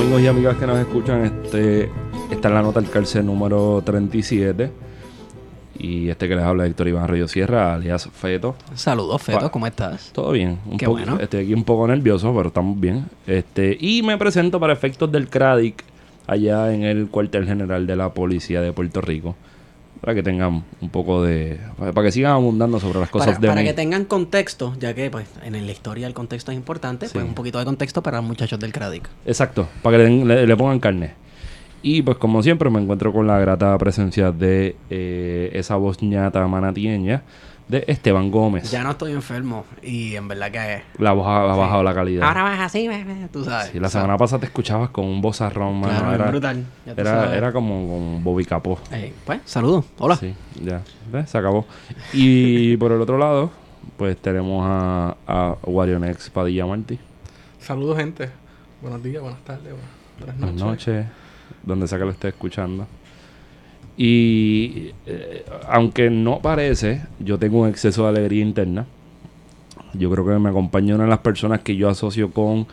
Amigos y amigas que nos escuchan, este, esta es la nota del cárcel número 37. Y este que les habla Héctor Iván Río Sierra, alias Feto. Saludos, Feto. ¿cómo estás? Todo bien. Un Qué bueno. Estoy aquí un poco nervioso, pero estamos bien. Este, y me presento para efectos del CRADIC allá en el cuartel general de la policía de Puerto Rico. Para que tengan un poco de... Para que sigan abundando sobre las cosas para de para mí. que tengan contexto, ya que pues en la historia el contexto es importante, Sí. pues un poquito de contexto para los muchachos del CRADIC. Exacto, para que le, den- le- le pongan carne. Y pues como siempre me encuentro con la grata presencia de eh, esa voz ñata manatieña de Esteban Gómez. Ya no estoy enfermo y en verdad que... La voz ha, ha bajado la calidad. Ahora vas así, tú sabes. Sí, la semana pasada te escuchabas con un vozarrón, mano. Claro, era, es brutal. Era, era como con Bobby Capó. Eh, pues, saludos. Hola. Sí, ya. ¿Ves? Se acabó. Y por el otro lado, pues tenemos a, a Warionex Padilla Martí. Saludos, gente. Buenos días, buenas tardes, buenas, buenas Buenas noches. noches, donde sea que lo esté escuchando. Y eh, aunque no parece, yo tengo un exceso de alegría interna. Yo creo que me acompaña una de las personas que yo asocio con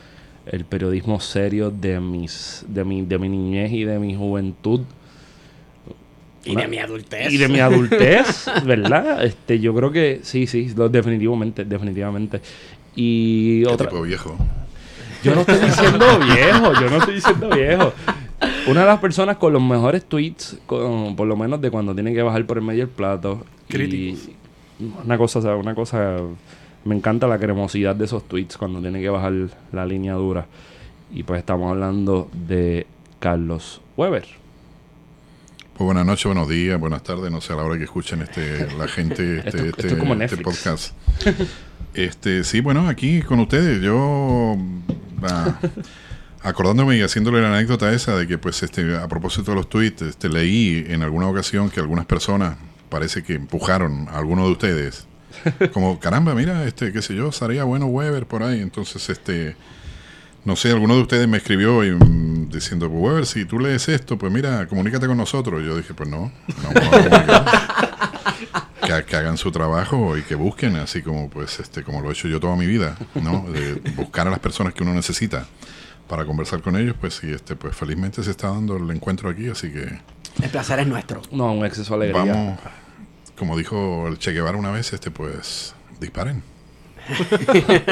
el periodismo serio de mis de mi, de mi niñez y de mi juventud Y de mi adultez. y de mi adultez, ¿verdad? Este, yo creo que sí, sí, lo- definitivamente, definitivamente. Y ¿Qué otra, tipo viejo? yo no estoy diciendo viejo, yo no estoy diciendo viejo. Una de las personas con los mejores tweets, con, por lo menos de cuando tiene que bajar por el medio del plato. Críticos. Una cosa, o sea, una cosa, me encanta la cremosidad de esos tweets cuando tiene que bajar la línea dura. Y pues estamos hablando de Carlos Weber. Pues buenas noches, buenos días, buenas tardes, no sé a la hora que escuchen este la gente este, Esto- esto este- es este podcast. Este, sí, bueno, aquí con ustedes, yo ah, acordándome y haciéndole la anécdota esa de que pues este a propósito de los tweets, este leí en alguna ocasión que algunas personas parece que empujaron a alguno de ustedes. Como, caramba, mira, este, qué sé yo, estaría bueno Weber por ahí. Entonces, este, no sé, alguno de ustedes me escribió y, mm, diciendo, pues Weber, si tú lees esto, pues mira, comunícate con nosotros. Yo dije, pues no, no, comunicar. que, que hagan su trabajo y que busquen, así como pues este, como lo he hecho yo toda mi vida, ¿no? De buscar a las personas que uno necesita para conversar con ellos, pues sí, este, pues felizmente se está dando el encuentro aquí, así que El placer es nuestro. No, un exceso de alegría. vamos, como dijo el Che Guevara una vez, este, pues disparen.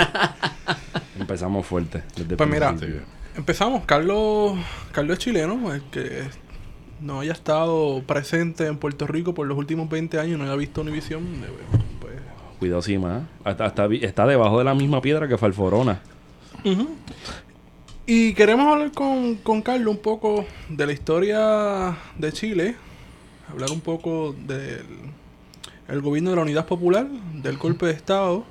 Empezamos fuerte. desde el Pues mira, principio. Empezamos. Carlos, Carlos es chileno, el que no haya estado presente en Puerto Rico por los últimos 20 años, no haya visto Univisión, de- pues, Cuidado, sí, más. Hasta, hasta vi- está debajo de la misma piedra que Falforona. Y queremos hablar con, con Carlos un poco de la historia de Chile, hablar un poco del el gobierno de la Unidad Popular, del golpe de Estado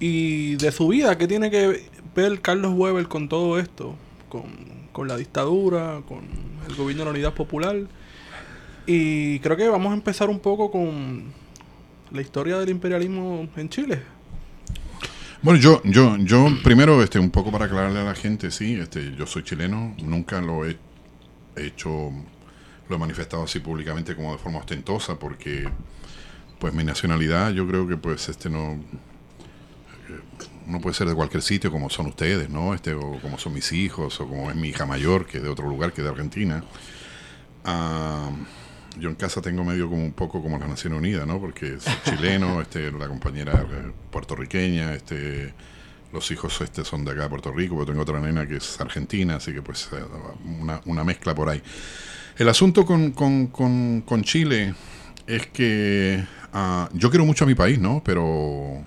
y de su vida, que tiene que ver Carlos Weber con todo esto, con, con la dictadura, con el gobierno de la Unidad Popular. Y creo que vamos a empezar un poco con la historia del imperialismo en Chile. Bueno, yo, yo, yo primero, este, un poco para aclararle a la gente, sí, este, yo soy chileno, nunca lo he hecho, lo he manifestado así públicamente como de forma ostentosa, porque, pues, mi nacionalidad, yo creo que, pues, este, no, no puede ser de cualquier sitio como son ustedes, ¿no? Este, o como son mis hijos, o como es mi hija mayor, que es de otro lugar, que es de Argentina. Ah, yo en casa tengo medio como un poco como las Naciones Unidas, ¿no? Porque soy chileno, este, la compañera puertorriqueña, este, los hijos este son de acá de Puerto Rico, pero tengo otra nena que es argentina, así que pues eh, una, una mezcla por ahí. El asunto con, con, con, con Chile es que ah, yo quiero mucho a mi país, ¿no? Pero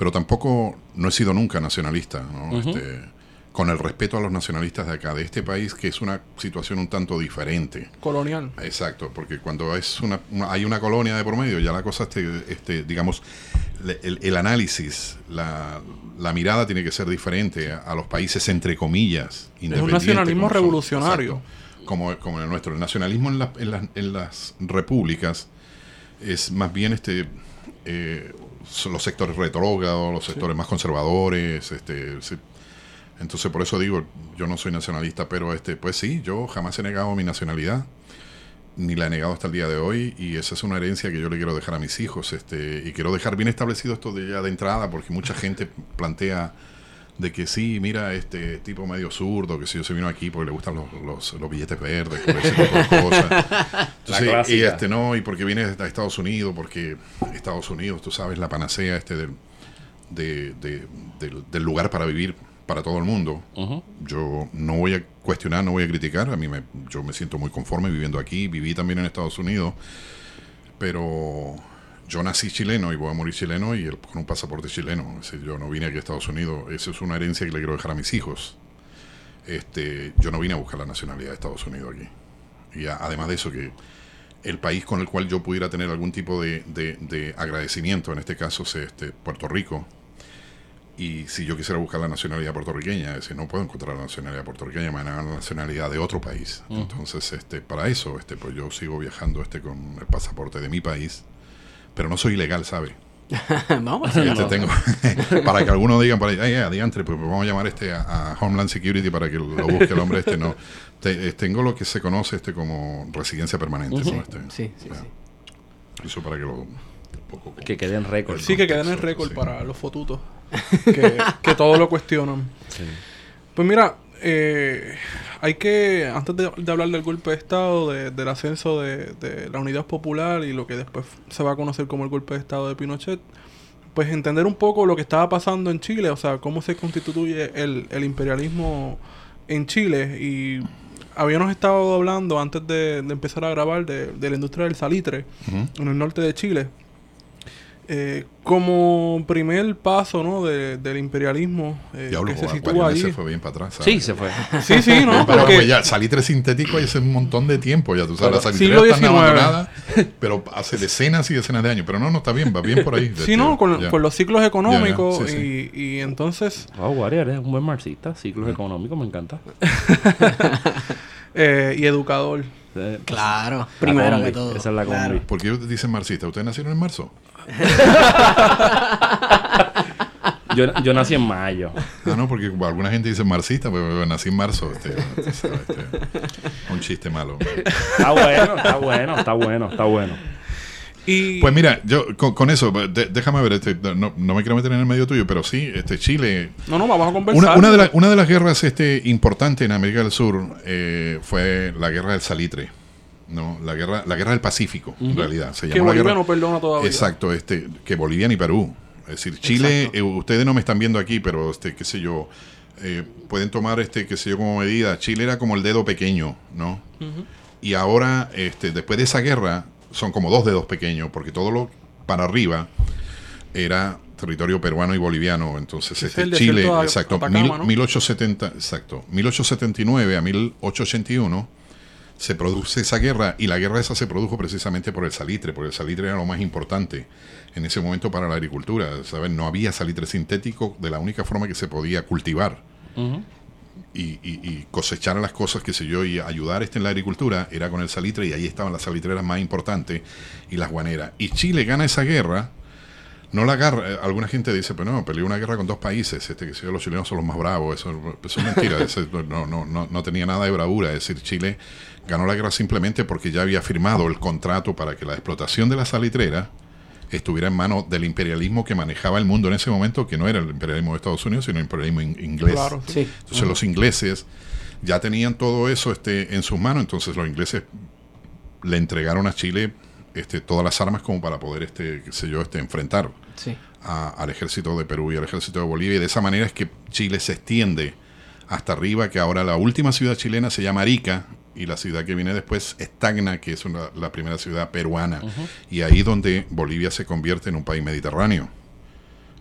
pero tampoco no he sido nunca nacionalista, ¿no? Este, con el respeto a los nacionalistas de acá, de este país, que es una situación un tanto diferente. Colonial. Exacto, porque cuando es una, una- hay una colonia de por medio, ya la cosa, este, este, digamos, el, el análisis, la, la mirada tiene que ser diferente a, a los países, entre comillas, independientes. nacionalismo como son. revolucionario. Exacto. Como, como el nuestro. El nacionalismo en, la- en las- en las repúblicas es más bien este eh, los sectores retrógrados, los sectores más conservadores, este. Entonces por eso digo, yo no soy nacionalista, pero este, pues sí, yo jamás he negado mi nacionalidad, ni la he negado hasta el día de hoy, y esa es una herencia que yo le quiero dejar a mis hijos, este, y quiero dejar bien establecido esto de ya de entrada, porque mucha gente plantea de que sí, mira, este tipo medio zurdo, que si yo se vino aquí porque le gustan los, los, los billetes verdes, por ese tipo de cosas. Entonces, y este no, y porque viene de Estados Unidos, porque Estados Unidos, tú sabes, la panacea este del, de- de- del, del lugar para vivir para todo el mundo. Yo no voy a cuestionar, no voy a criticar. A mí me, yo me siento muy conforme viviendo aquí. Viví también en Estados Unidos. Pero yo nací chileno y voy a morir chileno y el- con un pasaporte chileno. Es decir, yo no vine aquí a Estados Unidos. Esa es una herencia que le quiero dejar a mis hijos. Este, yo no vine a buscar la nacionalidad de Estados Unidos aquí. Y a- además de eso, que el país con el cual yo pudiera tener algún tipo de, de- de agradecimiento, en este caso es este, Puerto Rico, y si yo quisiera buscar la nacionalidad puertorriqueña, es decir, no puedo encontrar la nacionalidad puertorriqueña, me van a dar la nacionalidad de otro país. Entonces, este, para eso, este, pues yo sigo viajando este con el pasaporte de mi país, pero no soy ilegal, ¿sabe? Vamos, Ya te tengo. para que algunos digan por ahí, ay, adiantre, pues vamos a llamar este a, a Homeland Security para que lo busque el hombre este. No, Te- eh, tengo lo que se conoce este como residencia permanente. ¿no? Este, Sí, sí, sí. Eso para que lo... Que quede en récord. Sí, que queden en récord sí. para los fotutos. que, que todo lo cuestionan. Sí. Pues mira, eh, hay que, antes de, de hablar del golpe de Estado, de- del ascenso de, de la Unidad Popular y lo que después se va a conocer como el golpe de Estado de Pinochet, pues entender un poco lo que estaba pasando en Chile, o sea, cómo se constituye el, el imperialismo en Chile. Y habíamos estado hablando antes de, de empezar a grabar de, de la industria del salitre en el norte de Chile. Eh, como primer paso ¿no? de- del imperialismo eh, Diablo, que se Gua- sitúa Guayana allí. se fue bien para atrás. ¿sabes? Sí, se fue. Sí, sí, ¿no? Pero Porque- pues ya, salitre sintético hace un montón de tiempo, ya tú sabes, salitreras siglo están XIX. abandonadas, pero hace decenas y decenas de años. Pero no, no está bien, va bien por ahí. Sí, Este, ¿no? Con, los ciclos económicos Ya, ya, sí, y, y entonces Wow, Warrior es un buen marxista. Ciclos económicos, me encanta. eh, y educador. Claro, la primero que todo. Esa es la Claro. combi. ¿Por qué dicen marxista? ¿Ustedes nacieron en marzo? Yo, yo nací en mayo. Ah, no, porque alguna gente dice marxista, pues pues, nací en marzo. Este, sabes, este, un chiste malo. Está bueno, está bueno, está bueno, está bueno. Y Pues mira, yo con, con eso, de- déjame ver, este, no, no me quiero meter en el medio tuyo, pero sí, este Chile, no, no, vamos a conversar. Una, una de, la- una de las guerras este, importantes en América del Sur eh, fue la guerra del salitre. ¿No? La guerra, la guerra del Pacífico, en realidad. Se que Bolivia guerra- no perdona todavía. Exacto, este, que Bolivia ni Perú. Es decir, Chile, eh, ustedes no me están viendo aquí, pero este, qué sé yo, eh, pueden tomar este, qué sé yo, como medida. Chile era como el dedo pequeño, ¿no? Y ahora, este, después de esa guerra, son como dos dedos pequeños, porque todo lo para arriba era territorio peruano y boliviano. Entonces, es este, Chile, exacto, Atacama, mil- ¿no? 1870, exacto, 1879 a 1881 se produce esa guerra y la guerra esa se produjo precisamente por el salitre, porque el salitre era lo más importante en ese momento para la agricultura. ¿sabes? No había salitre sintético de la única forma que se podía cultivar y, y- y cosechar las cosas, que sé yo, y ayudar este en la agricultura era con el salitre y ahí estaban las salitreras más importantes y las guaneras. Y Chile gana esa guerra. No la agarra, eh, alguna gente dice, pero no, peleó una guerra con dos países, este que sé yo, los chilenos son los más bravos, eso, eso es mentira, eso no, no, no, no tenía nada de bravura, es decir, Chile ganó la guerra simplemente porque ya había firmado el contrato para que la explotación de la salitrera estuviera en manos del imperialismo que manejaba el mundo en ese momento, que no era el imperialismo de Estados Unidos, sino el imperialismo in- inglés. Claro. Sí. Entonces los ingleses ya tenían todo eso este, en sus manos, entonces los ingleses le entregaron a Chile este, todas las armas como para poder, este, qué sé yo, este, enfrentar Sí. a- al ejército de Perú y al ejército de Bolivia. Y de esa manera es que Chile se extiende hasta arriba, que ahora la última ciudad chilena se llama Arica y la ciudad que viene después es Tacna, que es una- la primera ciudad peruana. Y ahí donde Bolivia se convierte en un país mediterráneo.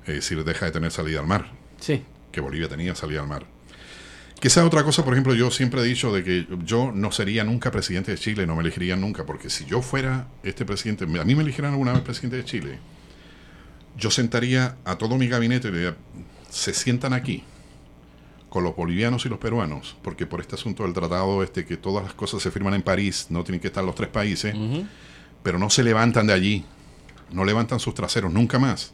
Es decir, deja de tener salida al mar Sí. que Bolivia tenía salida al mar. Que esa otra cosa, por ejemplo, yo siempre he dicho de que yo no sería nunca presidente de Chile, no me elegirían nunca, porque si yo fuera este presidente, a mí me eligieran alguna vez presidente de Chile, yo sentaría a todo mi gabinete y le diría, se sientan aquí con los bolivianos y los peruanos, porque por este asunto del tratado este que todas las cosas se firman en París, no tienen que estar los tres países, pero no se levantan de allí, no levantan sus traseros nunca más,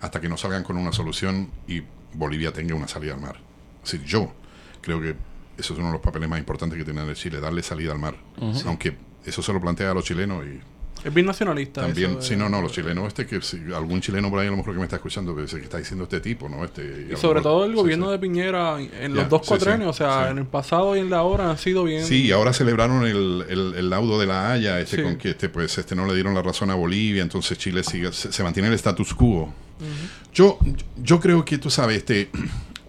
hasta que no salgan con una solución y Bolivia tenga una salida al mar. Es decir, yo creo que eso es uno de los papeles más importantes que tiene el Chile, darle salida al mar. Aunque eso se lo plantea a los chilenos y Es bien nacionalista. También, eso, sí, no, no, los chilenos, este que si algún chileno por ahí a lo mejor que me está escuchando que, está diciendo este tipo, ¿no? Este, y sobre mejor- todo el gobierno sí. de Piñera en- los dos cuatrenios, sí, o sea, en el pasado y en la ahora han sido bien. Sí, y ahora celebraron el, el, el laudo de la Haya, este, con que este, pues, este no le dieron la razón a Bolivia, entonces Chile sigue, se, se mantiene el status quo. Yo, yo creo que tú sabes, este,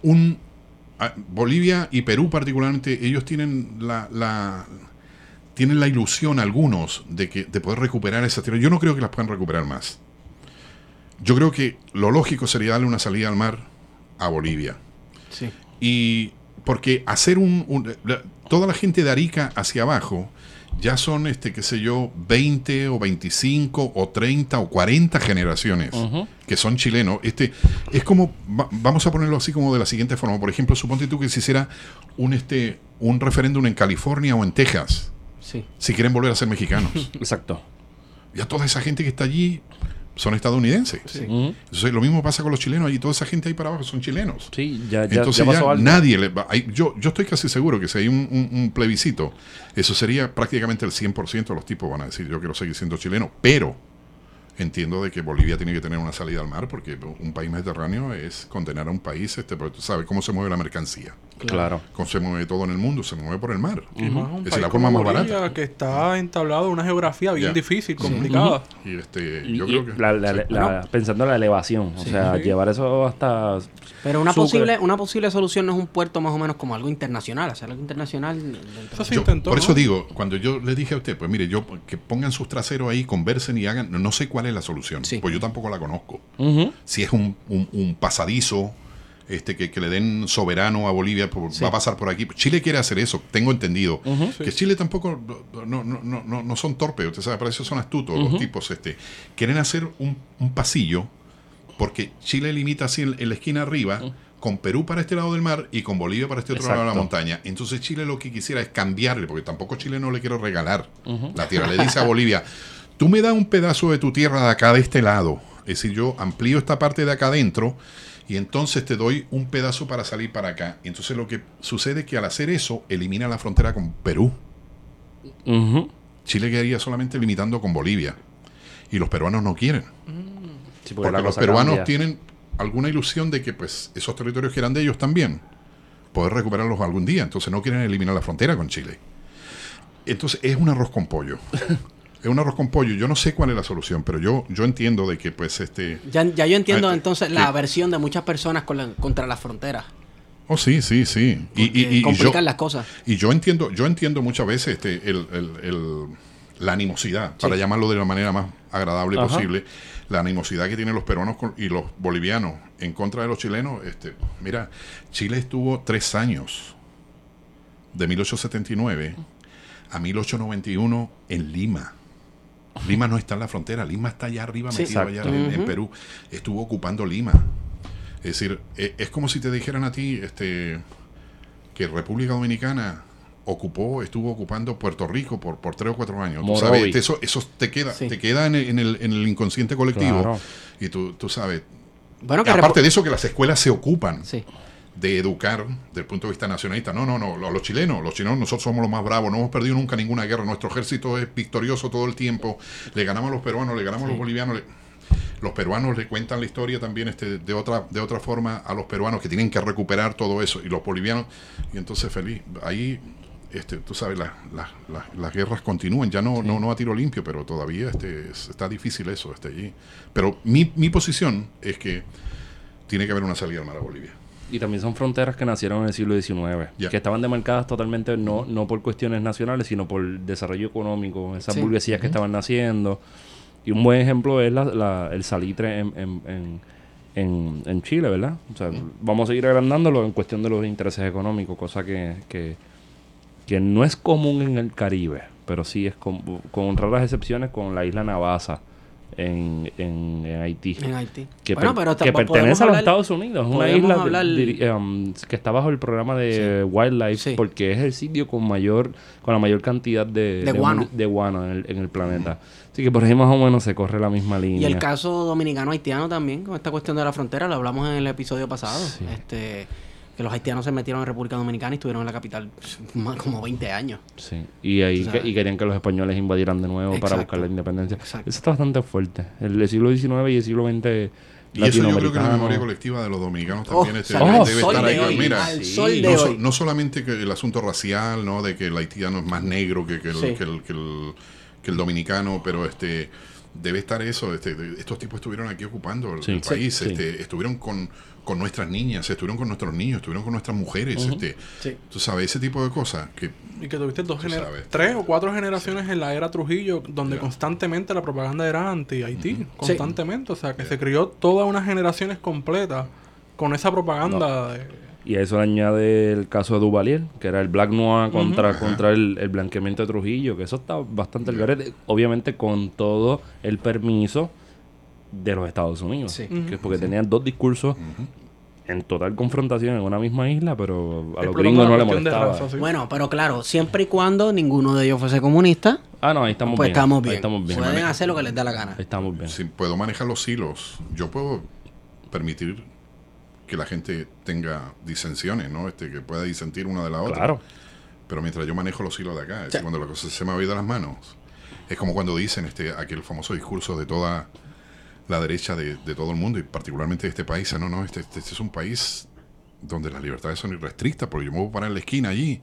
un Bolivia y Perú particularmente, ellos tienen la, la tienen la ilusión algunos de que de poder recuperar esas tierras. Yo no creo que las puedan recuperar más. Yo creo que lo lógico sería darle una salida al mar a Bolivia. Sí. Y porque hacer un, toda la gente de Arica hacia abajo ya son este qué sé yo 20 o 25 o 30 o 40 generaciones que son chilenos. Este es como va- vamos a ponerlo así como de la siguiente forma, por ejemplo, suponte tú que se hiciera un este un referéndum en California o en Texas Sí. si quieren volver a ser mexicanos. Exacto. ya toda esa gente que está allí son estadounidenses. Sí. Entonces, lo mismo pasa con los chilenos, allí toda esa gente ahí para abajo son chilenos. Sí, ya, ya, Entonces ya ya, pasó algo. nadie le va. hay- yo, yo estoy casi seguro que si hay un, un- un plebiscito, eso sería prácticamente el 100% de los tipos van a decir yo quiero seguir siendo chileno, pero entiendo de que Bolivia tiene que tener una salida al mar porque un país mediterráneo es condenar a un país, este, porque tú sabes cómo se mueve la mercancía, Claro. cómo se mueve todo en el mundo, se mueve por el mar. Es la forma más Bolivia, barata. que está entablado en una geografía bien difícil, complicada. Y este, Y- yo y creo que la- la- sí. la- pensando en la elevación, o sea, Sí. llevar eso hasta... Pero una posible, una posible solución no es un puerto más o menos como algo internacional, hacer algo internacional. dentro- Eso se Yo- intentó. por ¿no? eso digo, cuando yo le dije a usted, pues mire, yo que pongan sus traseros ahí, conversen y hagan, no, no sé cuál es la solución, Sí. pues yo tampoco la conozco. Si es un, un- un pasadizo, este que, que le den soberano a Bolivia, Sí. va a pasar por aquí. Chile quiere hacer eso, tengo entendido. Que Chile tampoco no, no, no, no, no son torpes, usted sabe, para eso son astutos los tipos. este Quieren hacer un, un pasillo, porque Chile limita así en, en la esquina arriba, con Perú para este lado del mar y con Bolivia para este otro lado de la montaña. Entonces Chile lo que quisiera es cambiarle, porque tampoco Chile no le quiere regalar la tierra. Le dice a Bolivia, tú me das un pedazo de tu tierra de acá, de este lado. Es decir, yo amplío esta parte de acá adentro y entonces te doy un pedazo para salir para acá. Y entonces lo que sucede es que al hacer eso, elimina la frontera con Perú. Chile quedaría solamente limitando con Bolivia. Y los peruanos no quieren. Sí, porque los peruanos cambia. tienen alguna ilusión de que pues esos territorios que eran de ellos también, poder recuperarlos algún día. Entonces no quieren eliminar la frontera con Chile. Entonces es un arroz con pollo. es un arroz con pollo. Yo no sé cuál es la solución, pero yo, yo entiendo de que pues este... Ya, ya yo entiendo Ah, entonces ¿qué? la aversión de muchas personas con la- contra las fronteras. Oh, sí, sí, sí. Y, y- porque y- y yo, complican las cosas. y yo entiendo, yo entiendo muchas veces este, el, el- el- la animosidad, para llamarlo de la manera más agradable Ajá. posible, la animosidad que tienen los peruanos con- y los bolivianos en contra de los chilenos. Este, mira, Chile estuvo tres años, de 1879 a 1891, en Lima. Lima no está en la frontera, Lima está allá arriba, Sí, metido allá en. Perú. Estuvo ocupando Lima. Es decir, e- es como si te dijeran a ti este, que República Dominicana ocupó, estuvo ocupando Puerto Rico por, por tres o cuatro años. Tú sabes, este, eso, eso te queda, Sí. te queda en el, en el- en el inconsciente colectivo. Claro. Y tú, tú sabes. Bueno, que Aparte de eso, que las escuelas se ocupan Sí. De educar desde el punto de vista nacionalista. No, no, no, los, chilenos, los chilenos nosotros somos los más bravos, no hemos perdido nunca ninguna guerra, nuestro ejército es victorioso todo el tiempo, le ganamos a los peruanos, le ganamos a los bolivianos, le- los peruanos le cuentan la historia también este, de otra de otra forma a los peruanos que tienen que recuperar todo eso y los bolivianos y entonces feliz ahí este, tú sabes la- la- la- las guerras continúan ya no, no no a tiro limpio pero todavía este es- está difícil eso este allí. Pero mi, mi posición es que tiene que haber una salida al mar a Bolivia Y también son fronteras que nacieron en el siglo XIX, Ya. que estaban demarcadas totalmente no, no por cuestiones nacionales, sino por desarrollo económico, esas Sí. burguesías que estaban naciendo. Y un buen ejemplo es la, la- el salitre en, en, en, en- en Chile, ¿verdad? O sea, vamos a seguir agrandándolo en cuestión de los intereses económicos, cosa que, que, que no es común en el Caribe, pero sí es con, con raras excepciones con la isla Navassa en, en, en Haití En Haití. que, bueno, per- pertenece a los hablar- Estados Unidos. Es una isla de- hablar- diri- um, que está bajo el programa de Wildlife Sí. porque es el sitio con mayor con la mayor cantidad de, De guano. de guano en el, en el planeta. Así que por ahí más o menos se corre la misma Y línea. el caso dominicano-haitiano también, con esta cuestión de la frontera, lo hablamos en el episodio pasado. Sí. Este, que los haitianos se metieron en República Dominicana y estuvieron en la capital más como 20 años. Sí. Y ahí que- y querían que los españoles invadieran de nuevo para buscar la independencia. Exacto. Eso está bastante fuerte. El siglo XIX y el siglo XX Y eso yo creo que la memoria colectiva de los dominicanos Oh, también este, Oh, debe sol estar de ahí. hoy, Mira, al sí. sol de no, so- hoy. no solamente que el asunto racial, ¿no? De que el haitiano es más negro que, que el, Sí. que, el, que, el, que el dominicano, pero este debe estar eso. Este, estos tipos estuvieron aquí ocupando el, Sí. el país, Sí, sí. este, estuvieron con, con nuestras niñas, estuvieron con nuestros niños, estuvieron con nuestras mujeres. este, Sí. tú sabes, ese tipo de cosas que Y que tuviste dos Tú gener- sabes. tres o cuatro generaciones en la era Trujillo, donde constantemente la propaganda era anti-Haití. Constantemente. O sea, que se crió todas unas generaciones completas con esa propaganda. de- Y a eso le añade el caso de Duvalier, que era el Black Noir contra, contra el, el blanqueamiento de Trujillo, que eso está bastante al garete, obviamente con todo el permiso de los Estados Unidos. Sí. Que es porque tenían dos discursos en total confrontación en una misma isla, pero a los gringos no de molestaba. raza, sí. Bueno, pero claro, siempre y cuando ninguno de ellos fuese comunista, Ah, no, ahí estamos pues bien. estamos Ahí bien. estamos bien. Pueden hacer lo que les da la gana. Ahí estamos bien. si puedo manejar los hilos, yo puedo permitir que la gente tenga disensiones, ¿no? Este, que pueda disentir una de la otra. Claro. Pero mientras yo manejo los hilos de acá, es decir, cuando la cosa se me ha ido de las manos, es como cuando dicen este aquel famoso discurso de toda la derecha de, de todo el mundo y particularmente de este país. No, no, este, este- este es un país donde las libertades son irrestrictas, porque yo me voy a parar en la esquina allí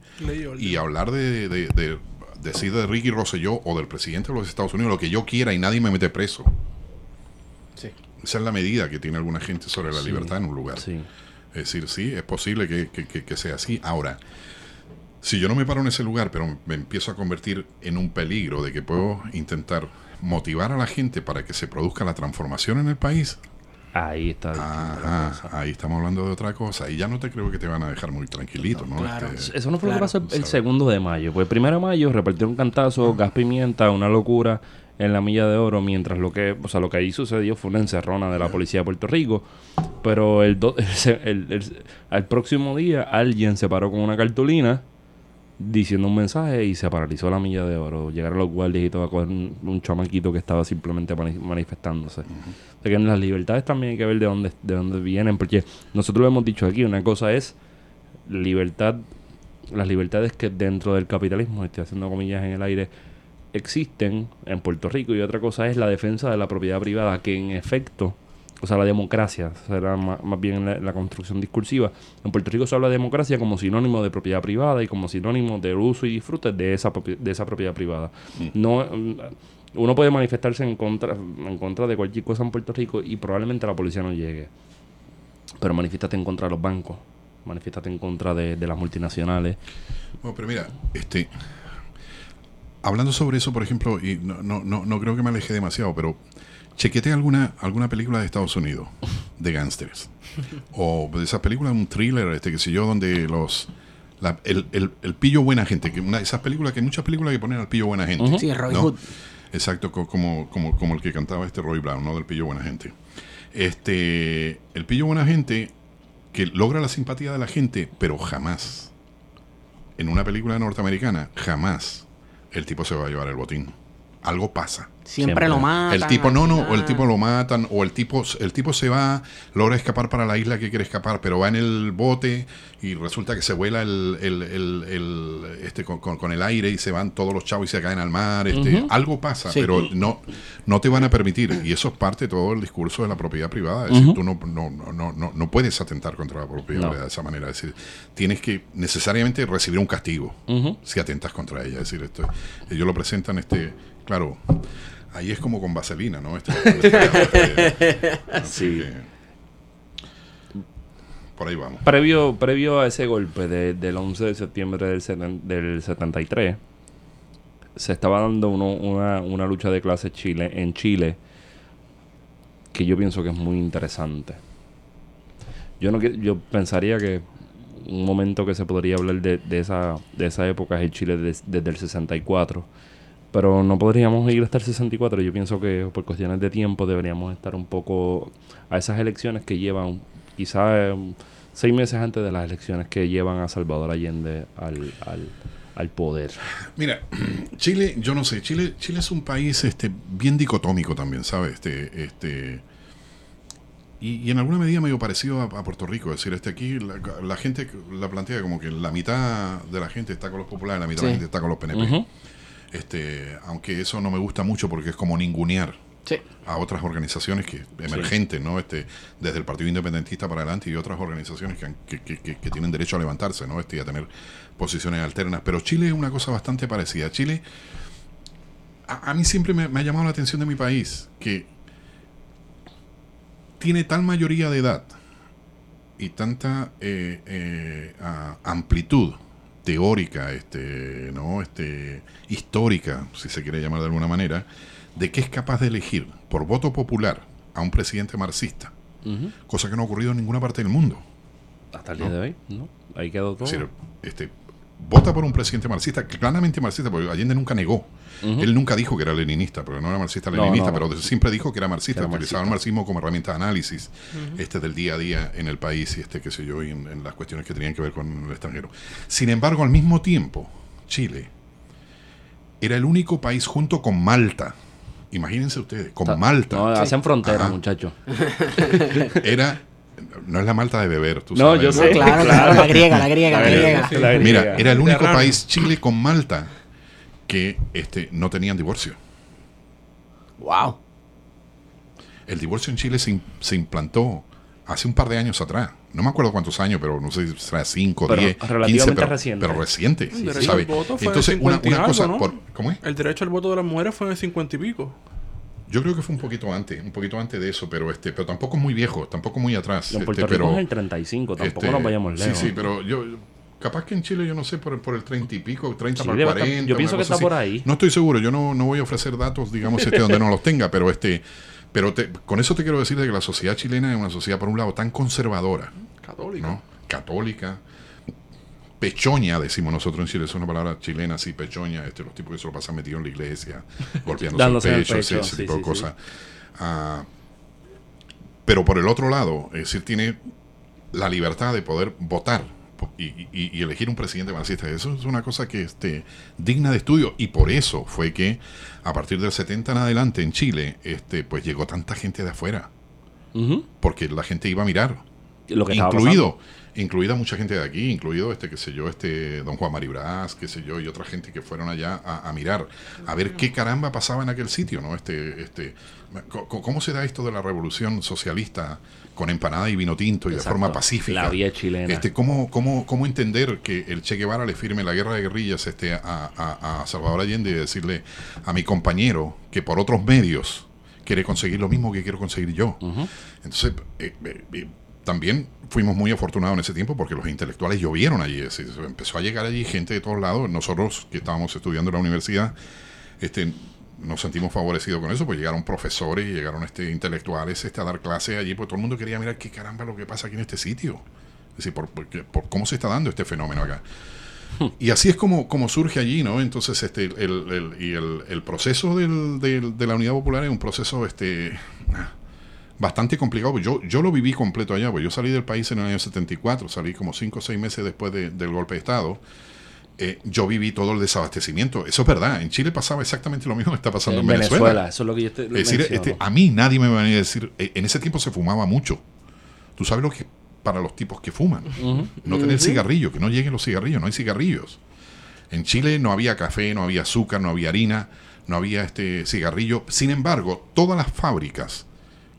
y hablar de, de, de- decir de Ricky Rosselló o del presidente de los Estados Unidos lo que yo quiera y nadie me mete preso. Sí. Esa es la medida que tiene alguna gente sobre la Sí. libertad en un lugar. Sí. Es decir, sí, es posible que, que- que- que sea así. Ahora, si yo no me paro en ese lugar, pero me empiezo a convertir en un peligro de que puedo intentar motivar a la gente para que se produzca la transformación en el país, Ahí está. ajá, ahí estamos hablando de otra cosa. Y ya no te creo que te van a dejar muy tranquilito, ¿no? Claro. Este, Eso no fue Claro. lo que pasó el Sabe. segundo de mayo. Pues el primero de mayo repartieron cantazo, gas pimienta, una locura en la milla de oro, mientras lo que, o sea, lo que ahí sucedió fue una encerrona de la policía de Puerto Rico. Pero el, do- el- el- al próximo día alguien se paró con una cartulina diciendo un mensaje y se paralizó la milla de oro. Llegaron los guardias y todo a coger un, un chamaquito que estaba simplemente mani- manifestándose. O sea que en las libertades también hay que ver de dónde, de dónde vienen, porque nosotros lo hemos dicho aquí, una cosa es libertad, las libertades que dentro del capitalismo, estoy haciendo comillas en el aire, existen en Puerto Rico y otra cosa es la defensa de la propiedad privada, que en efecto, o sea, la democracia, será más, más bien la, la construcción discursiva. En Puerto Rico se habla de democracia como sinónimo de propiedad privada y como sinónimo del uso y disfrute de esa, de esa propiedad privada. No, mm, uno puede manifestarse en contra, en contra de cualquier cosa en Puerto Rico y probablemente la policía no llegue. Pero manifiéstate en contra de los bancos, manifiéstate en contra de, de las multinacionales. Bueno, pero mira, este, hablando sobre eso, por ejemplo, y no, no, no, no creo que me aleje demasiado, pero chequete alguna, alguna película de Estados Unidos de gángsters. o de esas películas, un thriller, este, que sé yo, donde los... la- el, el, el pillo buena gente, que una esas películas, que hay muchas películas que ponen al pillo buena gente. Sí, Robin ¿no? Hood. Exacto, co- como, como, como el que cantaba este Roy Brown, ¿no? Del pillo buena gente. Este, el pillo buena gente que logra la simpatía de la gente, pero jamás, en una película norteamericana, jamás el tipo se va a llevar el botín. Algo pasa. Siempre, Siempre. lo matan. El tipo no, no, o el tipo lo matan, o el tipo, el tipo se va, logra escapar para la isla que quiere escapar, pero va en el bote y resulta que se vuela el, el- el- el- este con, con- con el aire y se van todos los chavos y se caen al mar. Este, Algo pasa, Sí. pero no, no te van a permitir. Y eso es parte de todo el discurso de la propiedad privada. Es decir, tú no, no, no, no, no, puedes atentar contra la propiedad No. privada de esa manera. Es decir, tienes que necesariamente recibir un castigo si atentas contra ella. Es decir, esto, ellos lo presentan, este, claro, ahí es como con vaselina, ¿no? Este, este, así Sí. que, por ahí vamos. Previo, previo a ese golpe de- del 11 de septiembre del, seten- del 73, se estaba dando uno- una, una lucha de clases Chile, en Chile que yo pienso que es muy interesante. Yo, no, yo pensaría que un momento que se podría hablar de, de esa, de esa época es el Chile des- desde el 64. Pero no podríamos ir hasta el 64. Yo pienso que por cuestiones de tiempo deberíamos estar un poco a esas elecciones que llevan, quizás seis meses antes de las elecciones que llevan a Salvador Allende al, al, al poder. Mira, Chile, yo no sé, Chile, Chile es un país este, bien dicotómico también, ¿sabes? Este, este, y, y en alguna medida medio parecido a, a Puerto Rico. Es decir, este aquí la, la gente la plantea como que la mitad de la gente está con los populares, la mitad de la gente está con los PNP. Este, aunque eso no me gusta mucho porque es como ningunear Sí. a otras organizaciones que emergentes, ¿no? Este, desde el Partido Independentista para adelante y otras organizaciones que, han- que, que- que- tienen derecho a levantarse, ¿no? Este, y a tener posiciones alternas. Pero Chile es una cosa bastante parecida. Chile, a, a mí siempre me, me ha llamado la atención de mi país que tiene tal mayoría de edad y tanta eh, eh, amplitud teórica, este, ¿no? este, histórica, si se quiere llamar de alguna manera, de que es capaz de elegir por voto popular a un presidente marxista, cosa que no ha ocurrido en ninguna parte del mundo. Hasta el día de hoy, ¿no? Ahí quedó todo. Es decir, este, vota por un presidente marxista, claramente marxista, porque Allende nunca negó. Él nunca dijo que era leninista, pero no era marxista-leninista, no, no. pero siempre dijo que era marxista, era utilizaba marxista. el marxismo como herramienta de análisis este, del día a día en el país y este, qué sé yo, y en, en las cuestiones que tenían que ver con el extranjero. Sin embargo, al mismo tiempo, Chile era el único país junto con Malta. Imagínense ustedes, con Ta- Malta. No, hacen frontera, muchachos. Era, no es la Malta de beber, tú No, sabes. yo No, sé. claro, claro, la griega, la griega, la La griega. sí. La Mira, griega. era el único país, Chile con Malta, que este, no tenían divorcio. Wow. El divorcio en Chile se, se implantó hace un par de años atrás. No me acuerdo cuántos años, pero no sé si será 5, Pero 10, 15, relativamente pero reciente. Pero reciente, El derecho ¿sabe? al voto fue en Entonces, el una, 50 y una algo, cosa, ¿no? por- ¿cómo es? El derecho al voto de las mujeres fue en el 50 y pico. Yo creo que fue un poquito antes, un poquito antes de eso, pero este, pero tampoco muy viejo, tampoco muy atrás. En este, Puerto Rico pero, es el 35, tampoco este, nos vayamos lejos. Sí, sí, pero yo, capaz que en Chile, yo no sé, por, el- por el 30 y pico, 30 Sí, para debe 40. estar- yo pienso que está por ahí. No estoy seguro, yo no, no voy a ofrecer datos, digamos, este, donde no los tenga, pero este, pero te- con eso te quiero decir de que la sociedad chilena es una sociedad, por un lado, tan conservadora, Católico. ¿no? Católica, pechoña, decimos nosotros en Chile, es una palabra chilena, sí, pechoña, este, los tipos que se lo pasan metidos en la iglesia, golpeándose el pecho, ese, pecho, ese sí, tipo sí, de sí. cosas. Ah, pero por el otro lado, es decir, tiene la libertad de poder votar y, y- y elegir un presidente marxista. Eso es una cosa que este, digna de estudio y por eso fue que a partir del 70 en adelante en Chile, este, pues llegó tanta gente de afuera, porque la gente iba a mirar Lo que incluido incluida mucha gente de aquí incluido este qué sé yo este don Juan Maribras qué sé yo y otra gente que fueron allá a, a mirar a ver qué caramba pasaba en aquel sitio no este este cómo se da esto de la revolución socialista con empanada y vino tinto y de Exacto. forma pacífica La vía chilena. este cómo cómo cómo entender que el Che Guevara le firme la guerra de guerrillas este a, a- a Salvador Allende y decirle a mi compañero que por otros medios quiere conseguir lo mismo que quiero conseguir yo Ujú. entonces, eh, eh, eh, también fuimos muy afortunados en ese tiempo porque los intelectuales llovieron allí. Empezó a llegar allí gente de todos lados. Nosotros que estábamos estudiando en la universidad, este, nos sentimos favorecidos con eso, pues llegaron profesores y llegaron este, intelectuales este, a dar clases allí, pues todo el mundo quería mirar qué caramba lo que pasa aquí en este sitio. Es decir, por, por por cómo se está dando este fenómeno acá. Y así es como, como surge allí, ¿no? Entonces, este, el, el- y el, el proceso del- del- de la Unidad Popular es un proceso este, bastante complicado. Yo, yo lo viví completo allá, pues yo salí del país en el año 74, salí como 5 o 6 meses después de- del golpe de Estado. Eh, yo viví todo el desabastecimiento. Eso es verdad. En Chile pasaba exactamente lo mismo que está pasando en, en Venezuela. Venezuela. Eso es lo que yo te Es decir, menciono. este, a mí nadie me va a decir, eh, en ese tiempo se fumaba mucho. Tú sabes lo que para los tipos que fuman. No tener cigarrillo, que no lleguen los cigarrillos, no hay cigarrillos. En Chile no había café, no había azúcar, no había harina, no había este cigarrillo. Sin embargo, todas las fábricas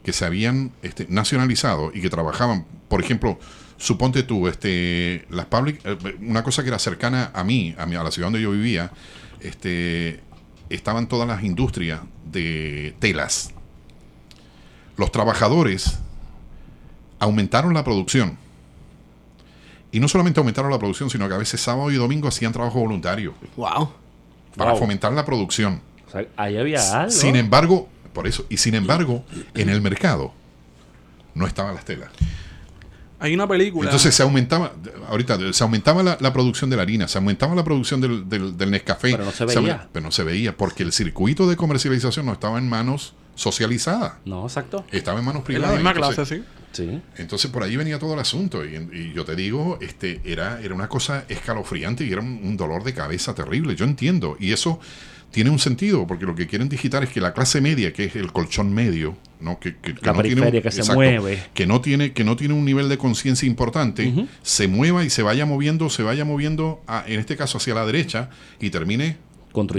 que se habían este, nacionalizado y que trabajaban, por ejemplo, suponte tú, este, las public- eh, una cosa que era cercana a mí, a, mí, a la ciudad donde yo vivía, este, estaban todas las industrias de telas. Los trabajadores aumentaron la producción. Y no solamente aumentaron la producción, sino que a veces sábado y domingo hacían trabajo voluntario Wow. para Wow. fomentar la producción. O sea, ahí había algo. Sin embargo, por eso, y sin embargo, en el mercado no estaban las telas. Hay una película. Entonces se aumentaba, ahorita se aumentaba la, la producción de la harina, se aumentaba la producción del, del, del Nescafé. Pero no se veía. pero no se veía, porque el circuito de comercialización no estaba en manos socializadas, No, exacto. estaba en manos en privadas. la misma Entonces- clase, sí. Sí. Entonces por ahí venía todo el asunto y, y yo te digo, este, era, era una cosa escalofriante y era un, un dolor de cabeza terrible. Yo entiendo y eso tiene un sentido porque lo que quieren digitar es que la clase media, que es el colchón medio, ¿no? Que, que- que La no tiene un- que se mueve. que no tiene que no tiene un nivel de conciencia importante, se mueva y se vaya moviendo, se vaya moviendo, a- en este caso hacia la derecha y termine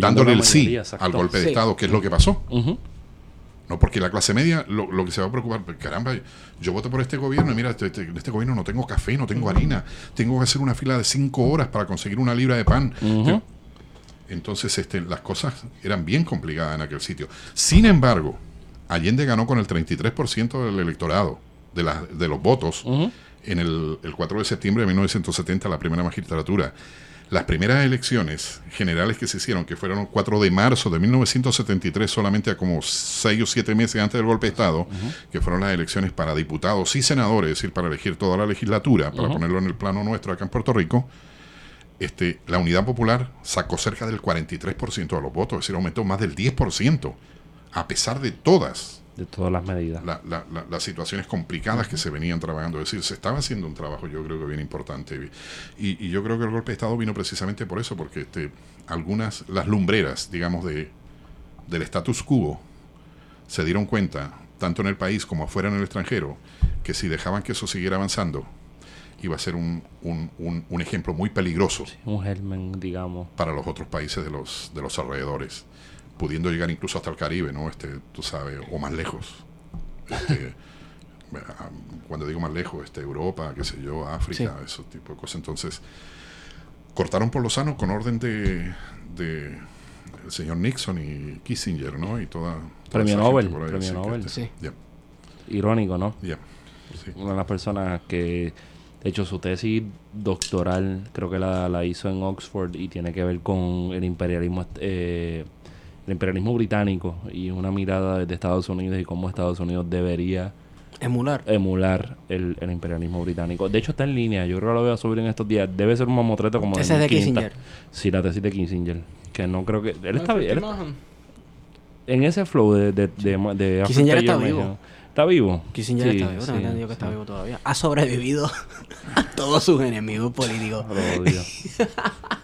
dándole el sí mayoría, al golpe de Sí. Estado, que es lo que pasó. No, porque la clase media lo, lo que se va a preocupar, pues, caramba, yo voto por este gobierno y mira, este, este- en este gobierno no tengo café, no tengo harina, tengo que hacer una fila de cinco horas para conseguir una libra de pan. Entonces, este, las cosas eran bien complicadas en aquel sitio. Sin embargo, Allende ganó con el 33% del electorado, de, las- de los votos, en el, el 4 de septiembre de 1970, la primera magistratura. Las primeras elecciones generales que se hicieron, que fueron el 4 de marzo de 1973, solamente a como 6 o 7 meses antes del golpe de Estado, que fueron las elecciones para diputados y senadores, es decir, para elegir toda la legislatura, para ponerlo en el plano nuestro acá en Puerto Rico, este, la Unidad Popular sacó cerca del 43% de los votos, es decir, aumentó más del 10%, a pesar de todas De todas las medidas. la- la- la- las situaciones complicadas que se venían trabajando. Es decir, se estaba haciendo un trabajo, yo creo que bien importante. Y, y yo creo que el golpe de Estado vino precisamente por eso, porque este, algunas, las lumbreras, digamos, de, del status quo, se dieron cuenta, tanto en el país como afuera en el extranjero, que si dejaban que eso siguiera avanzando, iba a ser un, un- un- un ejemplo muy peligroso Un germen, digamos. para los otros países de los, de los alrededores, pudiendo llegar incluso hasta el Caribe, ¿no? Este, tú sabes, o más lejos. Este, cuando digo más lejos, este, Europa, qué sé yo, África, ese tipo de cosas. Entonces, cortaron por lo sano con orden de, de el señor Nixon y Kissinger, ¿no? Y toda, toda Premio Nobel, premio Nobel. este, Sí. Irónico, ¿no? sí. Una de las personas que, de hecho, su tesis doctoral creo que la, la hizo en Oxford y tiene que ver con el imperialismo, eh, el imperialismo británico y una mirada desde Estados Unidos y cómo Estados Unidos debería Emular. emular el, el imperialismo británico. De hecho, está en línea. Yo creo que lo voy a subir en estos días. Debe ser un mamotreto como es de 1500. Kissinger. Sí, la tesis de Kissinger. Que no creo que... Él está bien. en ese flow de... de, de, de Kissinger Africa está vivo. ¿Está vivo? Kissinger Sí, está vivo, sí, entendido que está vivo todavía. Ha sobrevivido a todos sus enemigos políticos. Odio.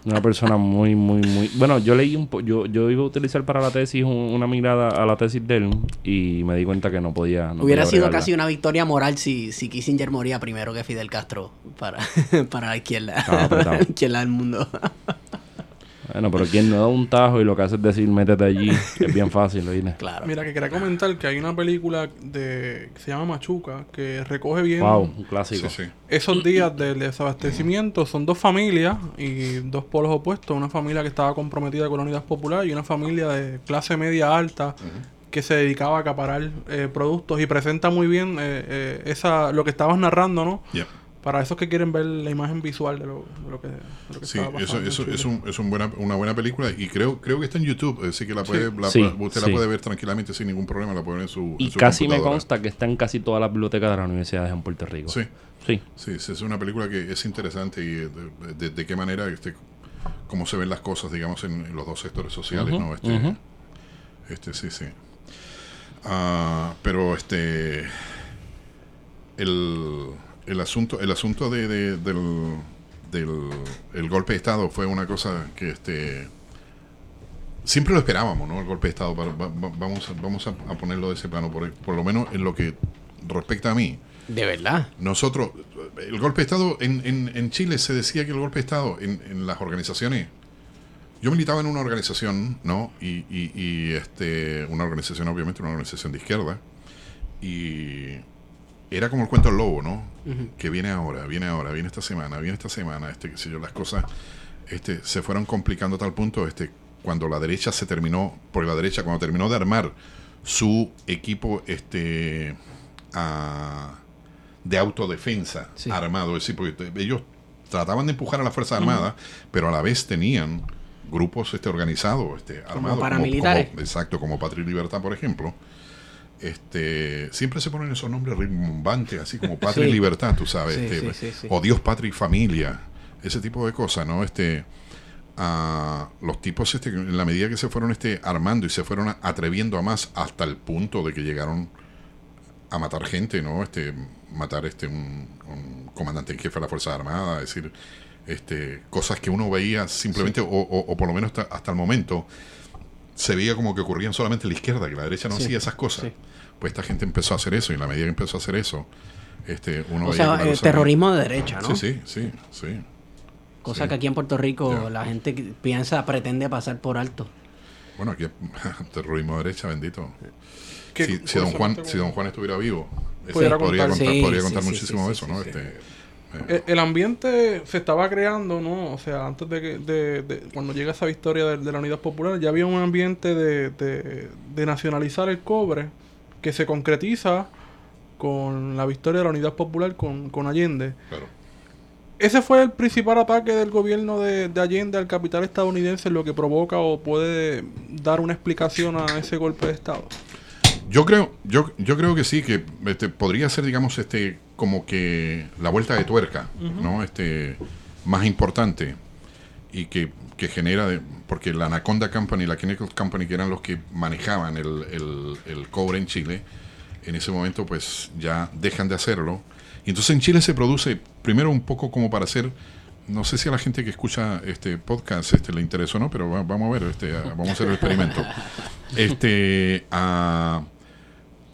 Una persona muy, muy, muy... Bueno, yo leí un po... Yo, yo iba a utilizar para la tesis un- una mirada a la tesis de él y me di cuenta que no podía... no Hubiera podía sido casi una victoria moral si, si Kissinger moría primero que Fidel Castro para, para la izquierda, apretado. la izquierda del mundo. Bueno, pero quien no da un tajo y lo que hace es decir métete allí, es bien fácil, ¿oíste? claro. Mira, que quería comentar que hay una película de que se llama Machuca que recoge bien Wow, un clásico. sí. esos días del desabastecimiento. Son dos familias y dos polos opuestos. Una familia que estaba comprometida con la unidad popular y una familia de clase media alta que se dedicaba a acaparar eh, productos y presenta muy bien eh, eh, esa lo que estabas narrando, ¿no? Ya. Para esos que quieren ver la imagen visual de lo, de lo que, de lo que Sí, estaba eso, pasando. eso es, Chile. un, es un buena, una buena película y creo creo que está en YouTube, así que la puede, la- Sí, usted sí. la puede ver tranquilamente sin ningún problema, la puede ver en su Y en su casi me consta que está en casi todas las bibliotecas de las universidades en Puerto Rico. Sí, Sí. sí, es una película que es interesante y de, de- de qué manera, este, cómo se ven las cosas, digamos, en, en los dos sectores sociales, ¿no? Este, este sí, sí. Ah, pero este el, el asunto el asunto de, de- del, del el golpe de estado fue una cosa que este siempre lo esperábamos no el golpe de estado va- va- vamos a, vamos a, a ponerlo de ese plano por, por lo menos en lo que respecta a mí. De verdad. nosotros el golpe de estado en, en, en Chile se decía que el golpe de estado en, en las organizaciones yo militaba en una organización no y, y, y, este una organización obviamente una organización de izquierda y era como el cuento del lobo, ¿no? Que viene ahora, viene ahora, viene esta semana, viene esta semana, este, qué sé yo, las cosas este, se fueron complicando a tal punto, este, cuando la derecha se terminó, porque la derecha cuando terminó de armar su equipo, este, ah, de autodefensa Sí. armado, es decir, porque ellos trataban de empujar a las Fuerzas Armadas, pero a la vez tenían grupos este organizados, este, armados. paramilitares. como- exacto, como Patria y Libertad, por ejemplo. Este, siempre se ponen esos nombres rimbombantes, así como Patria Sí. y Libertad, tú sabes, Sí, este, sí, o Dios, Patria y Familia, ese tipo de cosas, ¿no? Este, ah, los tipos, este, en la medida que se fueron este, armando y se fueron a- atreviendo a más hasta el punto de que llegaron a matar gente, ¿no? Este, matar este un, un comandante en jefe de la Fuerza Armada, es decir, este, cosas que uno veía simplemente, o, o- o por lo menos hasta, hasta el momento, se veía como que ocurrían solamente en la izquierda, que la derecha no Sí, hacía esas cosas. sí. pues esta gente empezó a hacer eso y en la medida que empezó a hacer eso, este, uno O veía sea, eh, terrorismo de derecha, ¿no? Sí, sí, sí, sí. Cosa sí. que aquí en Puerto Rico Ya. la gente que piensa, pretende pasar por alto. Bueno, aquí terrorismo de derecha, bendito. Que Si, si don Juan, si don Juan estuviera vivo, ese podría contar. contar, Sí, podría contar sí, muchísimo sí, de sí, eso, ¿no? sí, Este, El, eh, el ambiente se estaba creando, ¿no? O sea, antes de que de, de- cuando llega esa victoria de, de la Unidad Popular, ya había un ambiente de, nacionalizar el cobre que se concretiza con la victoria de la Unidad Popular con, con Allende. claro. Ese fue el principal ataque del gobierno de, de Allende al capital estadounidense, lo que provoca o puede dar una explicación a ese golpe de Estado. Yo creo, yo, yo creo que sí, que este, podría ser, digamos, este, como que la vuelta de tuerca, ¿no? Este, más importante y que, que genera, de- porque la Anaconda Company y la Chemical Company, que eran los que manejaban el, el- el cobre en Chile, en ese momento pues ya dejan de hacerlo. Y entonces en Chile se produce, primero un poco como para hacer, no sé si a la gente que escucha este podcast este, le interesa o no, pero va- vamos a ver, este, a- vamos a hacer el experimento. Este, ah,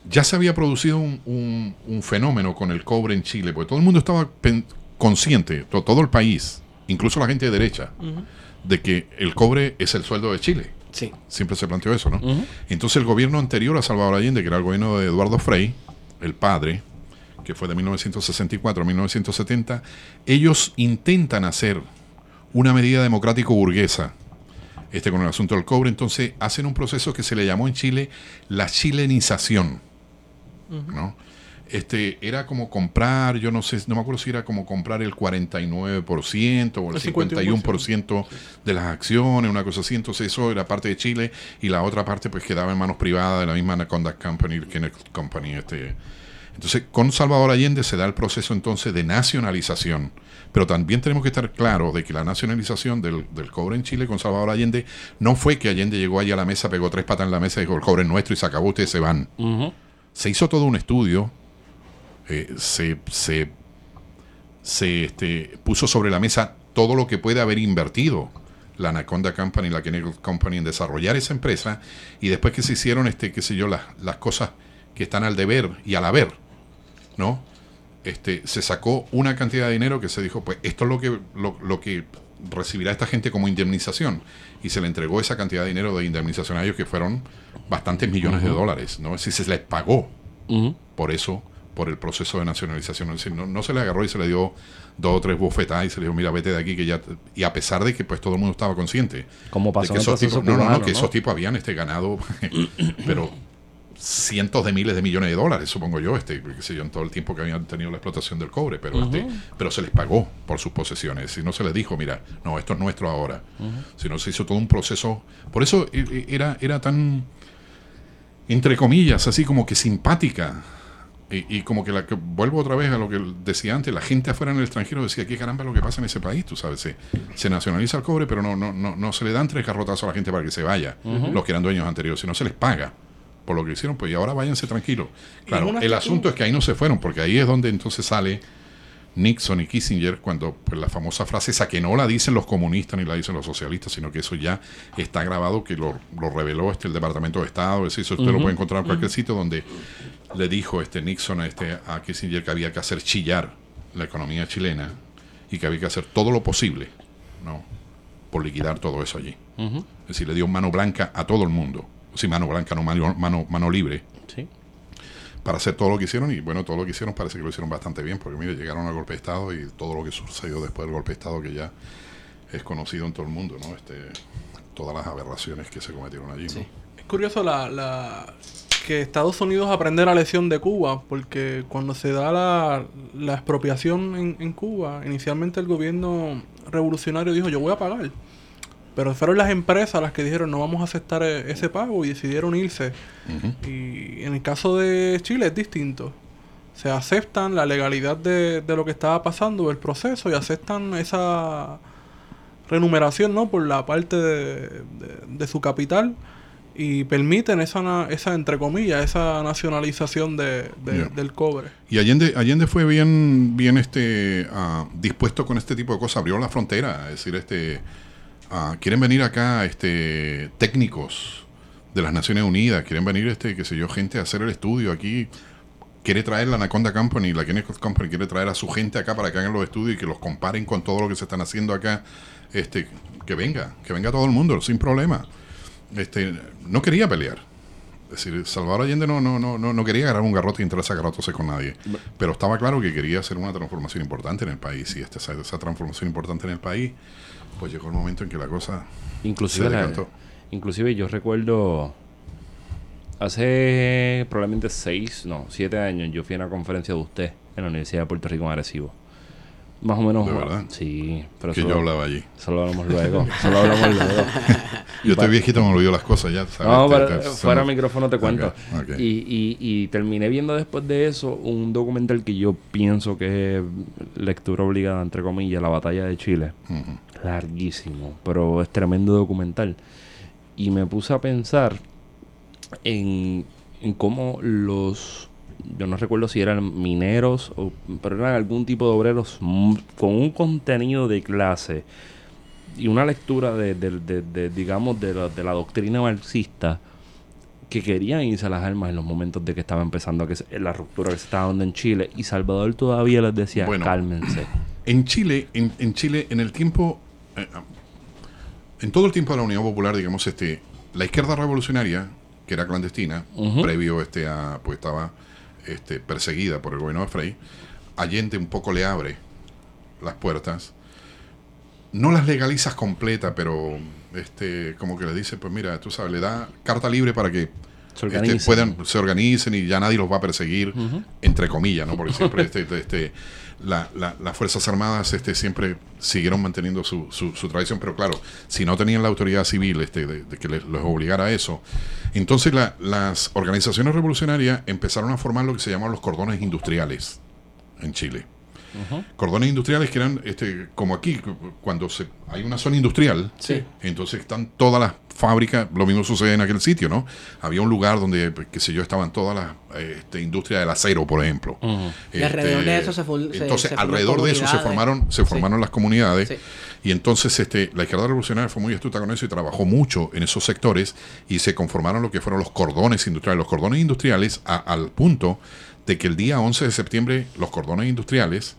ya se había producido un, un- un fenómeno con el cobre en Chile, porque todo el mundo estaba pen- consciente, to- todo el país, incluso la gente de derecha, de que el cobre es el sueldo de Chile. Sí. Siempre se planteó eso, ¿no? Entonces el gobierno anterior a Salvador Allende, que era el gobierno de Eduardo Frei, el padre, que fue de 1964 a 1970, ellos intentan hacer una medida democrático-burguesa este, con el asunto del cobre. Entonces hacen un proceso que se le llamó en Chile la chilenización. ¿No? Este, era como comprar, yo no sé, no me acuerdo si era como comprar el 49% o el El 51% de las acciones, una cosa así. Entonces eso era parte de Chile y la otra parte pues quedaba en manos privadas de la misma Anaconda Company, Kenneth Company. Este. Entonces con Salvador Allende se da el proceso entonces de nacionalización. Pero también tenemos que estar claros de que la nacionalización del, del cobre en Chile con Salvador Allende no fue que Allende llegó allí a la mesa, pegó tres patas en la mesa y dijo el cobre es nuestro y se acabó, ustedes se van. Se hizo todo un estudio, eh, se, se, se, este, puso sobre la mesa todo lo que puede haber invertido la Anaconda Company, la Kennedy Company en desarrollar esa empresa y después que se hicieron, este, qué sé yo, las, las cosas que están al deber y al haber, ¿no? Este, se sacó una cantidad de dinero que se dijo, pues esto es lo que, lo, lo que recibirá esta gente como indemnización. Y se le entregó esa cantidad de dinero de indemnización a ellos que fueron bastantes millones de dólares, ¿no? Decir, se les pagó por eso, por el proceso de nacionalización. Es decir, no, no se le agarró y se le dio dos o tres bofetadas y se le dijo, mira, vete de aquí que ya... te-". Y a pesar de que pues todo el mundo estaba consciente Como de pasó que esos tipos, no, no, no, que ¿no? esos tipos habían este ganado, pero cientos de miles de millones de dólares, supongo yo, este, qué sé yo, en todo el tiempo que habían tenido la explotación del cobre, pero este, pero se les pagó por sus posesiones, si no se les dijo, mira, no, esto es nuestro ahora, si no se hizo todo un proceso, por eso eh, eh, era, era tan, entre comillas, así como que simpática. Y, y como que, la, que vuelvo otra vez a lo que decía antes, la gente afuera en el extranjero decía, qué caramba lo que pasa en ese país, tú sabes, se, se nacionaliza el cobre, pero no, no, no, no se le dan tres garrotazos a la gente para que se vaya, los que eran dueños anteriores, sino se les paga por lo que hicieron, pues y ahora váyanse tranquilos. Claro, el actitud- asunto es que ahí no se fueron, porque ahí es donde entonces sale Nixon y Kissinger cuando pues, la famosa frase esa que no la dicen los comunistas ni la dicen los socialistas, sino que eso ya está grabado, que lo, lo reveló este el Departamento de Estado, es decir, eso usted lo puede encontrar en cualquier sitio donde le dijo este Nixon a, este, a Kissinger que había que hacer chillar la economía chilena y que había que hacer todo lo posible, ¿no? Por liquidar todo eso allí. Es decir, le dio mano blanca a todo el mundo. Sí, mano blanca, no mano, mano, mano libre Sí. para hacer todo lo que hicieron y bueno, todo lo que hicieron parece que lo hicieron bastante bien porque mire, llegaron al golpe de Estado y todo lo que sucedió después del golpe de Estado que ya es conocido en todo el mundo, ¿no? Este, todas las aberraciones que se cometieron allí, ¿no? Es curioso la, la- que Estados Unidos aprende la lección de Cuba, porque cuando se da la, la expropiación en, en Cuba, inicialmente el gobierno revolucionario dijo yo voy a pagar. Pero fueron las empresas las que dijeron no vamos a aceptar e- ese pago y decidieron irse. Y en el caso de Chile es distinto. Se aceptan la legalidad de, de lo que estaba pasando, el proceso, y aceptan esa renumeración, ¿no? Por la parte de, de- de su capital y permiten esa, esa entre comillas, esa nacionalización de, del cobre. Y Allende, Allende fue bien, bien este, ah, dispuesto con este tipo de cosas, abrió la frontera, es decir, este, ah, quieren venir acá este, técnicos de las Naciones Unidas, quieren venir, este, qué sé yo, gente a hacer el estudio aquí. Quiere traer la Anaconda Company, la Kenneth Company quiere traer a su gente acá para que hagan los estudios y que los comparen con todo lo que se están haciendo acá. Este, que venga, que venga todo el mundo, sin problema. Este, no quería pelear. Es decir, Salvador Allende no, no, no, no, no quería agarrar un garrote y entrarse a garrotarse con nadie. Pero estaba claro que quería hacer una transformación importante en el país. Y esta, esa transformación importante en el país, pues llegó el momento en que la cosa Inclusive, se la- decantó. inclusive yo recuerdo hace probablemente seis, no, siete años yo fui a una conferencia de usted en la Universidad de Puerto Rico en Arecibo. Más o menos. ¿De verdad? Sí, pero que eso, yo hablaba allí. eso lo hablamos luego. Eso lo hablamos luego. Yo estoy viejito, me olvidó las cosas ya. ¿sabes? No, Te- pero te- fuera micrófono te cuento. Y, y, y terminé viendo después de eso un documental que yo pienso que es lectura obligada, entre comillas, La Batalla de Chile. Larguísimo, pero es tremendo documental. Y me puse a pensar en, en cómo los... Yo no recuerdo si eran mineros, o, pero eran algún tipo de obreros con un contenido de clase y una lectura de, de- de- de, digamos, de la, de la doctrina marxista que querían irse a las armas en los momentos de que estaba empezando que se- la ruptura que se estaba dando en Chile y Salvador todavía les decía Bueno. cálmense. En Chile, en, en Chile, en el tiempo, en todo el tiempo de la Unión Popular, digamos, este, la izquierda revolucionaria, que era clandestina, previo este a, pues estaba este, perseguida por el gobierno de Frey, Allende un poco le abre las puertas. No las legalizas completa, pero este, como que le dice, pues mira, tú sabes, le da carta libre para que Se este, organizan. puedan, se organicen y ya nadie los va a perseguir, entre comillas, ¿no? Porque siempre este, este, este, la- la- las Fuerzas Armadas este, siempre siguieron manteniendo su, su, tradición, pero claro, si no tenían la autoridad civil este, de, que les, obligara a eso, entonces la- las organizaciones revolucionarias empezaron a formar lo que se llaman los cordones industriales en Chile. Cordones industriales que eran, este, como aquí, cu- cuando se, hay una zona industrial, Sí. entonces están todas las fábricas, lo mismo sucede en aquel sitio, ¿no? Había un lugar donde, pues, qué sé yo, estaban todas las este, industrias del acero, por ejemplo. Y alrededor de eso se entonces, se alrededor de eso se formaron, se Sí. formaron las comunidades. Sí. Y entonces este, la izquierda revolucionaria fue muy astuta con eso y trabajó mucho en esos sectores y se conformaron lo que fueron los cordones industriales. Los cordones industriales a- al punto de que el día 11 de septiembre los cordones industriales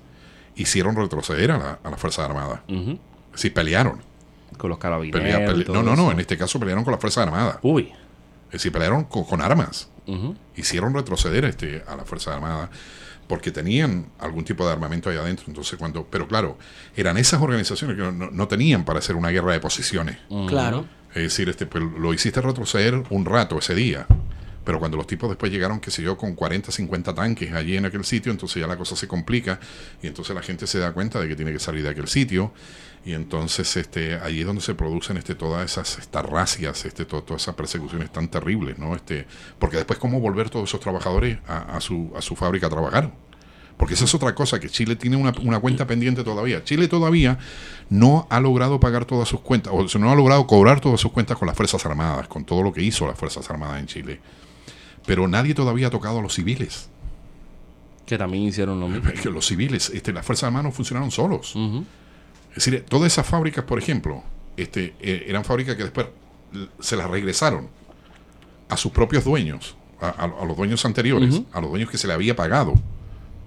hicieron retroceder a la, a las Fuerzas Armadas. Ujú. Es decir, pelearon. Con los carabineros. no, no, no, eso. en este caso pelearon con las Fuerzas Armadas. Uy. Es decir, pelearon con, con armas. Hicieron retroceder este, a las Fuerzas Armadas porque tenían algún tipo de armamento ahí adentro. Entonces, cuando, pero claro, eran esas organizaciones que no, no- no tenían para hacer una guerra de posiciones. Claro. Es decir, este, pues, lo hiciste retroceder un rato ese día. Pero cuando los tipos después llegaron, qué sé yo, con 40, 50 tanques allí en aquel sitio, entonces ya la cosa se complica y entonces la gente se da cuenta de que tiene que salir de aquel sitio y entonces este, ahí es donde se producen este, todas esas estas racias, este, to- todas esas persecuciones tan terribles, ¿no? Este, porque después cómo volver todos esos trabajadores a, su, a su fábrica a trabajar. Porque esa es otra cosa, que Chile tiene una, una cuenta pendiente todavía. Chile todavía no ha logrado pagar todas sus cuentas, o no ha logrado cobrar todas sus cuentas con las Fuerzas Armadas, con todo lo que hizo las Fuerzas Armadas en Chile. Pero nadie todavía ha tocado a los civiles. Que también hicieron lo mismo. Que los civiles, este, las Fuerzas Armadas no funcionaron solos. Es decir, todas esas fábricas, por ejemplo, este, eh, eran fábricas que después se las regresaron a sus propios dueños, a, a- a los dueños anteriores, a los dueños que se le había pagado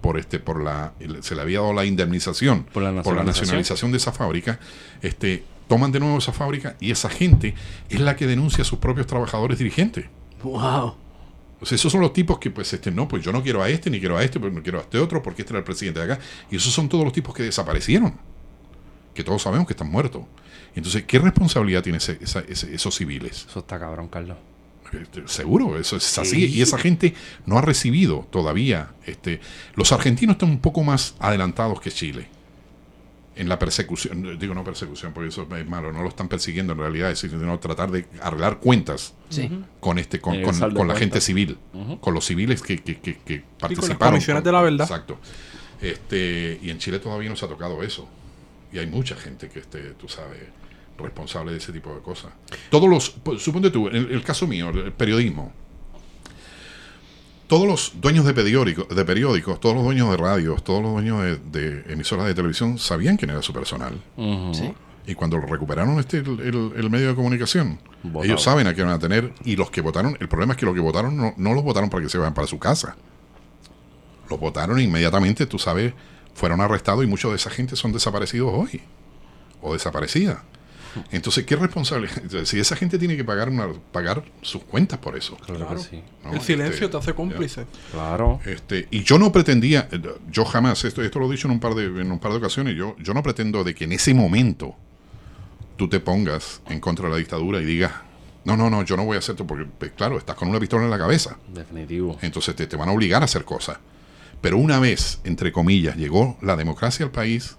por este, por la, se le había dado la indemnización Por la nacionalización. nacionalización de esa fábrica, este, toman de nuevo esa fábrica y esa gente es la que denuncia a sus propios trabajadores dirigentes. Wow. O sea, esos son los tipos que, pues, este, no, pues yo no quiero a este, ni quiero a este, pero no quiero a este otro, porque este era el presidente de acá. Y esos son todos los tipos que desaparecieron, que todos sabemos que están muertos. Entonces, ¿qué responsabilidad tienen ese- esa- ese- esos civiles? Eso está cabrón, Carlos. Este, Seguro, eso es así. Y esa gente no ha recibido todavía. Este, los argentinos están un poco más adelantados que Chile en la persecución. Digo, no persecución, porque eso es malo. No lo están persiguiendo en realidad, es decir, sino tratar de arreglar cuentas Sí. con este con, Eh, con- con la gente civil, con los civiles que, que, que, que las participaron. comisiones de la verdad. Exacto. Este, y en Chile todavía no se ha tocado eso. Y hay mucha gente que, este, tú sabes, responsable de ese tipo de cosas. Todos los, pues, suponte tú, en el, el caso mío, el periodismo. Todos los dueños de periódicos, de periódicos, todos los dueños de radios, todos los dueños de, de emisoras de televisión sabían quién era su personal. Sí. Y cuando recuperaron este el, el- el medio de comunicación, Votado. ellos saben a qué van a tener. Y los que votaron, el problema es que los que votaron no, no los votaron para que se vayan para su casa. Los votaron inmediatamente, tú sabes, fueron arrestados y muchos de esa gente son desaparecidos hoy. O desaparecida. Entonces, ¿qué responsable? Si esa gente tiene que pagar una, pagar sus cuentas por eso. Claro, Claro. que sí. ¿no? el silencio Este, te hace cómplice. Claro. este, y yo no pretendía, yo jamás, esto, esto lo he dicho en un par de, en un par de ocasiones, yo, yo no pretendo de que en ese momento tú te pongas en contra de la dictadura y digas, no, no, no, yo no voy a hacer esto porque, pues, claro, estás con una pistola en la cabeza, Definitivo. entonces te, te van a obligar a hacer cosas. Pero una vez, entre comillas, llegó la democracia al país,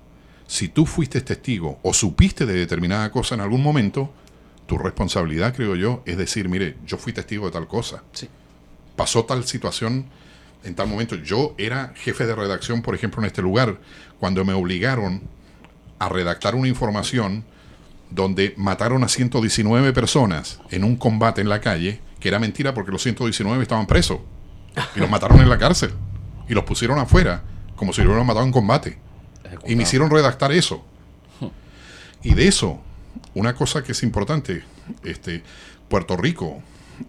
si tú fuiste testigo o supiste de determinada cosa en algún momento, tu responsabilidad, creo yo, es decir, mire, yo fui testigo de tal cosa Sí. pasó tal situación en tal momento. Yo era jefe de redacción, por ejemplo, en este lugar, cuando me obligaron a redactar una información donde mataron a 119 personas en un combate en la calle, que era mentira porque los 119 estaban presos. Y los mataron en la cárcel. Y los pusieron afuera, como si lo hubieran matado en combate. Y me hicieron redactar eso. Y de eso, una cosa que es importante, este, Puerto Rico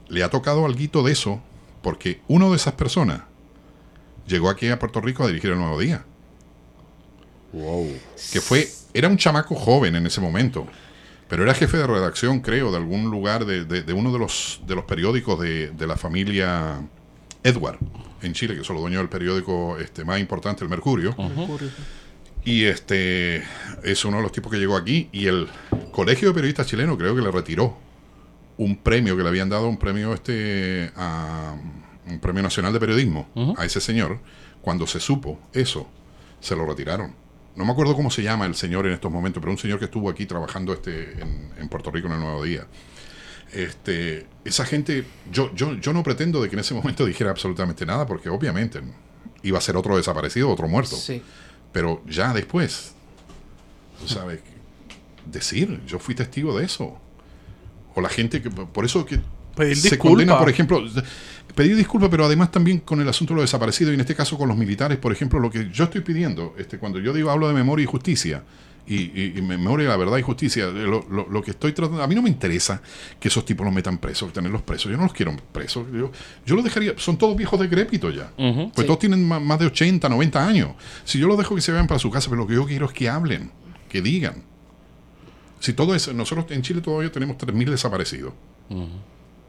le ha tocado algo de eso, porque uno de esas personas llegó aquí a Puerto Rico a dirigir el Nuevo Día, Wow. que fue, era un chamaco joven en ese momento, pero era jefe de redacción, creo, de algún lugar, de, de- de uno de los, de los periódicos de, de la familia Edward, en Chile, que son los dueños del periódico este, más importante, el Mercurio. Y este es uno de los tipos que llegó aquí y el Colegio de Periodistas Chileno creo que le retiró un premio que le habían dado, un premio este a un premio nacional de periodismo a ese señor. Cuando se supo eso, se lo retiraron. No me acuerdo cómo se llama el señor en estos momentos, pero un señor que estuvo aquí trabajando este en, en Puerto Rico en el Nuevo Día. Este, esa gente, yo, yo, yo no pretendo de que en ese momento dijera absolutamente nada, porque obviamente iba a ser otro desaparecido, otro muerto. Sí. Pero ya después, tú sabes, decir, yo fui testigo de eso. O la gente que, por eso que Pedir se disculpa. condena, por ejemplo, pedir disculpas, pero además también con el asunto de los desaparecidos, y en este caso con los militares, por ejemplo, lo que yo estoy pidiendo, este, cuando yo digo hablo de memoria y justicia, y, y- memoria, la verdad y justicia, lo, lo- lo que estoy tratando, a mí no me interesa que esos tipos los metan presos, tenerlos presos, yo no los quiero presos, yo, yo los dejaría, son todos viejos decrépitos ya, pues Sí. todos tienen más de 80, 90 años. Si yo los dejo que se vayan para su casa, pero lo que yo quiero es que hablen, que digan. Si todo es, nosotros en Chile todavía tenemos 3.000 desaparecidos.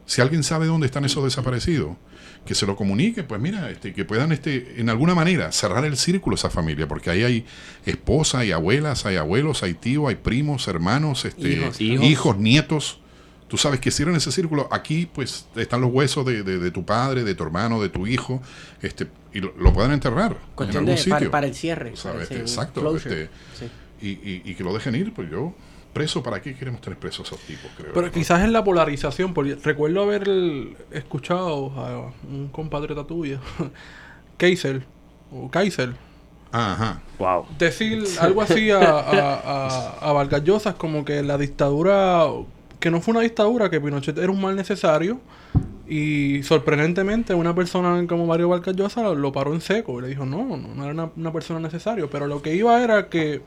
Si alguien sabe dónde están esos desaparecidos, que se lo comunique, pues mira, este, que puedan este, en alguna manera cerrar el círculo esa familia, porque ahí hay esposa, hay abuelas, hay abuelos, hay tíos, hay primos, hermanos, este, Hijos. hijos. Hijos. nietos. Tú sabes que cierran ese círculo. Aquí, pues, están los huesos de, de- de tu padre, de tu hermano, de tu hijo, este, y lo, lo puedan enterrar en Cuestión algún de, sitio. para el cierre. Ese Exacto, closure. este, Sí. y, y- y que lo dejen ir, pues yo, preso, ¿para qué queremos tener presos a esos tipos? Creo Pero quizás es la polarización, porque recuerdo haber el- escuchado a un compatriota tuyo, Kaiser, o Kaiser, Ajá. Wow. decir algo así a, a, a, a Vargas Llosa, como que la dictadura, que no fue una dictadura, que Pinochet era un mal necesario, y sorprendentemente una persona como Mario Vargas Llosa lo, lo paró en seco, y le dijo, no, no, no era una, una persona necesaria, pero lo que iba era que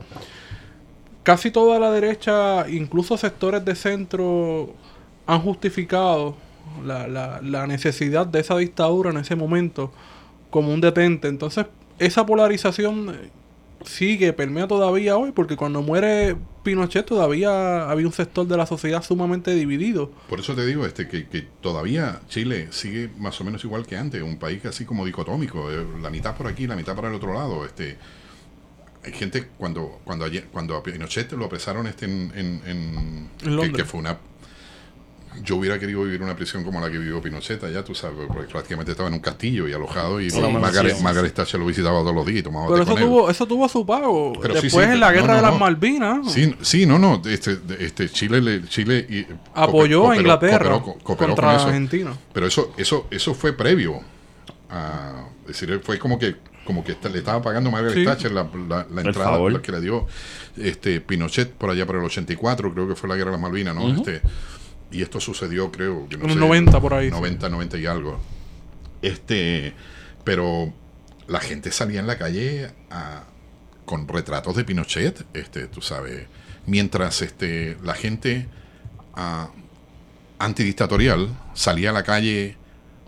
casi toda la derecha, incluso sectores de centro, han justificado la, la, la necesidad de esa dictadura en ese momento como un detente. Entonces, esa polarización eh, sigue, permea todavía hoy, porque cuando muere Pinochet todavía había un sector de la sociedad sumamente dividido. Por eso te digo este que, que todavía Chile sigue más o menos igual que antes, un país así como dicotómico, eh, la mitad por aquí, la mitad para el otro lado. Este, hay gente cuando cuando ayer, cuando a Pinochet lo apresaron este en, en, Londres. que fue una yo hubiera querido vivir una prisión como la que vivió Pinochet allá, tú sabes, porque prácticamente estaba en un castillo y alojado y Sí, Margaret, Thatcher lo visitaba todos los días y tomaba Pero eso con él. tuvo, eso tuvo su pago. Pero Después sí, en la guerra no, de las no. Malvinas, Sí, sí, no, no, este, este Chile, le- Chile y, apoyó cooperó- a Inglaterra cooperó- co- cooperó contra con eso. Argentina. Pero eso, eso, eso fue previo a, es decir, fue como que, como que le estaba pagando Margaret Sí. Thatcher la, la- la El entrada la que le dio este Pinochet por allá por el 84, creo que fue la guerra de las Malvinas, ¿no? Este, y esto sucedió, creo, que no En los sé, 90 por ahí, sí. 90, 90 y algo. Este, pero la gente salía en la calle a- con retratos de Pinochet, este, tú sabes, mientras este, la gente ah, antidictatorial salía a la calle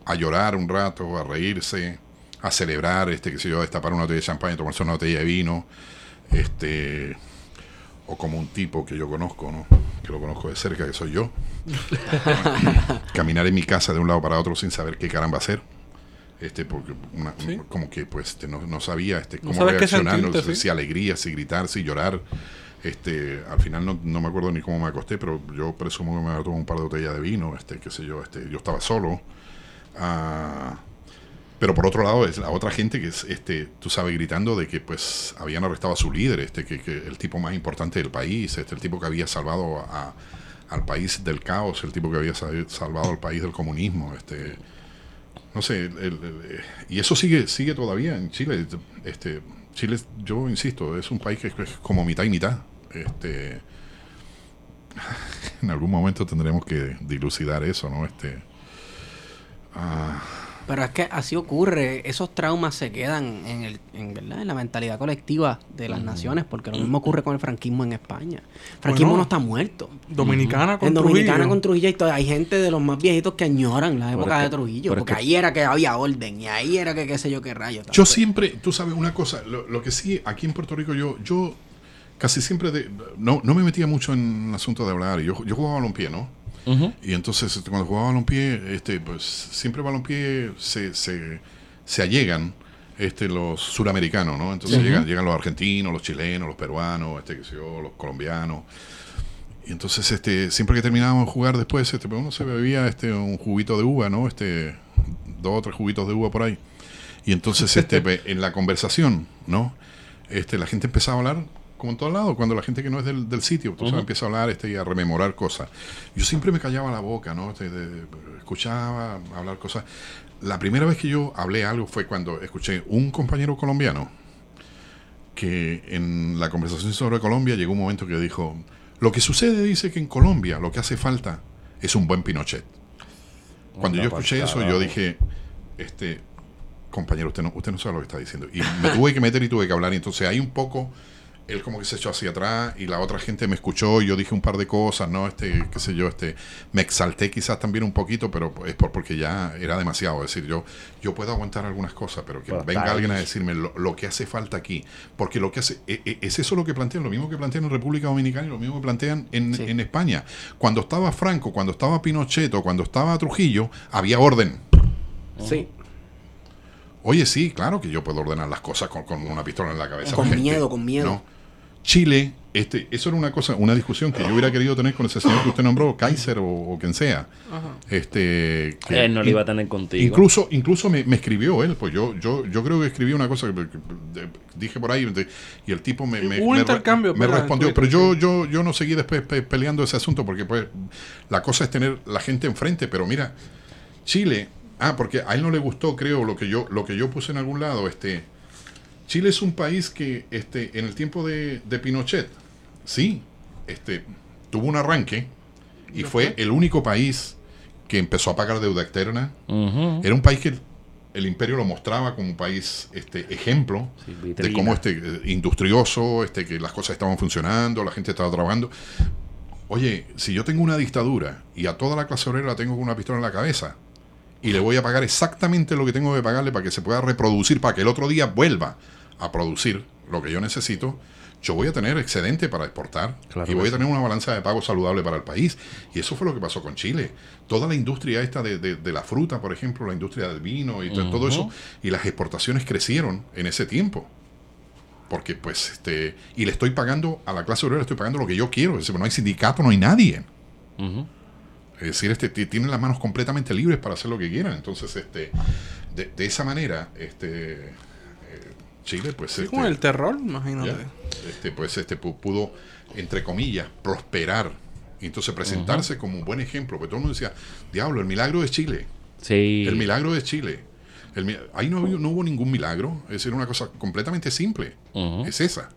a llorar un rato, a reírse, a celebrar, este, que sé yo, destapar una botella de champán, tomarse una botella de vino, este, o como un tipo que yo conozco, ¿no? que lo conozco de cerca, que soy yo, caminar en mi casa de un lado para otro sin saber qué caramba hacer. Este, porque una- Sí. como que pues este, no, no sabía este, cómo qué reaccionar, no sentirte, sé sí. si alegría, si gritar, si llorar. Este, al final no, no me acuerdo ni cómo me acosté, pero yo presumo que me había tomado un par de botellas de vino, este, qué sé yo, este, yo estaba solo. Ah, pero por otro lado, es la otra gente que es, este, tú sabes, gritando de que pues habían arrestado a su líder, este, que, que el tipo más importante del país, este, el tipo que había salvado a- al país del caos, el tipo que había sa- salvado al país del comunismo, este, no sé, el- y eso sigue, sigue todavía en Chile. Este, Chile, yo insisto, es un país que es como mitad y mitad. Este, en algún momento tendremos que dilucidar eso, ¿no? Este, ah, Pero es que así ocurre, esos traumas se quedan en el, en, ¿verdad? en la mentalidad colectiva de las naciones, porque lo mismo ocurre con el franquismo en España. El franquismo Bueno, no está muerto. Dominicana con En Dominicana con Trujillo hay, to- hay gente de los más viejitos que añoran la época es de Trujillo, es porque que- ahí era que había orden y ahí era que qué sé yo qué rayos. Yo siempre, tú sabes una cosa, lo, lo que sí, aquí en Puerto Rico yo, yo casi siempre, de- no, no me metía mucho en el asunto de hablar. Yo, yo jugaba balompié, ¿no? Y entonces este, cuando jugaba balompié, este, pues siempre balompié se, se, se allegan este, los suramericanos, ¿no? Entonces llegan, llegan los argentinos, los chilenos, los peruanos, este, sé yo, los colombianos. Y entonces este, siempre que terminábamos de jugar después, este, pues uno se bebía este, un juguito de uva, ¿no? Este, dos o tres juguitos de uva por ahí. Y entonces este, en la conversación, ¿no? Este, la gente empezaba a hablar como en todos lados, cuando la gente que no es del, del sitio, tú sabes, empieza a hablar este, y a rememorar cosas. Yo siempre me callaba la boca, ¿no? Este, de- escuchaba hablar cosas. La primera vez que yo hablé algo fue cuando escuché un compañero colombiano que en la conversación sobre Colombia llegó un momento que dijo, lo que sucede dice que en Colombia lo que hace falta es un buen Pinochet. Cuando Anda yo escuché eso, yo dije, este, compañero, usted no, usted no sabe lo que está diciendo. Y me tuve que meter y tuve que hablar. Y entonces hay un poco, él como que se echó hacia atrás y la otra gente me escuchó y yo dije un par de cosas, ¿no? Este, qué sé yo, este, me exalté quizás también un poquito, pero es por, porque ya era demasiado. Es decir, yo, yo puedo aguantar algunas cosas, pero que venga alguien a decirme lo, lo que hace falta aquí. Porque lo que hace, e- e- es eso lo que plantean, lo mismo que plantean en República Dominicana y lo mismo que plantean en, Sí. en España. Cuando estaba Franco, cuando estaba Pinochet o cuando estaba Trujillo, había orden. Sí, Oye, sí, claro que yo puedo ordenar las cosas con, con una pistola en la cabeza. Con gente, miedo, con miedo. ¿no? Chile, este, eso era una cosa, una discusión que yo hubiera querido tener con ese señor que usted nombró, Kaiser o, o quien sea. Este, que Él no lo iba a tener contigo. Incluso, incluso me, me escribió él, pues yo, yo, yo creo que escribí una cosa que, dije por ahí de- y el tipo me, me, intercambio, me respondió, pero yo, yo, yo no seguí después pe- peleando ese asunto porque pues la cosa es tener la gente enfrente, pero mira, Chile, ah, porque a él no le gustó, creo, lo que yo, lo que yo puse en algún lado, este, Chile es un país que, este, en el tiempo de, de Pinochet, sí, este, tuvo un arranque y fue el único país que empezó a pagar deuda externa. Era un país que el, el imperio lo mostraba como un país este, ejemplo Sí, de cómo este, eh, industrioso, este, que las cosas estaban funcionando, la gente estaba trabajando. Oye, si yo tengo una dictadura y a toda la clase obrera la tengo con una pistola en la cabeza y le voy a pagar exactamente lo que tengo que pagarle para que se pueda reproducir, para que el otro día vuelva a producir lo que yo necesito, yo voy a tener excedente para exportar Claro y voy a tener una balanza de pago saludable para el país. Y eso fue lo que pasó con Chile. Toda la industria esta de, de- de la fruta, por ejemplo, la industria del vino y to- todo eso, y las exportaciones crecieron en ese tiempo. Porque pues, este, y le estoy pagando a la clase obrera, le estoy pagando lo que yo quiero. Es decir, no hay sindicato, no hay nadie. Es decir, este, ti- tienen las manos completamente libres para hacer lo que quieran. Entonces, este, de, de esa manera, este, Chile, pues, Sí, este, con el terror, imagínate. ya, este, pues, este, pu- pudo, entre comillas, prosperar. Y entonces presentarse como un buen ejemplo. Porque todo el mundo decía, diablo, el milagro de Chile. Sí. El milagro de Chile. El ahí no, hubo- no hubo ningún milagro. Es decir, una cosa completamente simple. Es esa.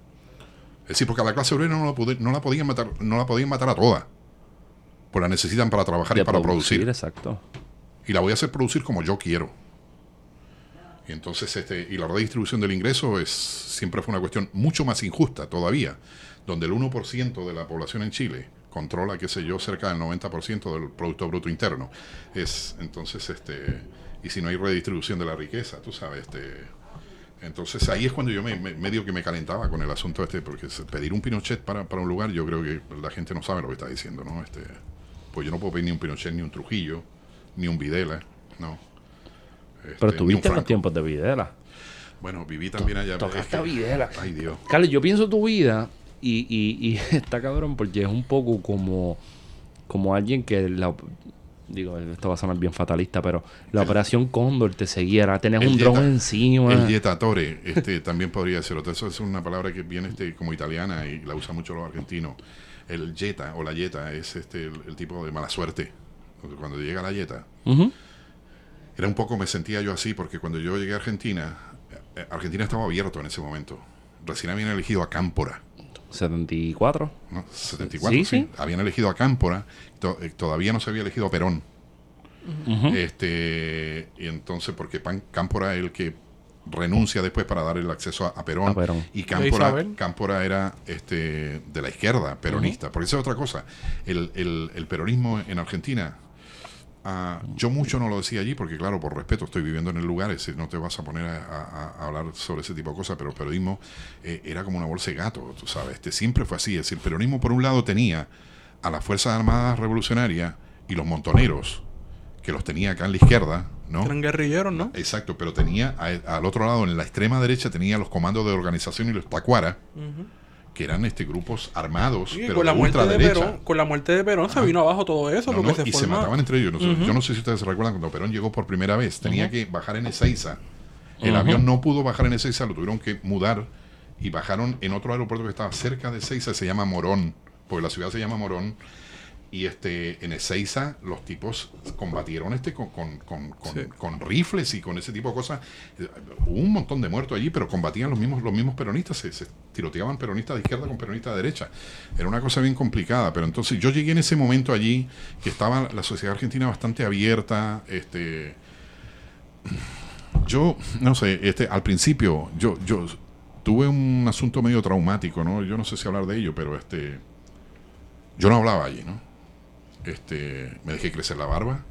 Es decir, porque a la clase obrera no la, no la podían matar, no la podían matar a toda. Pues la necesitan para trabajar y para producir. Exacto. Y la voy a hacer producir como yo quiero. Entonces, este, y la redistribución del ingreso es, siempre fue una cuestión mucho más injusta todavía, donde el 1% de la población en Chile controla, qué sé yo, cerca del 90% del Producto Bruto Interno. Es, entonces, este, y si no hay redistribución de la riqueza, tú sabes, este, entonces ahí es cuando yo me, me- medio que me calentaba con el asunto este, porque pedir un Pinochet para, para un lugar, yo creo que la gente no sabe lo que está diciendo, ¿no? Este, pues yo no puedo pedir ni un Pinochet, ni un Trujillo, ni un Videla, no. Este, Pero tuviste los tiempos de Videla. Bueno, viví también allá. tocaste a que- Videla. Ay, Dios. Carlos, yo pienso tu vida y, y, y está cabrón porque es un poco como, como alguien que la, digo, esto va a sonar bien fatalista, pero la operación Cóndor te seguía, El un dron encima. El este, también podría ser otro. Eso es una palabra que viene este, como italiana y la usan mucho los argentinos. El jeta o la yeta es este, el, el tipo de mala suerte. Cuando llega la yeta. Era un poco, me sentía yo así, porque cuando yo llegué a Argentina, eh, Argentina estaba abierto en ese momento. Recién habían elegido a Cámpora. 74. ¿no? 74, Sí, sí, sí. Habían elegido a Cámpora, to- eh, todavía no se había elegido a Perón. Este Y entonces, porque Pan- Cámpora es el que renuncia después para dar el acceso a, a Perón. A Perón. Y Cámpora. Cámpora era este, de la izquierda, peronista. Porque esa es otra cosa. El, el- el peronismo en Argentina, ah, yo mucho no lo decía allí, porque claro, por respeto, estoy viviendo en el lugar, ese, no te vas a poner a, a- a hablar sobre ese tipo de cosas, pero el peronismo eh, era como una bolsa de gato, tú sabes. Este, siempre fue así. Es decir, el peronismo por un lado tenía a las Fuerzas Armadas Revolucionarias y los montoneros, que los tenía acá en la izquierda, ¿no? Eran guerrilleros, ¿no? Exacto, pero tenía a- al otro lado, en la extrema derecha, tenía los comandos de organización y los tacuara, que eran este grupos armados, pero con la muerte de. Perón, con la muerte de Perón se vino abajo todo eso, No, porque no, se y se mataban entre ellos. No sé- Yo no sé si ustedes se recuerdan cuando Perón llegó por primera vez, tenía que bajar en Ezeiza. El avión no pudo bajar en Ezeiza, lo tuvieron que mudar y bajaron en otro aeropuerto que estaba cerca de Ezeiza, se llama Morón, porque la ciudad se llama Morón. Y este, en Ezeiza los tipos combatieron este con, con, con, con- Sí. con rifles y con ese tipo de cosas. Hubo un montón de muertos allí, pero combatían los mismos, los mismos peronistas, se, se tiroteaban peronistas de izquierda con peronistas de derecha. Era una cosa bien complicada, pero entonces yo llegué en ese momento allí, que estaba la sociedad argentina bastante abierta, este yo, no sé, este, al principio, yo, yo tuve un asunto medio traumático, ¿no? Yo no sé si hablar de ello, pero este, yo no hablaba allí, ¿no? Este, me dejé crecer la barba,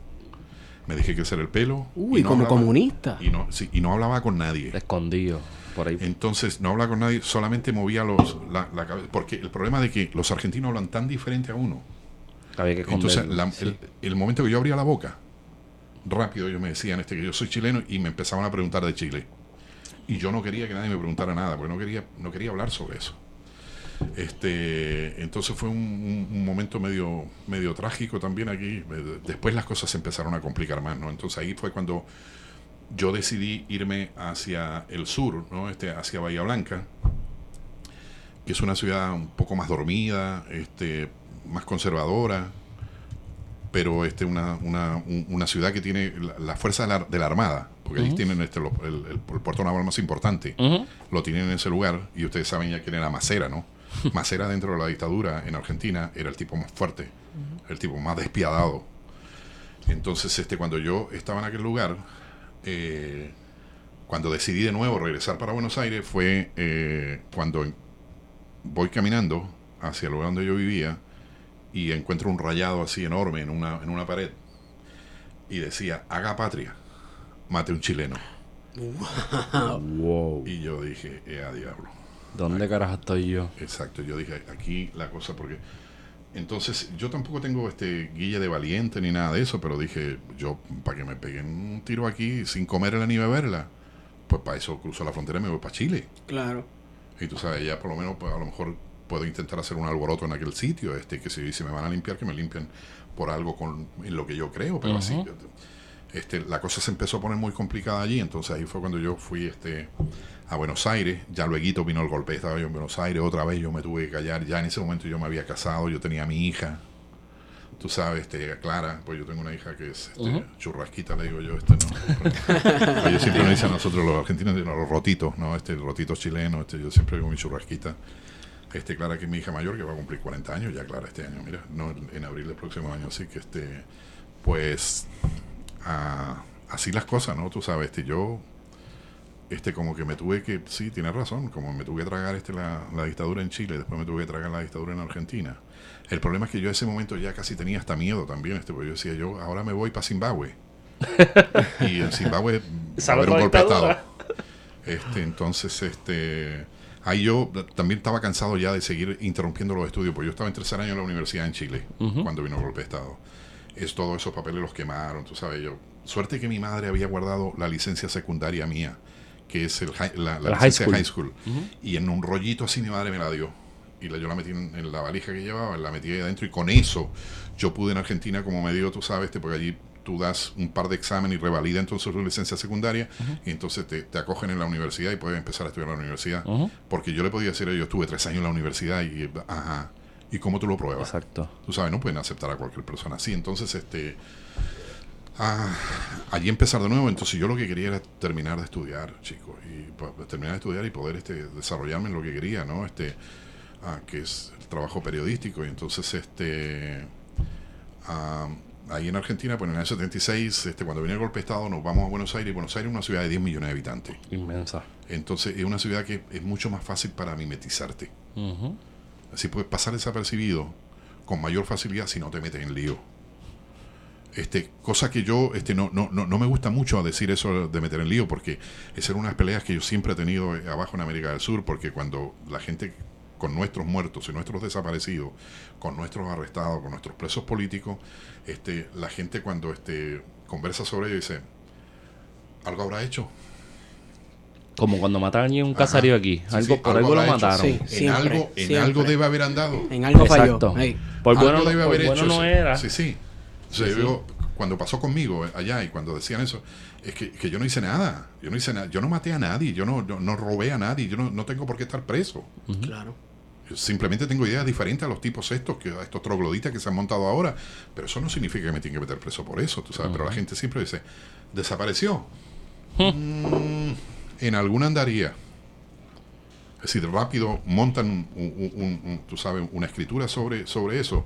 me dejé crecer el pelo. Uy, y no como hablaba- comunista. Y no, sí, y no hablaba con nadie. Escondido. Por ahí. Entonces, no hablaba con nadie, solamente movía los, la, la cabeza. Porque el problema de que los argentinos hablan tan diferente a uno. Había que Entonces, la- sí. el, el momento que yo abría la boca, rápido ellos me decían este que yo soy chileno y me empezaban a preguntar de Chile. Y yo no quería que nadie me preguntara nada, porque no quería, no quería hablar sobre eso. Este, entonces fue un, un- un momento medio, medio trágico también aquí. Eh, Después las cosas se empezaron a complicar más, ¿no? Entonces ahí fue cuando yo decidí irme hacia el sur, ¿no? Este, hacia Bahía Blanca, que es una ciudad un poco más dormida, este, más conservadora, pero este, una, una, un- una ciudad que tiene la, la fuerza de la, de la Armada, porque allí tienen este, lo- el, puerto naval más importante, lo tienen en ese lugar, y ustedes saben ya quién era Macera, ¿no? Macera dentro de la dictadura en Argentina era el tipo más fuerte, el tipo más despiadado. Entonces, este, cuando yo estaba en aquel lugar, eh, cuando decidí de nuevo regresar para Buenos Aires, fue eh, cuando voy caminando hacia el lugar donde yo vivía y encuentro un rayado así enorme en una, en una pared y decía, haga patria, mate un chileno. Wow. Y yo dije, eh, a diablo. ¿Dónde carajo estoy yo? Exacto, yo dije, aquí la cosa, porque... Entonces, yo tampoco tengo este guille de valiente ni nada de eso, pero dije, yo, para que me peguen un tiro aquí sin comerla ni beberla, pues para eso cruzo la frontera y me voy para Chile. Claro. Y tú sabes, ya por lo menos, pues, a lo mejor puedo intentar hacer un alboroto en aquel sitio, este que si, si me van a limpiar, que me limpien por algo con, en lo que yo creo, pero así... Este, la cosa se empezó a poner muy complicada allí, entonces ahí fue cuando yo fui este, a Buenos Aires, ya luego vino el golpe, estaba yo en Buenos Aires, otra vez yo me tuve que callar, ya en ese momento yo me había casado, yo tenía a mi hija, tú sabes, este, Clara, pues yo tengo una hija que es este, churrasquita, le digo yo, este no. Ellos siempre nos dicen a nosotros los argentinos, los rotitos, ¿no? Este, el rotito chileno, este, yo siempre digo mi churrasquita. Este, Clara, que es mi hija mayor, que va a cumplir 40 años, ya Clara este año, mira, no, en abril del próximo año, así que este, pues, ah, así las cosas, ¿no? Tú sabes, este, yo este como que me tuve que, sí, tienes razón, como me tuve que tragar este la, la dictadura en Chile, después me tuve que tragar la dictadura en Argentina. El problema es que yo en ese momento ya casi tenía hasta miedo también, este, porque yo decía, yo ahora me voy para Zimbabue. y en Zimbabue va a haber un golpe de. Estado. Este, entonces, este, ahí yo también estaba cansado ya de seguir interrumpiendo los estudios, porque yo estaba en tercer año en la universidad en Chile, cuando vino el golpe de Estado. Es, todos esos papeles los quemaron, tú sabes, yo. Suerte que mi madre había guardado la licencia secundaria mía, que es el hi- la, la La high school. high school. Y en un rollito así mi madre me la dio. Y la, yo la metí en, en la valija que llevaba, la metí ahí adentro y con eso yo pude en Argentina, como me dio, tú sabes, porque allí tú das un par de exámenes y revalida entonces tu licencia secundaria y entonces te, te acogen en la universidad y puedes empezar a estudiar en la universidad. Porque yo le podía decir, yo estuve tres años en la universidad y, ajá, ¿y cómo tú lo pruebas? Exacto. Tú sabes, no pueden aceptar a cualquier persona así. Entonces, este. Ah, allí empezar de nuevo. Entonces, yo lo que quería era terminar de estudiar, chicos. Y pa- terminar de estudiar y poder este, desarrollarme en lo que quería, ¿no? Este. ah, que es el trabajo periodístico. Y entonces, este. ah, ahí en Argentina, pues en el año 76, este, cuando viene el golpe de Estado, nos vamos a Buenos Aires. Y Buenos Aires es una ciudad de 10 millones de habitantes. Inmensa. Entonces, es una ciudad que es mucho más fácil para mimetizarte. Ujú. Así puedes pasar desapercibido con mayor facilidad si no te metes en lío. Este, cosa que yo este, no, no, no, no me gusta mucho decir eso de meter en lío, porque esa era una de las peleas que yo siempre he tenido eh, abajo en América del Sur, porque cuando la gente con nuestros muertos y nuestros desaparecidos, con nuestros arrestados, con nuestros presos políticos, este, la gente cuando este, conversa sobre ello dice, algo habrá hecho. Como cuando matan a un Ajá. caserío aquí. Algo, sí, por algo algo lo mataron. Sí. En Siempre, algo, en siempre. algo debe haber andado. En algo falló. Por Algo bueno, debe por haber bueno hecho no era. Sí, sí. O sea, Sí, yo sí. digo, cuando pasó conmigo eh, allá y cuando decían eso, es que, que yo no hice nada. Yo no hice nada. Yo no maté a nadie. Yo no, yo no robé a nadie. Yo no, no tengo por qué estar preso. Claro. Yo simplemente tengo ideas diferentes a los tipos estos, que a estos trogloditas que se han montado ahora. Pero eso no significa que me tienen que meter preso por eso, tú sabes. Pero la gente siempre dice, desapareció. Mm, en alguna andaría. Es decir, rápido montan, un, un- un- un- tú sabes, una escritura sobre, sobre eso.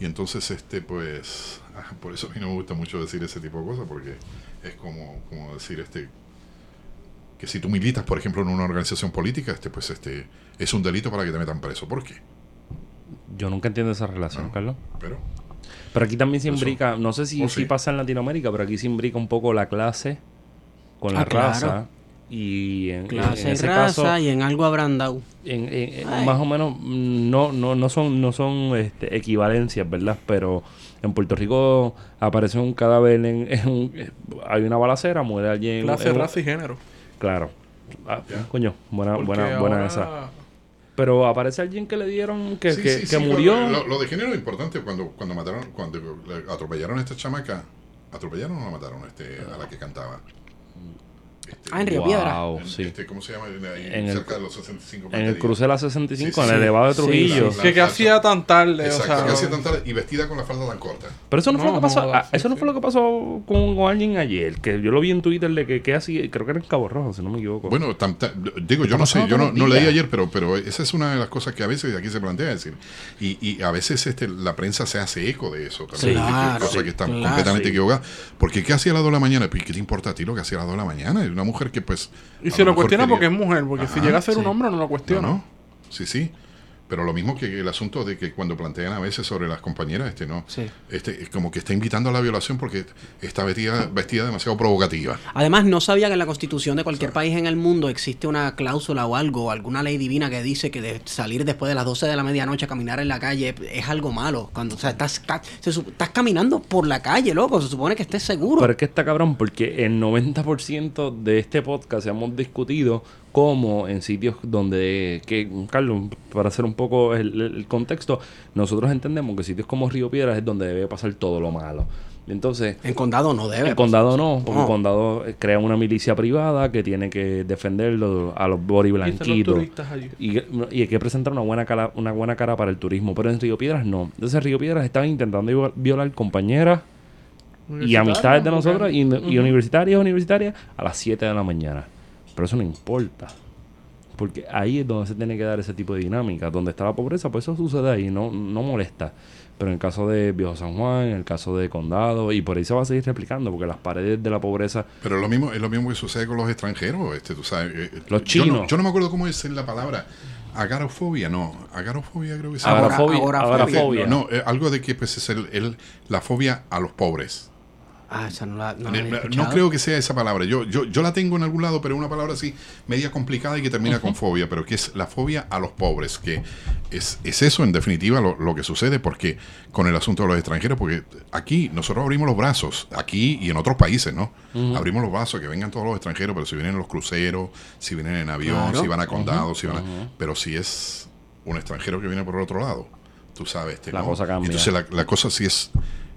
Y entonces, este, pues, por eso a mí no me gusta mucho decir ese tipo de cosas, porque es como, como decir, este, que si tú militas, por ejemplo, en una organización política, este, pues, este, es un delito para que te metan preso. ¿Por qué? Yo nunca entiendo esa relación, No. Carlos. Pero, Pero aquí también se imbrica, no sé si, Oh, si sí. pasa en Latinoamérica, pero aquí se imbrica un poco la clase con la Ah, claro. raza. Y en, Clase en ese raza caso, y en algo habrán dado. en- en- en- Ay. más o menos no no no son no son este, equivalencias verdad pero en Puerto Rico aparece un cadáver en, en un- hay una balacera muere alguien Clase, en raza y género. claro Ah, coño buena Porque buena buena ahora- esa pero aparece alguien que le dieron que, Sí, que, sí, que sí, murió Lo, lo de género es importante cuando, cuando mataron, cuando atropellaron a esta chamaca. ¿Atropellaron o la mataron este, a la que cantaba? Este, Ah, en Río Piedra. wow en- sí este, ¿Cómo se llama? Ahí, En el- cerca de los 65 en el cruce de la 65 Sí, en sí, el elevado de Trujillo sí, Que qué hacía tan tarde, Exacto, o sea... que hacía tan tarde y vestida con la falda tan corta. Pero eso no, fue No, lo que pasó. joda, ah, sí, eso no fue lo que pasó con, con alguien ayer. Que yo lo vi en Twitter de que, que así, creo que era en Cabo Rojo, si no me equivoco. Bueno, tam- ta- digo, yo no sé, yo no, no leí ayer, pero, pero esa es una de las cosas que a veces aquí se plantea decir. Y, y a veces este, la prensa se hace eco de eso también. Que- Claro, cosa sí, que está claro, completamente sí. equivocada. Porque ¿qué hacía a las 2 de la mañana? Pues, ¿Qué te importa a ti lo que hacía a las 2 de la mañana? Una mujer que pues... Y se lo mejor cuestiona quería- porque es mujer, porque si llega a ser sí. un hombre no lo No, cuestiona. no. Sí, sí. Pero lo mismo que el asunto de que cuando plantean a veces sobre las compañeras, este no, Sí. este es como que está invitando a la violación porque está vestida, vestida demasiado provocativa. Además, no sabía que en la constitución de cualquier país en el mundo existe una cláusula o algo, alguna ley divina que dice que de salir después de las 12 de la medianoche a caminar en la calle es algo malo. Cuando, o sea, estás, ca- se sup- estás caminando por la calle, loco, se supone que estés seguro. Pero es que está cabrón porque el 90% de este podcast hemos discutido cómo en sitios donde, que Carlos, para hacer un poco el, el contexto, nosotros entendemos que sitios como Río Piedras es donde debe pasar todo lo malo. Entonces, en condado no debe. el condado no, porque No. el condado eh, crea una milicia privada que tiene que defenderlo a los bori Y están los blanquitos. Y, y hay que presentar una buena cara, una buena cara para el turismo. Pero en Río Piedras no. Entonces Río Piedras estaban intentando viol- violar compañeras y amistades de nosotros y, y universitarias universitarias a las 7 de la mañana. Pero eso no importa. Porque ahí es donde se tiene que dar ese tipo de dinámica. Donde está la pobreza, pues eso sucede ahí, no, no molesta. Pero en el caso de Viejo San Juan, en el caso de Condado, y por ahí se va a seguir replicando, porque las paredes de la pobreza Pero lo mismo, es lo mismo que sucede con los extranjeros, este, tú sabes. eh, Los yo no- chinos. Yo no, me acuerdo cómo es la palabra. Agarofobia, no. Agarofobia creo que se llama. Agorafobia. agorafobia. No, eh, algo de que pues, es el, el- la fobia a los pobres. Ah, esa no la, no la No, había no creo que sea esa palabra. Yo, yo, yo la tengo en algún lado, pero es una palabra así media complicada y que termina con fobia, pero que es la fobia a los pobres, que es, es eso en definitiva lo, lo que sucede porque con el asunto de los extranjeros, porque aquí nosotros abrimos los brazos, aquí y en otros países, ¿no? Abrimos los brazos, que vengan todos los extranjeros, pero si vienen en los cruceros, si vienen en avión, Claro. si van a condados, si van a- pero si es un extranjero que viene por el otro lado, tú sabes. Este, La ¿no? cosa cambia. Entonces la, la cosa sí es,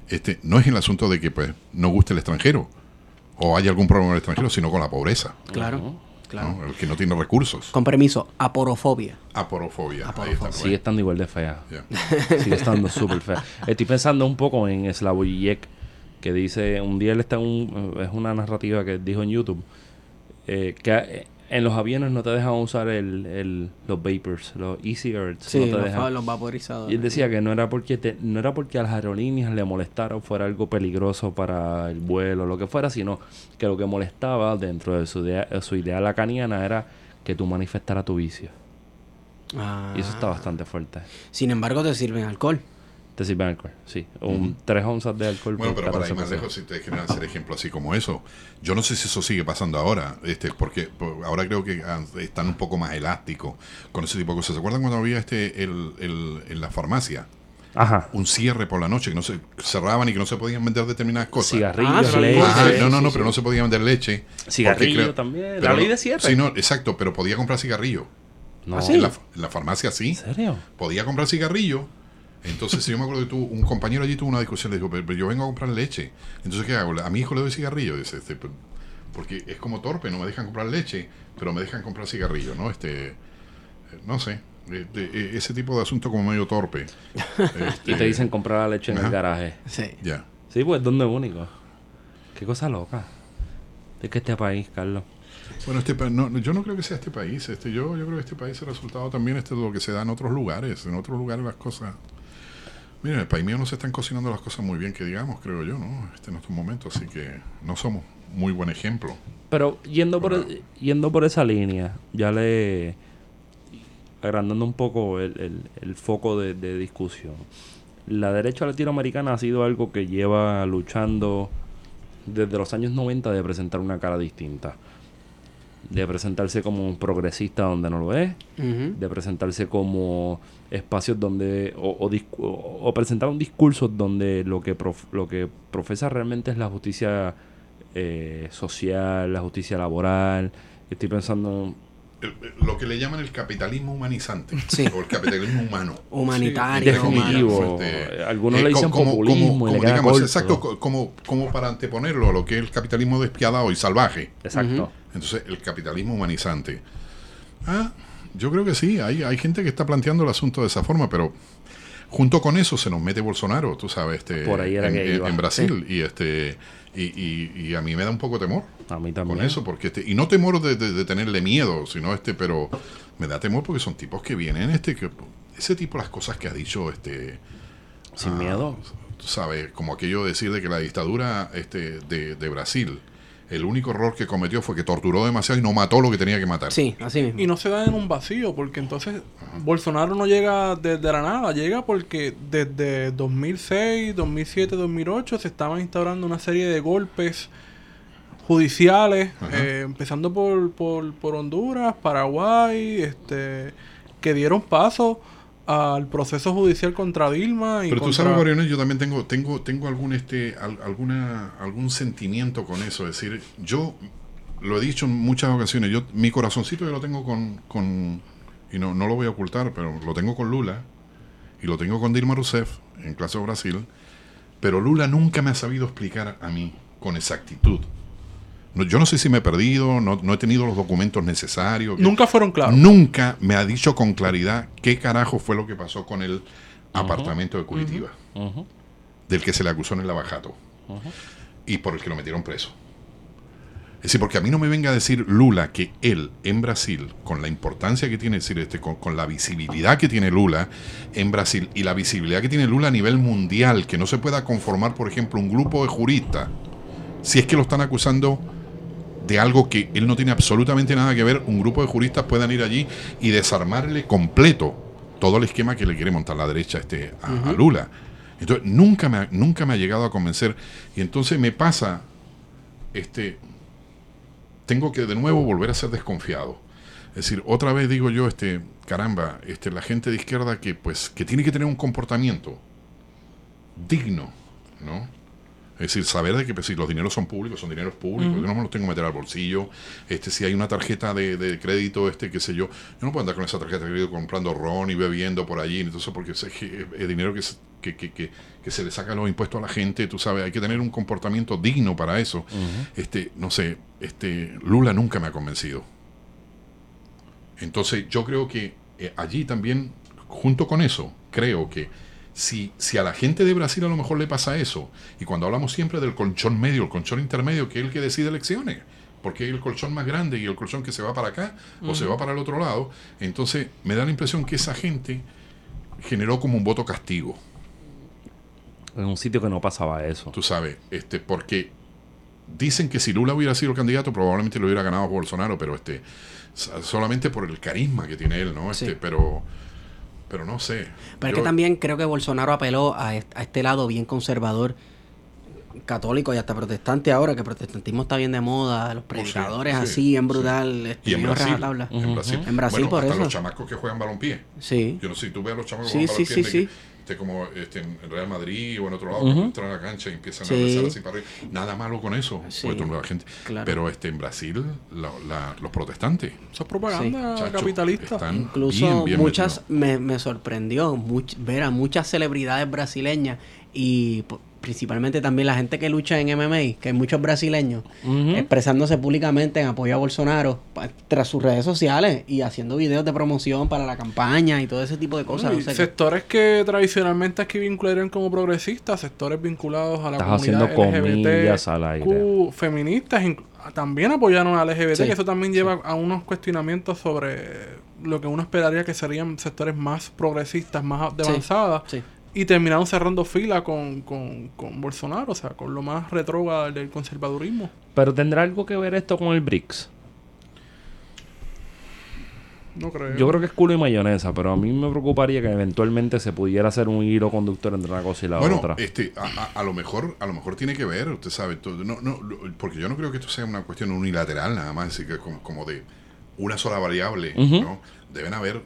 este, no es el asunto de que pues no guste el extranjero o hay algún problema con el extranjero, sino con la pobreza, Claro, claro. ¿no? el que no tiene recursos. Con permiso, aporofobia. Aporofobia. Aporofobia. Ahí está, sigue estando igual de fea. Ya. Sigue estando súper fea. Estoy pensando un poco en Slavoj Žižek, que dice, un día él está en un, es una narrativa que dijo en YouTube, eh, que en los aviones no te dejan usar el, el- los vapors, los e-cigarettes. Sí, no te los, dejan. fa- los vaporizadores. Y él decía que no era porque te- no era porque a las aerolíneas le molestara o fuera algo peligroso para el vuelo o lo que fuera, sino que lo que molestaba dentro de su idea, su idea lacaniana era que tú manifestaras tu vicio. Ah. Y eso está bastante fuerte. Sin embargo, te sirven alcohol. Te sirven alcohol, sí. Un 3 onzas de alcohol Bueno, por pero para 14 ir más lejos, si ustedes quieren hacer ejemplos así como eso, yo no sé si eso sigue pasando ahora, este, porque por- ahora creo que ah, están un poco más elásticos con ese tipo de cosas. ¿Se acuerdan cuando había este el, el- en la farmacia Ajá. un cierre por la noche que no se cerraban y que no se podían vender determinadas cosas? Cigarrillos, Ah, leche. Ajá, Sí, no, no, sí, no, sí. pero no se podía vender leche. Cigarrillo también. pero La ley de cierre. Sí, no, exacto, pero podía comprar cigarrillo. No. ¿Ah, sí? En, la, en la farmacia sí. ¿En serio? Podía comprar cigarrillo. Entonces, yo me acuerdo que tuvo, un compañero allí tuvo una discusión. Le dijo, pero, pero yo vengo a comprar leche. Entonces, ¿qué hago? A mi hijo le doy cigarrillo. Dice, este, porque es como torpe, no me dejan comprar leche, pero me dejan comprar cigarrillo, ¿no? Este, eh, no sé. eh, de- eh, ese tipo de asunto como medio torpe. Y te dicen comprar la leche en el garaje. Sí. Ya. Sí, pues ¿dónde es único? Qué cosa loca. Es que este país, Carlos. Bueno, este pa- no, yo no creo que sea este país. Este, yo, yo creo que este país es el resultado también este, de lo que se da en otros lugares. En otros lugares las cosas... Miren, en el país mío no se están cocinando las cosas muy bien, que digamos, creo yo, ¿no? Este, en estos momentos, así que no somos muy buen ejemplo. Pero yendo por, yendo por esa línea, ya le agrandando un poco el, el- el foco de, de discusión. La derecha latinoamericana ha sido algo que lleva luchando desde los años 90 de presentar una cara distinta. De presentarse como un progresista donde no lo es, de presentarse como espacios donde o, o- o presentar un discurso donde lo que prof- lo que profesa realmente es la justicia eh, social, la justicia laboral. Estoy pensando El- lo que le llaman el capitalismo humanizante, Sí. o el capitalismo humano. Humanitario. Definitivo. humano. Este, Algunos eh, le dicen co- como- populismo como- digamos, exacto, co- como, como para anteponerlo a lo que es el capitalismo despiadado y salvaje. exacto. Entonces, el capitalismo humanizante. Ah, yo creo que sí, hay, hay gente que está planteando el asunto de esa forma, pero junto con eso se nos mete Bolsonaro, tú sabes, este, Por ahí era en, que en- iba. en Brasil. Y este y, y- y a mí me da un poco temor A mí también. con eso, porque este, y no temor de, de- de tenerle miedo, sino este, pero me da temor porque son tipos que vienen, este, que ese tipo las cosas que ha dicho, este, Sin ah, miedo. tú sabes, como aquello de decir de que la dictadura este, de, de Brasil, el único error que cometió fue que torturó demasiado y no mató lo que tenía que matar. Sí, así mismo. Y no se da en un vacío, porque entonces Bolsonaro no llega desde la nada, llega porque desde 2006, 2007, 2008 se estaban instaurando una serie de golpes judiciales, eh, empezando por, por, por Honduras, Paraguay, este, que dieron paso al proceso judicial contra Dilma y Pero tú sabes, Mariano, yo también tengo, tengo, tengo algún este, al- alguna, algún sentimiento con eso. Es decir, yo lo he dicho en muchas ocasiones, yo, mi corazoncito yo lo tengo con, con y no, no lo voy a ocultar, pero lo tengo con Lula y lo tengo con Dilma Rousseff en clase de Brasil, pero Lula nunca me ha sabido explicar a mí con exactitud. No, yo no sé si me he perdido, no, no he tenido los documentos necesarios. Nunca fueron claros. Nunca me ha dicho con claridad qué carajo fue lo que pasó con el apartamento de Curitiba, del que se le acusó en el lavajato ujú. y por el que lo metieron preso. Es decir, porque a mí no me venga a decir Lula que él en Brasil, con la importancia que tiene, es decir, este, con, con la visibilidad que tiene Lula en Brasil y la visibilidad que tiene Lula a nivel mundial, que no se pueda conformar, por ejemplo, un grupo de juristas, si es que lo están acusando de algo que él no tiene absolutamente nada que ver, un grupo de juristas puedan ir allí y desarmarle completo todo el esquema que le quiere montar la derecha este, a, a Lula. Entonces, nunca me, ha- nunca me ha llegado a convencer. Y entonces me pasa, este, tengo que de nuevo volver a ser desconfiado. Es decir, otra vez digo yo, este, caramba, este, la gente de izquierda que pues, que tiene que tener un comportamiento digno, ¿no? Es decir, saber de que pues, si los dineros son públicos, son dineros públicos, yo no me los tengo que meter al bolsillo. Este, si hay una tarjeta de, de crédito, este, qué sé yo, yo no puedo andar con esa tarjeta de crédito comprando ron y bebiendo por allí, entonces porque es, es dinero que, se- que, que, que, que se le saca los impuestos a la gente, tú sabes, hay que tener un comportamiento digno para eso. Este, no sé, este, Lula nunca me ha convencido. Entonces yo creo que eh, allí también, junto con eso, creo que si, si a la gente de Brasil a lo mejor le pasa eso, y cuando hablamos siempre del colchón medio, el colchón intermedio, que es el que decide elecciones, porque es el colchón más grande y el colchón que se va para acá o se va para el otro lado, entonces me da la impresión que esa gente generó como un voto castigo, En un sitio que no pasaba eso. tú sabes, este, porque dicen que si Lula hubiera sido el candidato probablemente lo hubiera ganado Bolsonaro, pero este so- solamente por el carisma que tiene él, ¿no? Este, Sí. pero pero no sé. Pero es que también creo que Bolsonaro apeló a, a este lado bien conservador, católico y hasta protestante ahora, que el protestantismo está bien de moda, los predicadores Oh, sí, así, en sí. brutal, este, y en bien Brasil, en Brasil, En Brasil Bueno, por hasta eso. los chamacos que juegan balompié. Sí. Yo no sé si tú ves a los chamacos Sí, que juegan sí, balompié sí, de sí. Como este, en Real Madrid o en otro lado, cuando entran a la cancha y empiezan Sí. a rezar así para arriba. Nada malo con eso, Sí. la gente. Claro. Pero este en Brasil, la- la- los protestantes Eso es propaganda chacho, capitalista. están Incluso bien, bien muchas, me, me sorprendió much- ver a muchas celebridades brasileñas y principalmente también la gente que lucha en MMA, que hay muchos brasileños, expresándose públicamente en apoyo a Bolsonaro pa- tras sus redes sociales y haciendo videos de promoción para la campaña y todo ese tipo de cosas. Sectores que tradicionalmente aquí vincularían como progresistas, sectores vinculados a la Estás comunidad LGBT, al aire. Q, feministas, también apoyaron al LGBT, Sí. que eso también lleva a unos cuestionamientos sobre lo que uno esperaría que serían sectores más progresistas, más de avanzada, Sí. Y terminaron cerrando fila con, con, con Bolsonaro, o sea, con lo más retrógrado del conservadurismo. Pero tendrá algo que ver esto con el BRICS. No creo. Yo creo que es culo y mayonesa, pero a mí me preocuparía que eventualmente se pudiera hacer un hilo conductor entre una cosa y la Bueno, otra. este, a, a- a lo mejor, a lo mejor tiene que ver, usted sabe, todo- no, no, porque yo no creo que esto sea una cuestión unilateral nada más, así que como, como de una sola variable. ¿no? Deben haber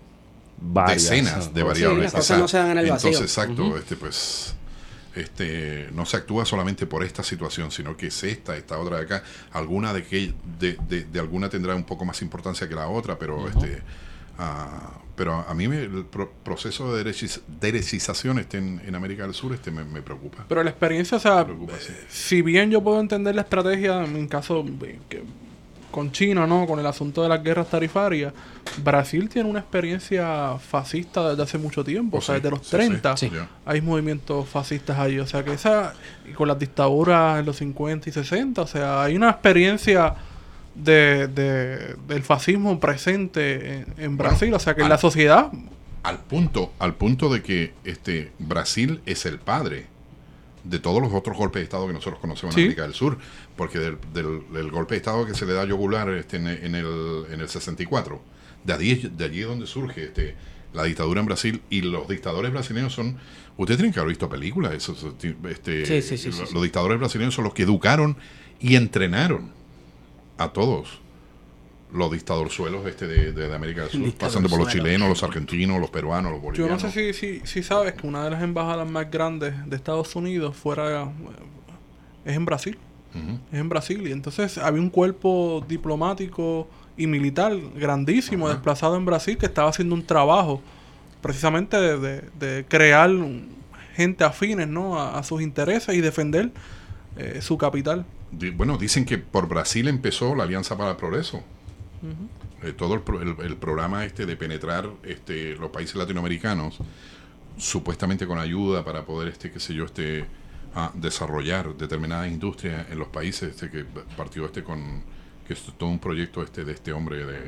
Varias, decenas de variables. Sí, las cosas no se dan en el vacío. Entonces, exacto, este, pues, este, no se actúa solamente por esta situación, sino que es esta, esta otra de acá, alguna de que de, de- de alguna tendrá un poco más importancia que la otra, pero este, ah, pero a mí me- el pro- proceso de derechiz- derechización este en, en América del Sur este me, me preocupa. Pero la experiencia, o sea, preocupa, sí. si bien yo puedo entender la estrategia, en caso eh, que- con China, ¿no? Con el asunto de las guerras tarifarias, Brasil tiene una experiencia fascista desde hace mucho tiempo, o sea, Sí, desde los sí, sí, 30 sí. Ya. hay movimientos fascistas allí, o sea, que esa, y con las dictaduras en los 50 y 60, o sea, hay una experiencia de, de- del fascismo presente en, en Brasil, o sea, que en la sociedad Al punto, al punto de que este Brasil es el padre de todos los otros golpes de Estado que nosotros conocemos Sí. en América del Sur, porque del, del- del golpe de Estado que se le da a Yogular este, en, en el, en el 64, de allí, es- de allí es donde surge este, la dictadura en Brasil y los dictadores brasileños son, ustedes tienen que haber visto películas, eso, eso, ti- este, Sí, sí, los dictadores brasileños son los que educaron y entrenaron a todos los dictadorzuelos este de, de- de América del Sur, pasando por los chilenos, los argentinos, los peruanos, los Yo bolivianos. no sé si, si, si sabes que una de las embajadas más grandes de Estados Unidos fuera eh, es en Brasil. Es en Brasil. Y entonces había un cuerpo diplomático y militar grandísimo desplazado en Brasil que estaba haciendo un trabajo precisamente de, de- de crear gente afines ¿no? a, a sus intereses y defender eh, su capital. Bueno, dicen que por Brasil empezó la Alianza para el Progreso. Eh, todo el, pro- el- el programa este de penetrar este, los países latinoamericanos, supuestamente con ayuda para poder, este, qué sé yo, este, desarrollar determinadas industrias en los países este, que partió este con que es todo un proyecto este de este hombre de,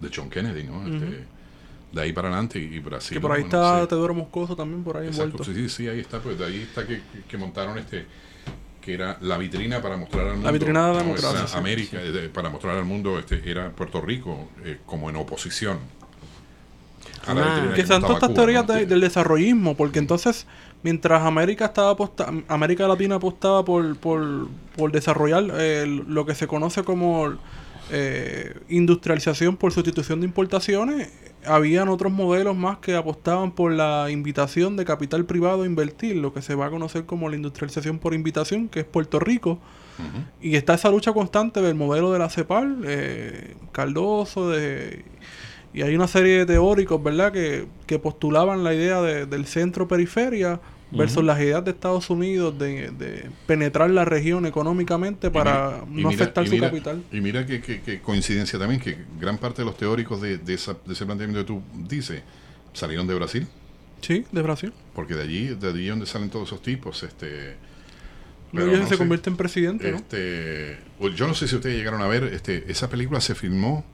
de John Kennedy, ¿no? Este, de ahí para adelante y Brasil. Que por ahí bueno, está sí. Teodoro Moscoso también por ahí Exacto, envuelto. sí, sí, ahí está, pues de ahí está que- que montaron este que era la vitrina para mostrar al mundo vitrina de la Esa sí. América eh, de- para mostrar al mundo este era Puerto Rico eh, como en oposición a la Ah. vitrina Que que montaba todas estas teorías ¿no? de- del desarrollismo, porque entonces, mientras América estaba aposta América Latina apostaba por, por, por desarrollar eh, lo que se conoce como eh, industrialización por sustitución de importaciones, habían otros modelos más que apostaban por la invitación de capital privado a invertir, lo que se va a conocer como la industrialización por invitación, que es Puerto Rico. Y está esa lucha constante del modelo de la CEPAL, eh, Cardoso, de, y hay una serie de teóricos, ¿verdad?, que, que postulaban la idea de- del centro-periferia versus Ujú. las ideas de Estados Unidos de, de penetrar la región económicamente para no mira- afectar su mira- capital. Y mira que, que- que coincidencia también, que gran parte de los teóricos de, de esa- de ese planteamiento que tú dices salieron de Brasil, Sí, de Brasil. porque de allí, de allí es donde salen todos esos tipos. este pero ya no se sé. convierte en presidente, ¿no? Este, pues yo no sé si ustedes llegaron a ver, este, esa película se filmó,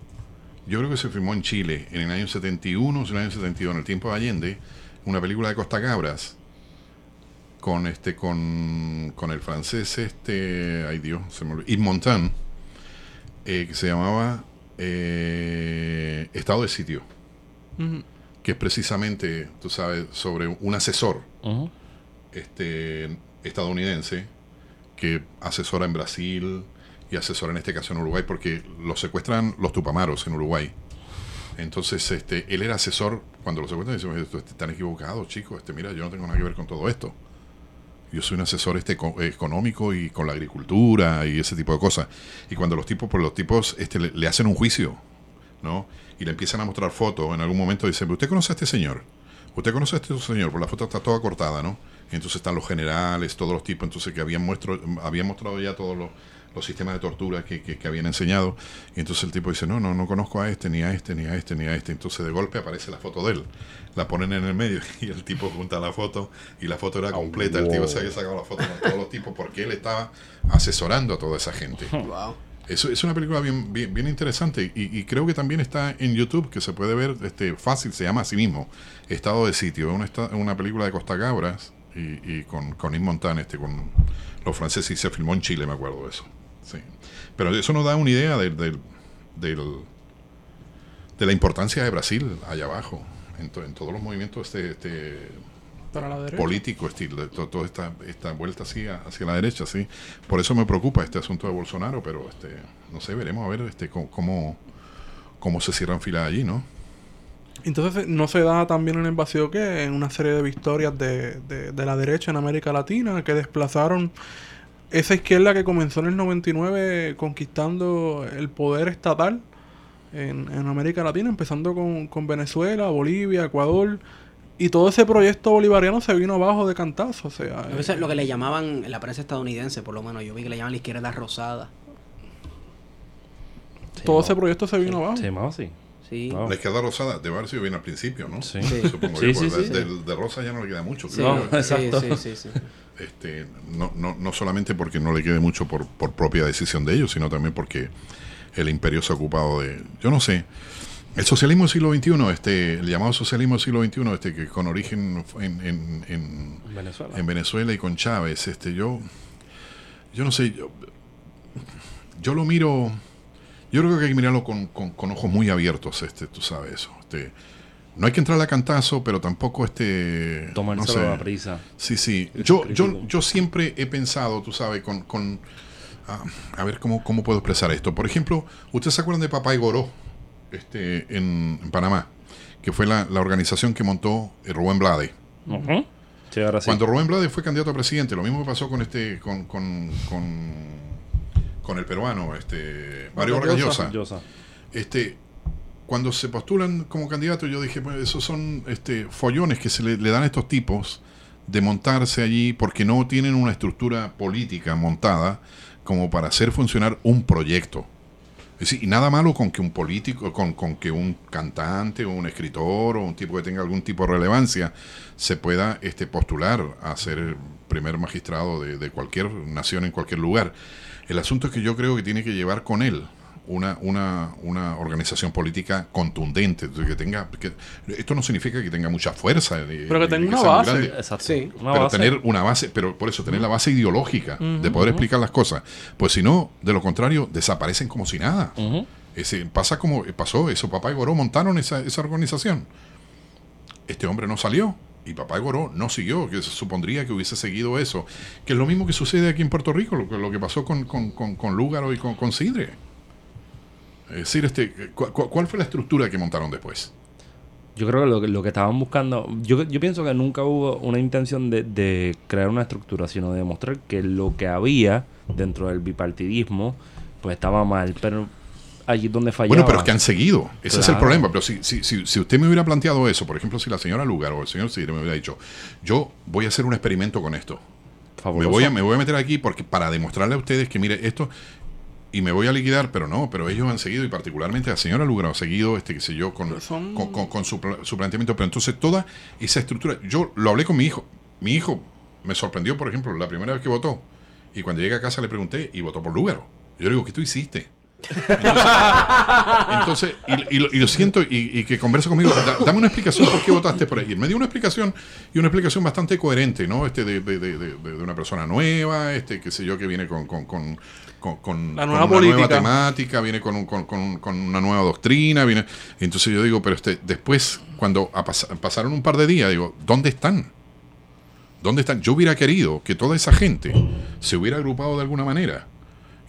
yo creo que se filmó en Chile en el año 71, en el año 72, en el tiempo de Allende, una película de Costa Cabras con este con, con el francés este, ay Dios, se me olvidó, Yves Montand, eh, que se llamaba eh, Estado de Sitio, que es precisamente, tú sabes, sobre un asesor este estadounidense que asesora en Brasil y asesora en este caso en Uruguay porque los secuestran los tupamaros en Uruguay. Entonces, este, él era asesor cuando lo secuestran y dice, "Esto- están equivocados, chicos, este, mira, yo no tengo nada que ver con todo esto. Yo soy un asesor este eco- económico y con la agricultura y ese tipo de cosas. Y cuando los tipos, pues los tipos este, le, hacen un juicio, ¿no? Y le empiezan a mostrar fotos, en algún momento dicen, ¿usted conoce a este señor? ¿Usted conoce a este señor? Por la foto está toda cortada, ¿no? Entonces están los generales, todos los tipos, entonces que habían, muestro, habían mostrado ya todos los, los sistemas de tortura que, que- que habían enseñado. Y entonces el tipo dice, no, no, no conozco a este, ni a este, ni a este, ni a este. Entonces de golpe aparece la foto de él. La ponen en el medio y el tipo junta la foto y la foto era completa. El tipo se había sacado la foto con todos los tipos porque él estaba asesorando a toda esa gente. Wow. Es, es una película bien, bien, bien interesante y, y creo que también está en YouTube, que se puede ver este, fácil, se llama así mismo, Estado de Sitio. Es una, una película de Costa Cabras y, y con, con Yves Montand, este, con los franceses, y se filmó en Chile, me acuerdo de eso. Sí. Pero eso nos da una idea del, del, del- de la importancia de Brasil allá abajo, en, to- en todos los movimientos este, este, político, estilo, to- toda esta, esta vuelta hacia, hacia la derecha, sí. Por eso me preocupa este asunto de Bolsonaro, pero este, no sé, veremos a ver este cómo, cómo, cómo se cierran filas allí, ¿no? Entonces no se da también en el vacío que en una serie de victorias de, de, de la derecha en América Latina que desplazaron esa izquierda que comenzó en el 99 conquistando el poder estatal en, en América Latina, empezando con, con Venezuela, Bolivia, Ecuador, y todo ese proyecto bolivariano se vino abajo de cantazo. O sea, Eso es lo que le llamaban en la prensa estadounidense, por lo menos. Yo vi que le llaman la izquierda rosada. todo Sí, ese proyecto se vino abajo. Se llamaba así. Sí. Wow. La izquierda rosada debe haber sido bien al principio, ¿no? Sí. Sí. Supongo Sí, yo, sí, de, de- de rosa ya no le queda mucho. Sí, creo No, yo. exacto. sí, sí, sí, sí. Este, no, no, no solamente porque no le quede mucho por, por propia decisión de ellos, sino también porque el imperio se ha ocupado de, yo no sé, el socialismo del siglo XXI, este, el llamado socialismo del siglo XXI, este, que con origen en, en- en- Venezuela. en Venezuela y con Chávez, este, yo, yo no sé, yo, yo lo miro, yo creo que hay que mirarlo con, con- con ojos muy abiertos, este, tú sabes eso, este, no hay que entrar a cantazo, pero tampoco este, no Tomárselo sé. a la prisa. Sí, sí. Es Yo, yo, yo siempre he pensado, tú sabes, con... con ah, a ver cómo, cómo puedo expresar esto. Por ejemplo, ¿ustedes se acuerdan de Papá y Goró este, en, en Panamá? Que fue la, la organización que montó eh, Rubén Blade. Ujú. Sí, ahora sí. Cuando Rubén Blade fue candidato a presidente, lo mismo que pasó con este con, con, con, con el peruano, este Mario Vargas. Llosa. Este, cuando se postulan como candidato, yo dije, pues esos son este, follones que se le, le dan a estos tipos de montarse allí porque no tienen una estructura política montada como para hacer funcionar un proyecto. Es decir, y nada malo con que un político, con, con que un cantante o un escritor o un tipo que tenga algún tipo de relevancia se pueda este, postular a ser el primer magistrado de, de cualquier nación en cualquier lugar. El asunto es que yo creo que tiene que llevar con él una, una, una organización política contundente, que tenga, que, esto no significa que tenga mucha fuerza, de- Pero que tenga una base. grande, Exacto. Sí. Una pero base. tener una base, pero por eso tener la base ideológica de poder explicar las cosas, pues si no, de lo contrario, desaparecen como si nada. Ujú. Ese, pasa como pasó eso, papá y Goró montaron esa, esa organización. Este hombre no salió y papá Goró no siguió, que se supondría que hubiese seguido eso. Que es lo mismo que sucede aquí en Puerto Rico, lo, lo que pasó con, con, con, con Lúgaro y con, con Sidre. Es decir, este, cu- cu- ¿cuál fue la estructura que montaron después? Yo creo que lo, lo que estaban buscando, yo, yo pienso que nunca hubo una intención de, de crear una estructura, sino de demostrar que lo que había dentro del bipartidismo, pues estaba mal, pero allí donde fallaba. Bueno, pero es que han seguido. Ese es el problema. Pero si, si, si, si usted me hubiera planteado eso, por ejemplo, si la señora Lugar o el señor Sidre me hubiera dicho, yo voy a hacer un experimento con esto. Me voy, a, me voy a meter aquí porque para demostrarle a ustedes que, mire, esto. Y me voy a liquidar, pero no, pero ellos han seguido, y particularmente la señora Lugar ha seguido, este, qué sé yo, con, Pero son- con, con- con su, pla- su planteamiento. Pero entonces toda esa estructura. Yo lo hablé con mi hijo. Mi hijo me sorprendió, por ejemplo, la primera vez que votó. Y cuando llegué a casa le pregunté, y votó por Lugaro. Yo le digo, ¿qué tú hiciste? Entonces, y, y lo, y lo siento, y, y que conversa conmigo, da- dame una explicación por qué votaste por ahí. Él me dio una explicación, y una explicación bastante coherente, ¿no? Este de, de, de, de- una persona nueva, este, qué sé yo, que viene con, con, con, La nueva una nueva política. temática, viene con, un- con, con- con una nueva doctrina, viene. Entonces yo digo, pero este, después, cuando pas- pasaron un par de días, digo, ¿dónde están? ¿Dónde están? Yo hubiera querido que toda esa gente se hubiera agrupado de alguna manera.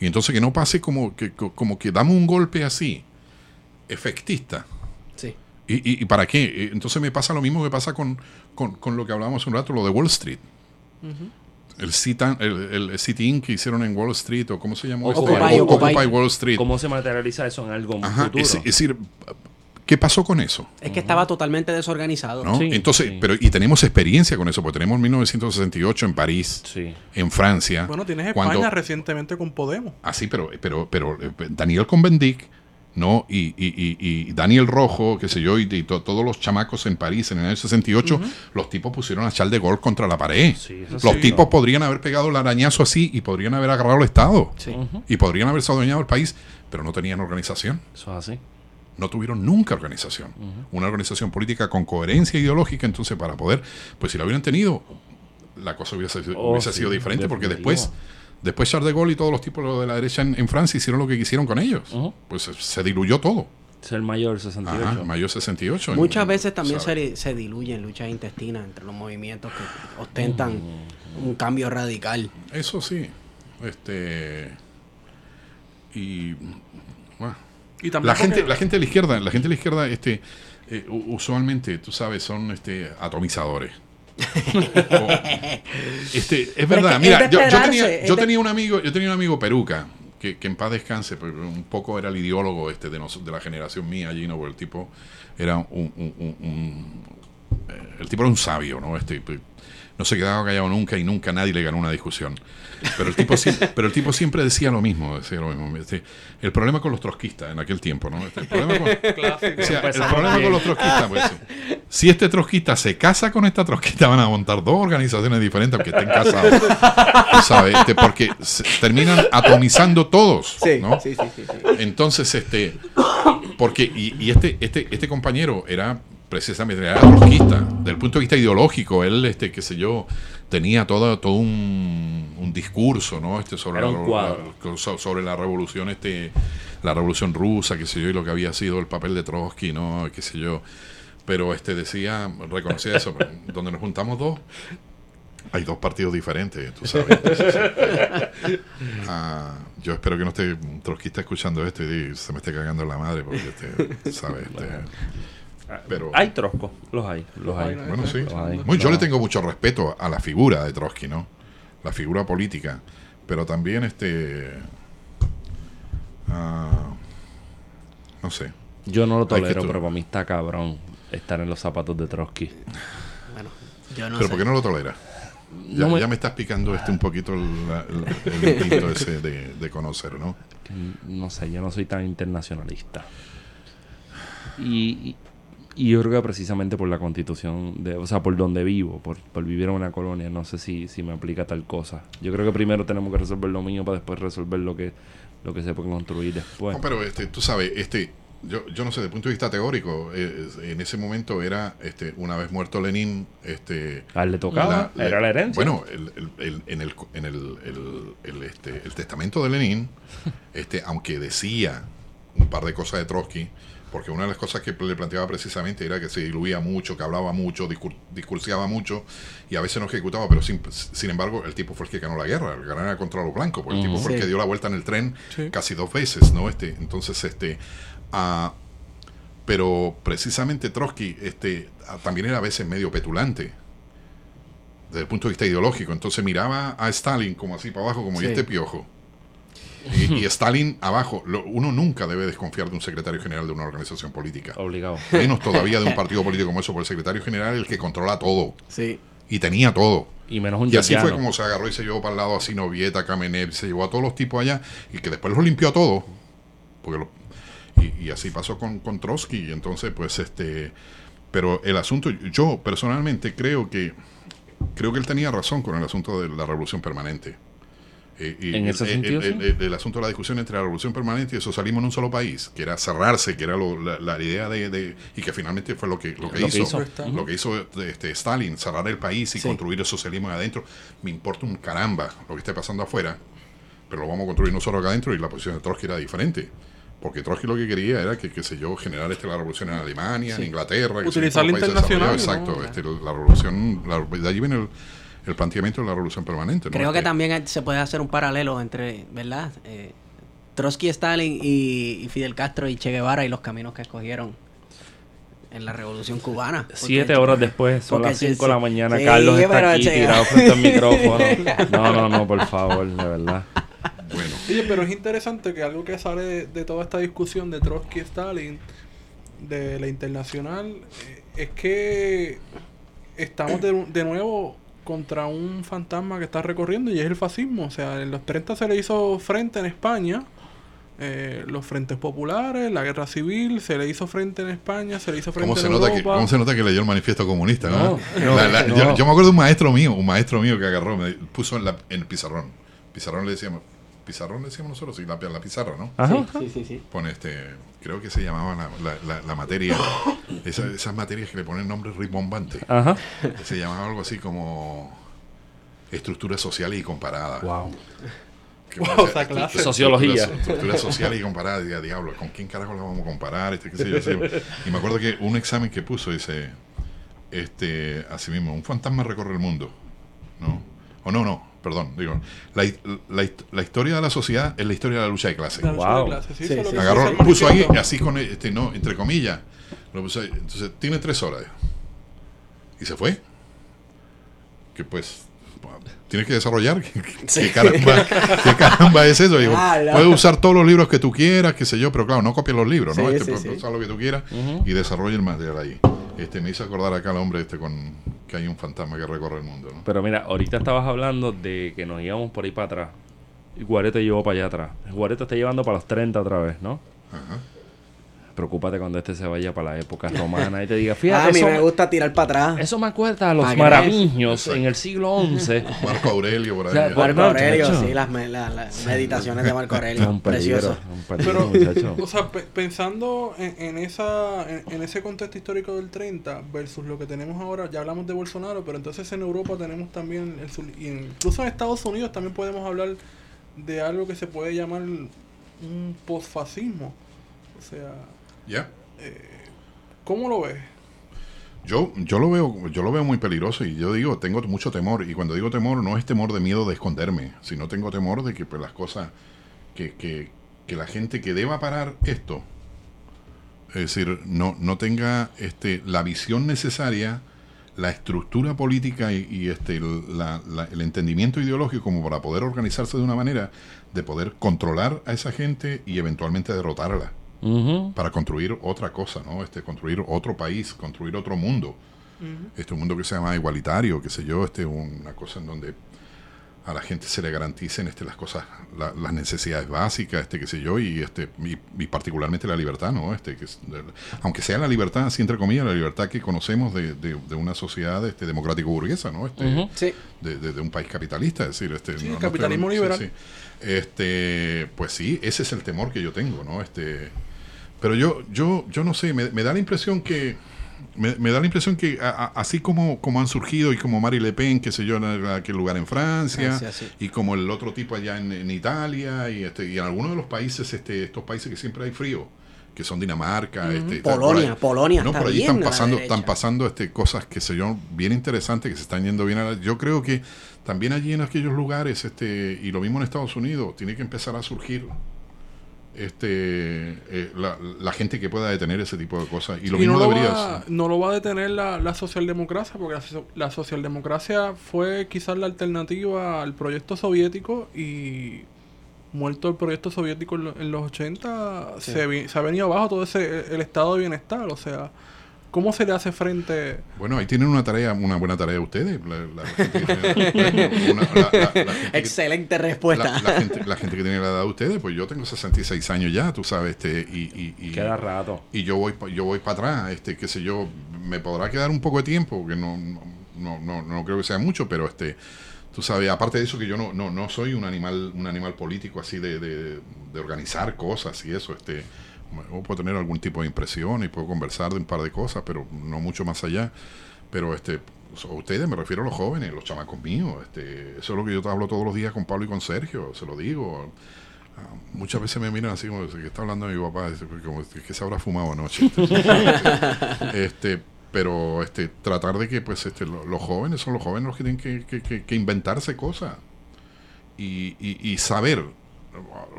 Y entonces que no pase como que, co- como que damos un golpe así, efectista. Sí. ¿Y, y, y para qué? Eh, Entonces me pasa lo mismo que pasa con, con, con lo que hablábamos un rato, lo de Wall Street. El City el, el que hicieron en Wall Street, o cómo se llamó Occupy, este? O- Occupy. Occupy Wall Street. ¿Cómo se materializa eso en algo Ajá, futuro? es, es decir, ¿qué pasó con eso? Es que estaba totalmente desorganizado. ¿no? Sí, Entonces, sí. pero y tenemos experiencia con eso, porque tenemos 1968 en París, Sí. en Francia. Bueno, tienes España cuando- recientemente con Podemos. Ah, sí, pero, pero, pero eh, Daniel Convendic, ¿no? Y, y, y, y Daniel Rojo, qué sé yo, y, y to- todos los chamacos en París en el año 68, los tipos pusieron a Charles de Gaulle contra la pared. Sí, eso los sí. tipos podrían haber pegado el arañazo así y podrían haber agarrado el Estado. Sí. Y podrían haberse adueñado el país, pero no tenían organización. Eso es así. No tuvieron nunca organización. Una organización política con coherencia ideológica, entonces para poder, pues si la hubieran tenido, la cosa hubiese, Oh, hubiese sí, sido diferente, porque después, después Charles de Gaulle y todos los tipos de la derecha en, en Francia hicieron lo que quisieron con ellos. Pues se, se diluyó todo. Es el mayor 68. Ajá, mayo 68. Muchas en- veces también se, se diluyen luchas intestinas entre los movimientos que ostentan un cambio radical. Eso sí. Este. Y. bueno, Y también la gente, la gente de la izquierda, la gente de la izquierda, este, eh, usualmente, tú sabes, son este atomizadores. O- este, es verdad, es que mira, yo, yo tenía, yo de- tenía un amigo, yo tenía un amigo peruca, que, que en paz descanse, pero un poco era el ideólogo este de, nos- de la generación mía, Gino, porque el tipo era un, un- un- un- eh, el tipo era un sabio, ¿no? Este, no se quedaba callado nunca y nunca nadie le ganó una discusión. Pero el tipo, siempre, pero el tipo siempre decía lo mismo. Decía lo mismo. Este, el problema con los trotskistas en aquel tiempo, ¿no? Este, el problema con, decía, el Empezamos problema bien. con los trotskistas, pues, sí. si este trotskista se casa con esta trotskista, van a montar dos organizaciones diferentes aunque estén casados. Sabes, este, porque se- terminan atomizando todos. ¿no? sí, sí, sí, sí. Entonces, este, porque, y, y este, este, este compañero era precisamente era trotskista, del punto de vista ideológico, él, este, qué sé yo, tenía todo, todo un, un discurso, ¿no? Este, sobre, la, sobre la revolución, este, la revolución rusa, qué sé yo, y lo que había sido el papel de Trotsky, ¿no? Qué sé yo. Pero este decía, reconocía eso, donde nos juntamos dos, hay dos partidos diferentes, tú sabes. Ah, yo espero que no esté un trotskista escuchando esto y se me esté cagando en la madre, porque este, ¿sabes? Este, pero, Hay troscos, los hay, los hay. bueno, sí. Los hay. Muy, yo le tengo mucho respeto a la figura de Trotsky, ¿no? La figura política. Pero también, este. ah, no sé. Yo no lo tolero, pero para mí está cabrón estar en los zapatos de Trotsky. Bueno, yo no ¿Pero sé. por qué no lo tolera? Ya, No me- ya me estás picando este un poquito el, el- el instinto ese de, de conocer, ¿no? No sé, yo no soy tan internacionalista. Y, y Y yo creo que precisamente por la constitución, de, o sea, por donde vivo, por, por vivir en una colonia, no sé si, si me aplica tal cosa. Yo creo que primero tenemos que resolver lo mío para después resolver lo que, lo que se puede construir después. No, pero este, tú sabes, este, yo, yo no sé, desde el punto de vista teórico, eh, en ese momento era, este, una vez muerto Lenin, este, A él le tocaba, la- era la herencia. Bueno, el, el- el- en, el, en el, este, el testamento de Lenin, este, aunque decía un par de cosas de Trotsky, porque una de las cosas que le planteaba precisamente era que se diluía mucho, que hablaba mucho, discur- discursiaba mucho y a veces no ejecutaba, pero sin, sin embargo el tipo fue el que ganó la guerra, el ganó contra los blancos, porque el tipo fue el Sí. que dio la vuelta en el tren Sí. casi dos veces, ¿no? Este, entonces, este, ah, pero precisamente Trotsky este, ah, también era a veces medio petulante desde el punto de vista ideológico. Entonces miraba a Stalin como así para abajo, como Sí. y este piojo. Y, y Stalin abajo. Lo- uno nunca debe desconfiar de un secretario general de una organización política. Obligado. Menos todavía de un partido político como eso, porque el secretario general es el que controla todo. Sí. Y tenía todo. Y menos un Y así fue como se agarró y se llevó para el lado así Novieta, Kamenev, se llevó a todos los tipos allá y que después los limpió a todos. Porque lo- y, y así pasó con, con Trotsky. Y entonces, pues, este. Pero el asunto, yo personalmente creo que creo que él tenía razón con el asunto de la revolución permanente. Eh, y ¿En el, ese el- sentido, el- sí? el- el asunto de la discusión entre la revolución permanente y el socialismo en un solo país, que era cerrarse, que era lo- la, la idea de, de- y que finalmente fue lo que, lo que Lo que hizo, hizo. lo que hizo este, Stalin, cerrar el país y Sí. construir el socialismo adentro. Me importa un caramba lo que esté pasando afuera, pero lo vamos a construir nosotros acá adentro y la posición de Trotsky era diferente. Porque Trotsky lo que quería era que, qué sé yo, generar este, la revolución en Alemania, en Inglaterra. que Utilizar la internacional, desarrollados. ¿no? Exacto, este, la revolución, la- de allí viene el, el planteamiento de la revolución permanente. ¿no? Creo que Este, también se puede hacer un paralelo entre, ¿verdad? Eh, Trotsky, Stalin y, y Fidel Castro y Che Guevara y los caminos que escogieron en la Revolución Cubana. Siete horas después, son las 5 de la mañana. Sí, Carlos está aquí tirado frente al micrófono. No, no, no, por favor, de verdad. Bueno, Oye, pero es interesante que algo que sale de, de toda esta discusión de Trotsky y Stalin, de la internacional, eh, es que estamos de, de nuevo contra un fantasma que está recorriendo y es el fascismo. O sea, en los 30 se le hizo frente en España, eh, los frentes populares, la guerra civil, se le hizo frente en España, se le hizo frente ¿Cómo se, en nota que, Europa. cómo se nota que leyó el manifiesto comunista? ¿no? No, La- la- no. Yo, yo me acuerdo de un maestro mío, un maestro mío que agarró, me puso en, la, en el pizarrón. Pizarrón le decíamos, pizarrón le decíamos nosotros, sí, la, la pizarra, ¿no? Ajá. Sí, sí, sí, sí. Pone este, creo que se llamaba la, la, la- la materia, esa- esas materias que le ponen nombres rimbombantes. Ajá. Se llamaba algo así como estructuras sociales y comparadas. Wow. Wow, esa clase. Sociología. Estructuras sociales y comparadas. Diga, diablo, ¿con quién carajo la vamos a comparar? Este, qué sé yo. Y me acuerdo que un examen que puso dice, este, así mismo, un fantasma recorre el mundo. ¿No? O no, no, perdón. Digo, la, la, la historia de la sociedad es la historia de la lucha de clases. La Wow. clases, sí, Sí, lo sí. Agarró, el puso ahí así con este, no, entre comillas. Lo puso ahí. Entonces, tiene tres horas. Y se fue. Que pues, tienes que desarrollar. ¿Qué, qué caramba, qué caramba es eso? Digo, Ah, no. puedes usar todos los libros que tú quieras, qué sé yo, pero claro, no copies los libros, ¿no? Este, sí, puedes sí. usar lo que tú quieras Ujú. y desarrolla el material ahí. Este, me hizo acordar acá al hombre este con que hay un fantasma que recorre el mundo, ¿no? Pero mira, ahorita estabas hablando de que nos íbamos por ahí para atrás. Y Guarete llevó para allá atrás. Guarete está llevando para los 30 otra vez, ¿no? Ajá. Preocúpate cuando este se vaya para la época romana y te diga, Ah, fíjate, a mí eso, me gusta tirar para atrás. eso me acuerda a los Exacto. en el siglo XI. Marco Aurelio por ahí. Marco Aurelio, sí, las, me- la- las meditaciones de Marco Aurelio. un peligro, Precioso. un peligro, Pero, muchacho. o sea, pe- pensando en, en esa en, en ese contexto histórico del 30 versus lo que tenemos ahora, ya hablamos de Bolsonaro, pero entonces en Europa tenemos también, el, incluso en Estados Unidos también podemos hablar de algo que se puede llamar un posfascismo. O sea, ¿Ya? ¿cómo lo ves? Yo, yo lo veo, yo lo veo muy peligroso y yo digo, tengo mucho temor. Y cuando digo temor, no es temor de miedo de esconderme, sino tengo temor de que pues, las cosas, que, que, que la gente que deba parar esto, es decir, no, no tenga este, la visión necesaria, la estructura política y, y, este, el, la- la- el entendimiento ideológico como para poder organizarse de una manera de poder controlar a esa gente y eventualmente derrotarla Para construir otra cosa, ¿no? Este, construir otro país, construir otro mundo. Este un mundo que sea más igualitario, qué sé yo, este una cosa en donde a la gente se le garanticen este, las cosas, la- las necesidades básicas, este, qué sé yo, y este, y, y particularmente la libertad, ¿no? Este, que aunque sea la libertad, así entre comillas, la libertad que conocemos de, de- de una sociedad este, democrático burguesa, ¿no? Este. Sí. de, de- de un país capitalista, es decir, este, Sí, no- no capitalismo estoy liberal. sí, sí. Este, pues sí, ese es el temor que yo tengo, ¿no? Este, pero yo, yo, yo no sé, me, me da la impresión que me, me da la impresión que a- a- así como, como han surgido y como Marie Le Pen, qué sé yo, en aquel lugar en Francia, Francia, sí. y como el otro tipo allá en, en Italia y, este, y en algunos de los países, este, estos países que siempre hay frío, que son Dinamarca, este, Polonia. Polonia No, por allí están pasando, están pasando este, cosas que se yo bien interesantes, que se están yendo bien a la- Yo creo que también allí en aquellos lugares, este, y lo mismo en Estados Unidos, tiene que empezar a surgir este eh, la, la gente que pueda detener ese tipo de cosas. Y lo Y mismo no lo, debería va, no lo va a detener la, la socialdemocracia, porque la, so- la socialdemocracia fue quizás la alternativa al proyecto soviético y muerto el proyecto soviético en, lo- en los 80, Sí. se, se ha venido abajo todo ese el estado de bienestar. O sea, ¿cómo se le hace frente? Bueno, ahí tienen una tarea, una buena tarea ustedes. La, la gente que tiene- una- la- la- la gente que- Excelente respuesta. la, la gente, la gente que tiene la edad de ustedes, pues yo tengo 66 años ya, tú sabes, este, y, y, y- Queda rato. y yo voy yo voy para atrás, este, qué sé yo, me podrá quedar un poco de tiempo, que no, no, no, no creo que sea mucho, pero este, tú sabes, aparte de eso que yo no, no, no soy un animal, un animal político así de, de, de organizar cosas y eso, este, puedo tener algún tipo de impresión y puedo conversar de un par de cosas, pero no mucho más allá. Pero este, a ustedes, me refiero a los jóvenes, los chamacos míos, este, eso es lo que yo te hablo todos los días con Pablo y con Sergio, se lo digo. Ah, Muchas veces me miran así como que está hablando mi papá, dice, como que se habrá fumado anoche. este, pero este, tratar de que pues este, lo- los jóvenes son los jóvenes los que tienen que, que- que- que inventarse cosas y, y- y saber.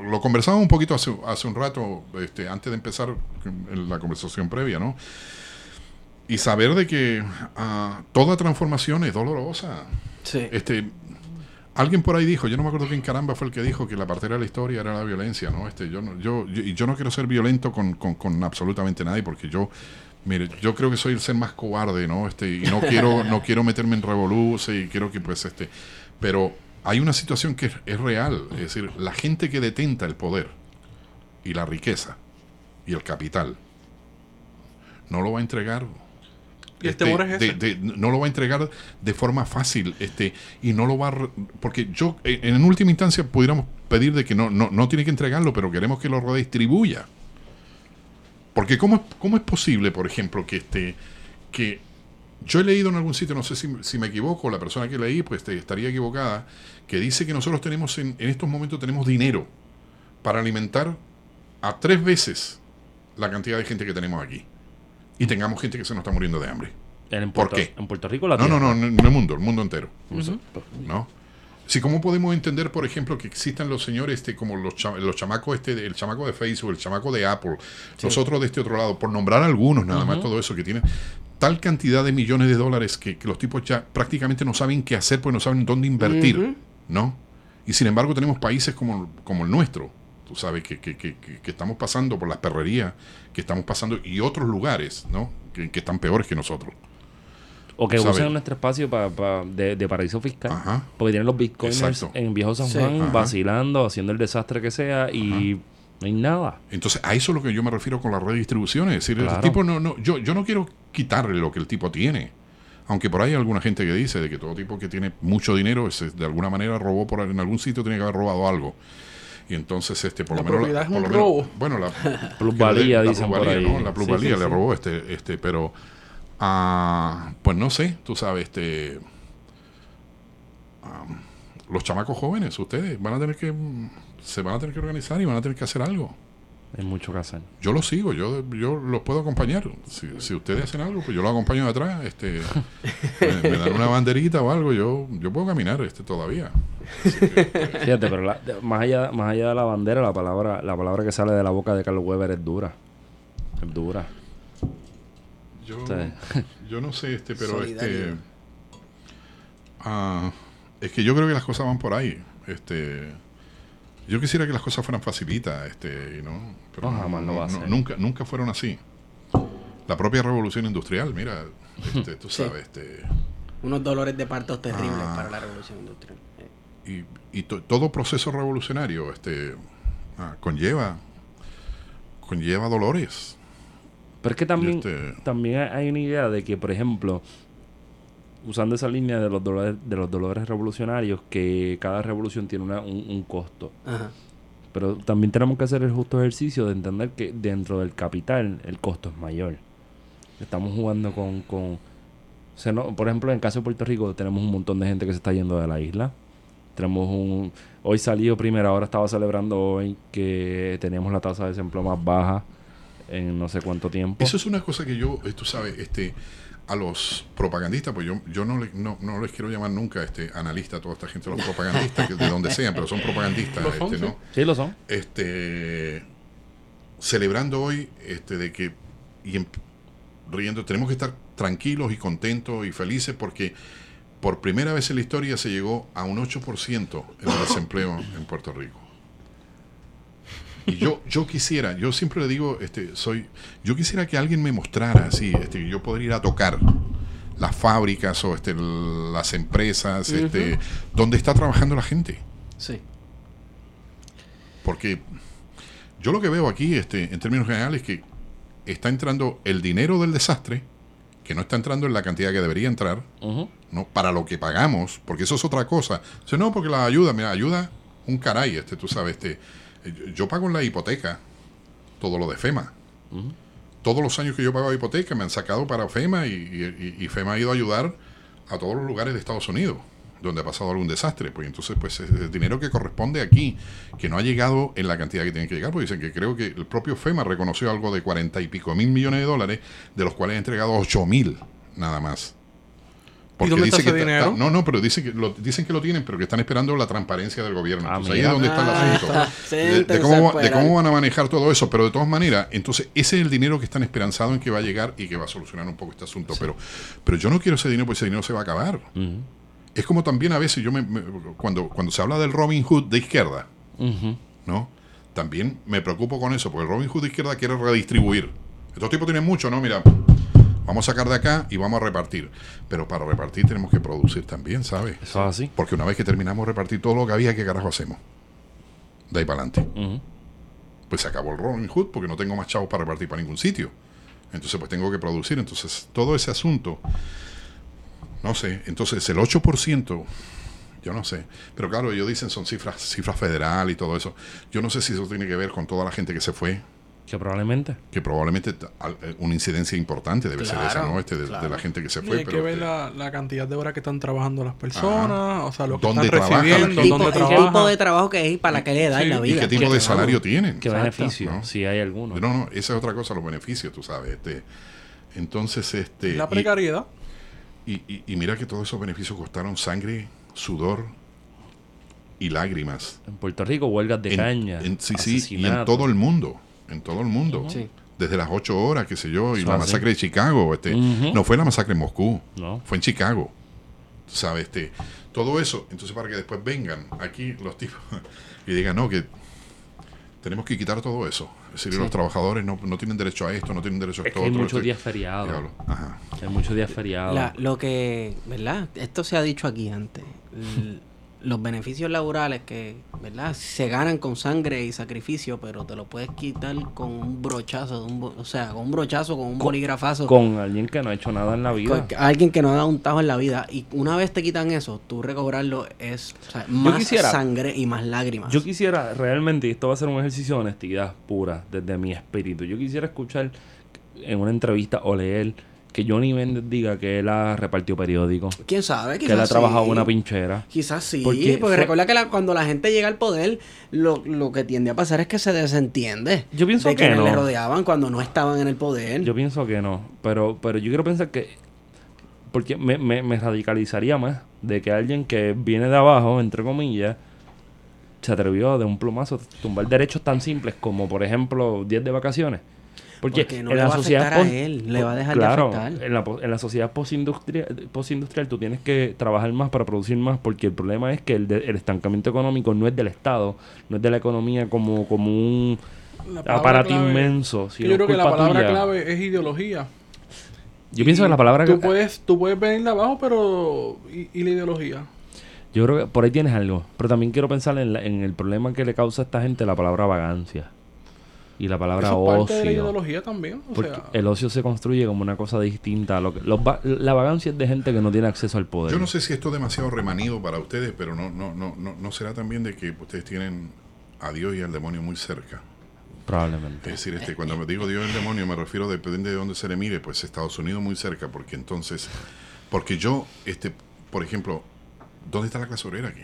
Lo conversábamos un poquito hace, hace un rato, este, antes de empezar la conversación previa, ¿no? Y saber de que ah, toda transformación es dolorosa. Sí. Este, alguien por ahí dijo, yo no me acuerdo quién caramba fue el que dijo que la partera de la historia era la violencia, ¿no? Este, yo no, yo, yo, yo no quiero ser violento con, con, con absolutamente nadie porque yo, mire, yo creo que soy el ser más cobarde, ¿no? Este, y no quiero, no quiero meterme en revolución y quiero que pues este, pero hay una situación que es, es real, es decir, la gente que detenta el poder y la riqueza y el capital no lo va a entregar. Y el este, temor es de- no lo va a entregar de forma fácil este y no lo va a porque yo eh, en última instancia pudiéramos pedir de que no, no, no tiene que entregarlo pero queremos que lo redistribuya. Porque cómo, cómo es posible por ejemplo que este que yo he leído en algún sitio no sé si, si me equivoco la persona que leí pues estaría equivocada que dice que nosotros tenemos en, en estos momentos tenemos dinero para alimentar a tres veces la cantidad de gente que tenemos aquí. Y tengamos gente que se nos está muriendo de hambre. En ¿Por qué? En Puerto Rico la no, no, no, no, no el mundo, el mundo entero. ¿No? Sí, ¿cómo podemos entender, por ejemplo, que existan los señores este, como los, cha- los chamacos, este, el chamaco de Facebook, el chamaco de Apple, nosotros de este otro lado, por nombrar algunos, nada más todo eso, que tienen tal cantidad de millones de dólares que, que los tipos ya prácticamente no saben qué hacer, pues no saben dónde invertir. ¿no? Y sin embargo tenemos países como, como el nuestro, tú sabes, que, que, que, estamos pasando por las perrerías, que estamos pasando, y otros lugares, ¿no? Que, que están peores que nosotros. O que usen nuestro espacio pa- pa- de, de paraíso fiscal. Ajá. Porque tienen los bitcoiners Exacto. en Viejo San. Juan vacilando, haciendo el desastre que sea y no hay nada. Entonces, a eso es lo que yo me refiero con la redistribución. Es decir, Claro. el tipo no, no, yo, yo no quiero quitarle lo que el tipo tiene. Aunque por ahí hay alguna gente que dice de que todo tipo que tiene mucho dinero, ese, de alguna manera robó por en algún sitio, tiene que haber robado algo. Y entonces, este, por La lo menos. propiedad es por un lo menos- robo. bueno, la Plusvalía, la dicen por ahí. ¿no? La plusvalía sí, le sí. robó este, este, pero. ah, pues no sé, tú sabes, este. ah, los chamacos jóvenes, ustedes van a tener que. Se van a tener que organizar y van a tener que hacer algo. Hay mucho que hacer. Yo los sigo, yo, yo los puedo acompañar. Si, si ustedes hacen algo, pues yo los acompaño de atrás. Este, me, me dan una banderita o algo, yo, yo puedo caminar este todavía. Fíjate, pero la- de- más, allá, más allá de la bandera, la palabra, la palabra que sale de la boca de Carlos Weber es dura. Es dura. Yo, Sí. yo no sé, este, pero Solidario. este, ah, es que yo creo que las cosas van por ahí. Este, yo quisiera que las cosas fueran facilitas, este, y no, pero No, jamás lo va a ser. nunca, nunca fueron así. La propia revolución industrial, mira, este, tú Sí. sabes, este, Unos dolores de partos terribles Ah. para la revolución industrial. Y, y to- todo proceso revolucionario este, ah, conlleva, conlleva dolores. Pero es que también, este- también hay una idea de que, por ejemplo, usando esa línea de los dolores, de los dolores revolucionarios, que cada revolución tiene una- un, un costo. Ajá. Pero también tenemos que hacer el justo ejercicio de entender que dentro del capital el costo es mayor. Estamos jugando con... con o sea, no- por ejemplo, en el caso de Puerto Rico tenemos un montón de gente que se está yendo de la isla. Tenemos un... Hoy salió primero, ahora estaba celebrando hoy que teníamos la tasa de desempleo más baja en no sé cuánto tiempo. Eso es una cosa que yo, eh, tú sabes, este, a los propagandistas, pues yo, yo no, no, no les quiero llamar nunca este analista a toda esta gente, los propagandistas, que de donde sean, pero son propagandistas, Lo son, este, sí. ¿no? Sí, lo son. Este, celebrando hoy este, de que, y em- riendo, tenemos que estar tranquilos y contentos y felices porque por primera vez en la historia se llegó a un 8% en el desempleo en Puerto Rico. Y yo, yo quisiera, yo siempre le digo, este, soy, yo quisiera que alguien me mostrara así, este, que yo poder ir a tocar las fábricas o este, las empresas, este, donde está trabajando la gente. Sí. Porque yo lo que veo aquí, este, en términos generales, es que está entrando el dinero del desastre, que no está entrando en la cantidad que debería entrar. ¿no? Para lo que pagamos, porque eso es otra cosa. Dice, no, porque la ayuda, mira, ayuda un caray, este, tú sabes, este, yo- yo pago en la hipoteca todo lo de FEMA. Todos los años que yo pago hipoteca me han sacado para FEMA y, y- y FEMA ha ido a ayudar a todos los lugares de Estados Unidos donde ha pasado algún desastre. Pues entonces, pues es el dinero que corresponde aquí, que no ha llegado en la cantidad que tiene que llegar, pues dicen que creo que el propio FEMA reconoció algo de cuarenta y pico mil millones de dólares, de los cuales ha entregado ocho mil nada más. Dónde está dice ese que dinero? no, no, pero dice que lo, dicen que lo tienen, pero que están esperando la transparencia del gobierno. Ah, Entonces, ahí es donde está el Ah, asunto. está. De, cómo, de van a manejar todo eso, pero de todas maneras, entonces ese es el dinero que están esperanzados en que va a llegar y que va a solucionar un poco este asunto. Pero, pero yo no quiero ese dinero porque ese dinero se va a acabar. Es como también a veces yo me, me- cuando, cuando se habla del Robin Hood de izquierda. ¿no? También me preocupo con eso, porque el Robin Hood de izquierda quiere redistribuir. Estos tipos tienen mucho, ¿no? Mira, vamos a sacar de acá y vamos a repartir. Pero para repartir tenemos que producir también, ¿sabes? Eso es así. Porque una vez que terminamos de repartir todo lo que había, ¿qué carajo hacemos? De ahí para adelante. Pues se acabó el Robin Hood porque no tengo más chavos para repartir para ningún sitio. Entonces, pues tengo que producir. Entonces, todo ese asunto, no sé. Entonces, el 8%, yo no sé. Pero claro, ellos dicen son cifras, cifras federal y todo eso. Yo no sé si eso tiene que ver con toda la gente que se fue, Que probablemente. que probablemente eh, una incidencia importante debe ser esa, ¿no? Este, de, la gente que se Y fue. hay que pero ver la, la cantidad de horas que están trabajando las personas, o sea, lo que ¿Dónde están trabaja la recibiendo? Tipo- dónde el trabajan. tipo de trabajo que es y para qué le da en la ¿Y vida. ¿Y qué tipo de salario tienen? ¿Qué beneficio? ¿no? Si hay alguno. No, no, esa es otra cosa, los beneficios, tú sabes. Este, entonces, este. La y- precariedad. Y, y- y mira que todos esos beneficios costaron sangre, sudor y lágrimas. En Puerto Rico, huelgas de En- caña. en- sí, sí, y en todo el mundo. En todo el mundo. Sí. Desde las ocho horas, qué sé yo, y Eso la así. masacre de Chicago. Este. No fue la masacre en Moscú, No. fue en Chicago. ¿Sabes? Este, todo eso. Entonces, para que después vengan aquí los tipos y digan, no, que tenemos que quitar todo eso. Es decir, los trabajadores no, no tienen derecho a esto, no tienen derecho a Es esto. que hay otro, muchos esto". días feriados. Hay muchos días feriados. Lo que, ¿verdad? Esto se ha dicho aquí antes. Los beneficios laborales que, ¿verdad? Se ganan con sangre y sacrificio, pero te lo puedes quitar con un brochazo, de un o sea, con un brochazo, con un bolígrafazo. Con alguien que no ha hecho nada en la vida. con alguien que no ha dado un tajo en la vida. Y una vez te quitan eso, tú recobrarlo es o sea, más quisiera- sangre y más lágrimas. Yo quisiera realmente, y esto va a ser un ejercicio de honestidad pura desde mi espíritu. Yo quisiera escuchar en una entrevista o leer que Johnny Méndez diga que él ha repartido periódicos, ¿Quién sabe? que Quizás él ha trabajado sí. una pinchera. Quizás sí, Porque recuerda que la- cuando la gente llega al poder, lo, lo que tiende a pasar es que se desentiende. Yo pienso de que quienes no. le rodeaban cuando no estaban en el poder. Yo pienso que no, pero, pero yo quiero pensar que... Porque me, me, me radicalizaría más de que alguien que viene de abajo, entre comillas, se atrevió de un plumazo a tumbar derechos tan simples como, por ejemplo, 10 de vacaciones. Porque, Porque no en le la va a sociedad afectar a él, le va a dejar de claro, afectar. En la, en la sociedad postindustrial, postindustrial tú tienes que trabajar más para producir más porque el problema es que el, de- el estancamiento económico no es del Estado, no es de la economía como, como un aparato clave- inmenso. sino yo creo que la palabra tuya. clave es ideología. Yo pienso que la palabra Tú puedes, tú puedes venir de abajo, pero. ¿Y, y la ideología? Yo creo que por ahí tienes algo. Pero también quiero pensar en, la- en el problema que le causa a esta gente la palabra vagancia. Y la palabra Eso es parte de la ocio. ideología también. O Porque sea, el ocio se construye como una cosa distinta a lo que... los va- la vagancia es de gente que no tiene acceso al poder. Yo no sé si esto es demasiado remanido para ustedes, pero no, no, no, no, no será también de que ustedes tienen a Dios y al demonio muy cerca. Probablemente. Es decir, este, cuando me digo Dios y el demonio, me refiero, depende de dónde se le mire, pues Estados Unidos muy cerca, porque entonces, porque yo, este, por ejemplo, ¿dónde está la clase obrera aquí?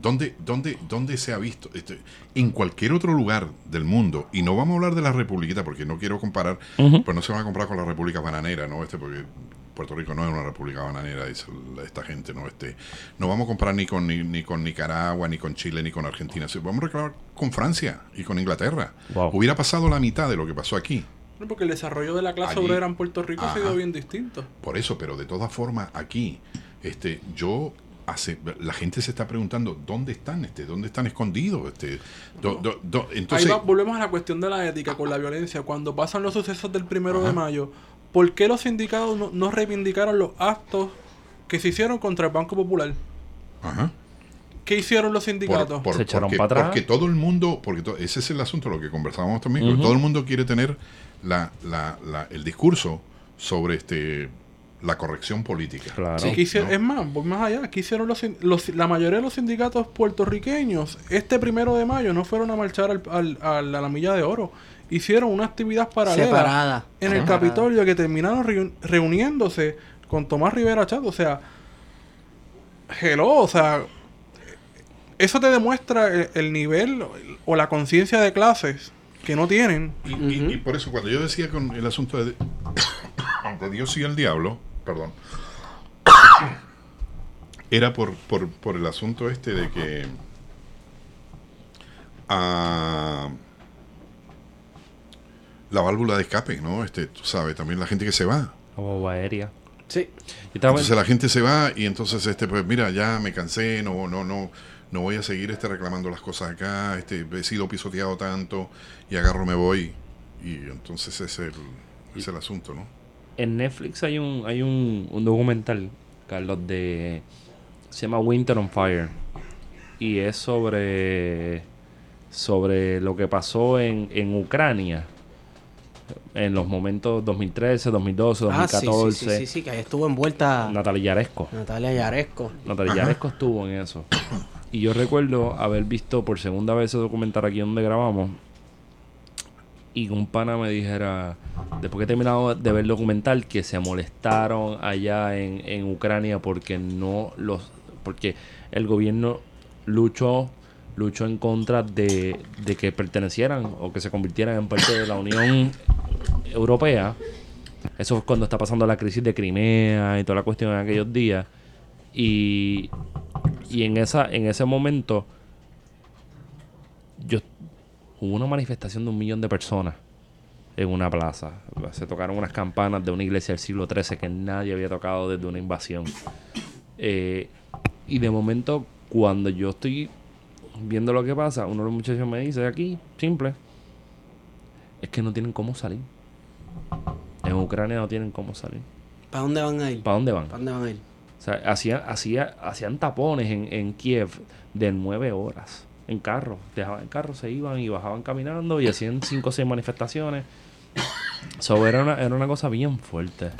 ¿Dónde, dónde, dónde se ha visto? Este, en cualquier otro lugar del mundo, y no vamos a hablar de la republiquita, porque no quiero comparar, pues no se van a comparar con la República Bananera, ¿no? Este, porque Puerto Rico no es una república bananera, dice esta gente, ¿no? Este, no vamos a comparar ni con, ni, ni con Nicaragua, ni con Chile, ni con Argentina. Sí, Vamos a reclamar con Francia y con Inglaterra. Wow. Hubiera pasado la mitad de lo que pasó aquí. no, porque el desarrollo de la clase Allí- obrera en Puerto Rico ha sido bien distinto. Por eso, pero de todas formas, aquí, este, yo hace, la gente se está preguntando dónde están, este, dónde están escondidos, este, do- do- do- entonces, Ahí va- volvemos a la cuestión de la ética con la violencia. Cuando pasan los sucesos del primero de mayo, ¿por qué los sindicatos no, no reivindicaron los actos que se hicieron contra el Banco Popular? ajá, ¿Qué hicieron los sindicatos? por- Se echaron porque, para atrás. porque todo el mundo, porque to- ese es el asunto, lo que conversábamos también, todo el mundo quiere tener la, la, la- el discurso sobre este la corrección política. Claro. Sí, ¿qué hicieron? ¿no? Es más, voy más allá. ¿Qué hicieron los, la mayoría de los sindicatos puertorriqueños este primero de mayo no fueron a marchar al, al- a la, la milla de oro? Hicieron una actividad paralela Separada. en el. Capitolio que terminaron reun- reuniéndose con Tomás Rivera Chat. O sea, hello, o sea, eso te demuestra el, el nivel o la conciencia de clases que no tienen. Y, y- y por eso, cuando yo decía con el asunto de, de Dios y el diablo, perdón, era por, por, por el asunto este de que ah, la válvula de escape, ¿no? Este, tú sabes, también la gente que se va. Guagua aérea. Sí. Entonces la gente se va y entonces este pues mira, ya me cansé, no no no no voy a seguir este reclamando las cosas acá, este he sido pisoteado tanto y agarro me voy y entonces es el es el asunto, ¿no? En Netflix hay un, hay un, un documental, Carlos, de. Se llama Winter on Fire. Y es sobre. Sobre lo que pasó en, en Ucrania. En los momentos 2013, 2012, Ah, sí, 2014. sí, sí, sí, que ahí estuvo envuelta Natalia Yaresco. Natalia Yaresco. Natalia. Yaresco estuvo en eso. Y yo recuerdo haber visto por segunda vez ese documental aquí donde grabamos. Y un pana me dijera, después que he terminado de ver el documental, que se molestaron allá en, en Ucrania porque no los. porque el gobierno luchó luchó en contra de, de que pertenecieran o que se convirtieran en parte de la Unión Europea. Eso es cuando está pasando la crisis de Crimea y toda la cuestión en aquellos días. Y, y en esa en ese momento hubo una manifestación de un millón de personas en una plaza. Se tocaron unas campanas de una iglesia del siglo XIII que nadie había tocado desde una invasión. Eh, y de momento, cuando yo estoy viendo lo que pasa, uno de los muchachos me dice aquí, simple, es que no tienen cómo salir. En Ucrania no tienen cómo salir. ¿Para dónde van a ir? ¿Para dónde van? ¿Para dónde van a ir? O sea, hacían, hacía, hacían tapones en, en Kiev de nueve horas en carro. Dejaban el carro, se iban y bajaban caminando y hacían cinco o seis manifestaciones. So, era, una, era una cosa bien fuerte.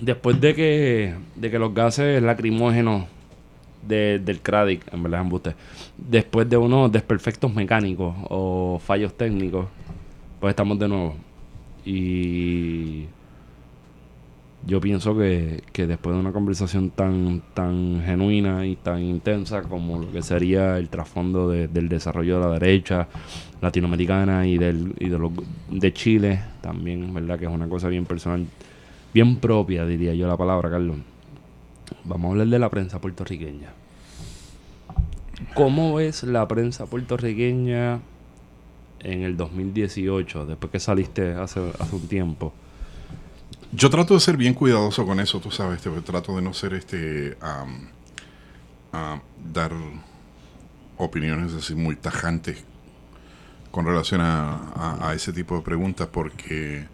Después de que, de que los gases lacrimógenos de- del CRADIC, en verdad, embuste, después de unos desperfectos mecánicos o fallos técnicos, pues estamos de nuevo. Y yo pienso que, que después de una conversación tan, tan genuina y tan intensa como lo que sería el trasfondo de- del desarrollo de la derecha latinoamericana y, del, y de, los, de Chile, también, ¿verdad? Que es una cosa bien personal, bien propia, diría yo la palabra, Carlos. Vamos a hablar de la prensa puertorriqueña. ¿Cómo ves la prensa puertorriqueña en el 2018, después que saliste hace, hace un tiempo? Yo trato de ser bien cuidadoso con eso, tú sabes, trato de no ser este a dar opiniones así muy tajantes con relación a, a- a ese tipo de preguntas porque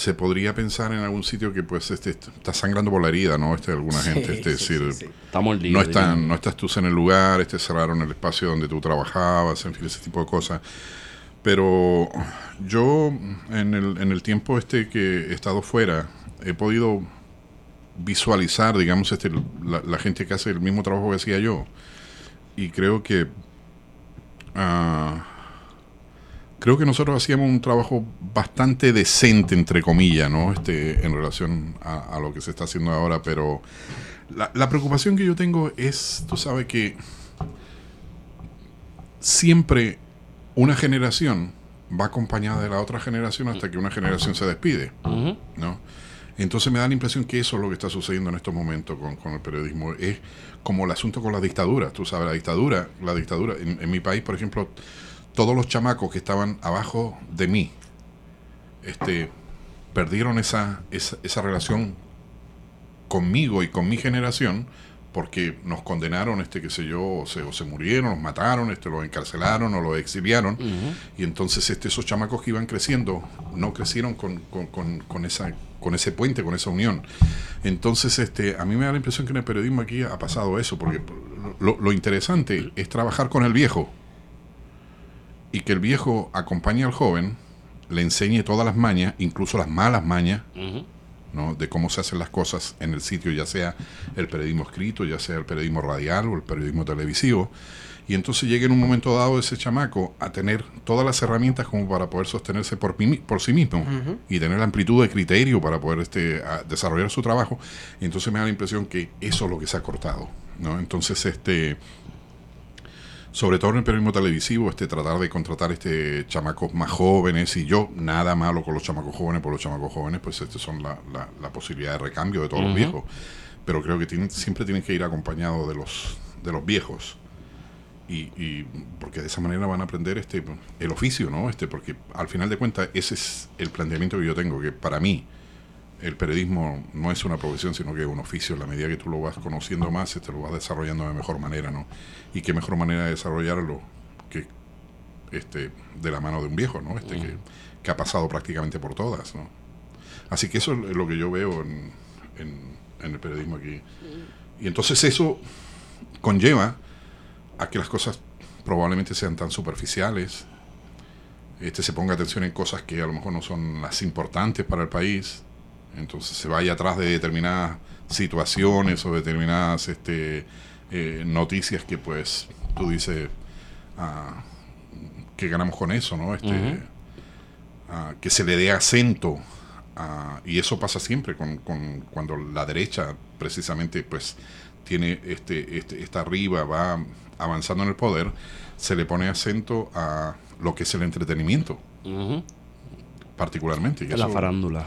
se podría pensar en algún sitio que pues este está sangrando por la herida, ¿no? Este alguna Sí, gente, este, sí, decir, sí, mordido. no están, no estás tú en el lugar, este cerraron el espacio donde tú trabajabas, en fin, ese tipo de cosas. Pero yo en el, en el tiempo este que he estado fuera, he podido visualizar, digamos, este, la, la gente que hace el mismo trabajo que hacía yo. Y creo que ah, creo que nosotros hacíamos un trabajo bastante decente, entre comillas, ¿no? Este, en relación a, a lo que se está haciendo ahora, pero la, la preocupación que yo tengo es, tú sabes que siempre una generación va acompañada de la otra generación hasta que una generación se despide. ¿no? Entonces me da la impresión que eso es lo que está sucediendo en estos momentos con, con el periodismo. Es como el asunto con la dictadura. Tú sabes, la dictadura, la dictadura, en, en mi país, por ejemplo, todos los chamacos que estaban abajo de mí, este, perdieron esa, esa, esa relación conmigo y con mi generación porque nos condenaron, este, qué sé yo, o se, o se murieron, los mataron, este, los encarcelaron o los exiliaron. Y entonces este, esos chamacos que iban creciendo no crecieron con, con, con, con esa, con ese puente, con esa unión. Entonces este, a mí me da la impresión que en el periodismo aquí ha pasado eso, porque lo, lo interesante es trabajar con el viejo y que el viejo acompañe al joven, le enseñe todas las mañas, incluso las malas mañas. ¿no? de cómo se hacen las cosas en el sitio, ya sea el periodismo escrito, ya sea el periodismo radial o el periodismo televisivo. Y entonces llega en un momento dado ese chamaco a tener todas las herramientas como para poder sostenerse por, por sí mismo y tener la amplitud de criterio para poder este, desarrollar su trabajo. Y entonces me da la impresión que eso es lo que se ha cortado. ¿no? Entonces, este sobre todo en el periodismo televisivo, este tratar de contratar este chamacos más jóvenes y yo nada malo con los chamacos jóvenes, por los chamacos jóvenes pues este son la, la, la posibilidad de recambio de todos los viejos, pero creo que tienen, siempre tienen que ir acompañados de los de los viejos. Y, y porque de esa manera van a aprender este el oficio, ¿no? Este porque al final de cuentas ese es el planteamiento que yo tengo que para mí el periodismo no es una profesión, sino que es un oficio. En la medida que tú lo vas conociendo más, este, lo vas desarrollando de mejor manera, ¿no? Y qué mejor manera de desarrollarlo que este, de la mano de un viejo, ¿no? Este, que, que ha pasado prácticamente por todas, ¿no? Así que eso es lo que yo veo en, en- en el periodismo aquí. Y entonces eso conlleva a que las cosas probablemente sean tan superficiales, este se ponga atención en cosas que a lo mejor no son las importantes para el país, entonces se vaya atrás de determinadas situaciones o determinadas este, eh, noticias que pues tú dices ah, que ganamos con eso, ¿no? Este, ah, que se le dé acento ah, y eso pasa siempre con, con- cuando la derecha precisamente pues tiene este, este está arriba va avanzando en el poder se le pone acento a lo que es el entretenimiento particularmente y La eso- farándula.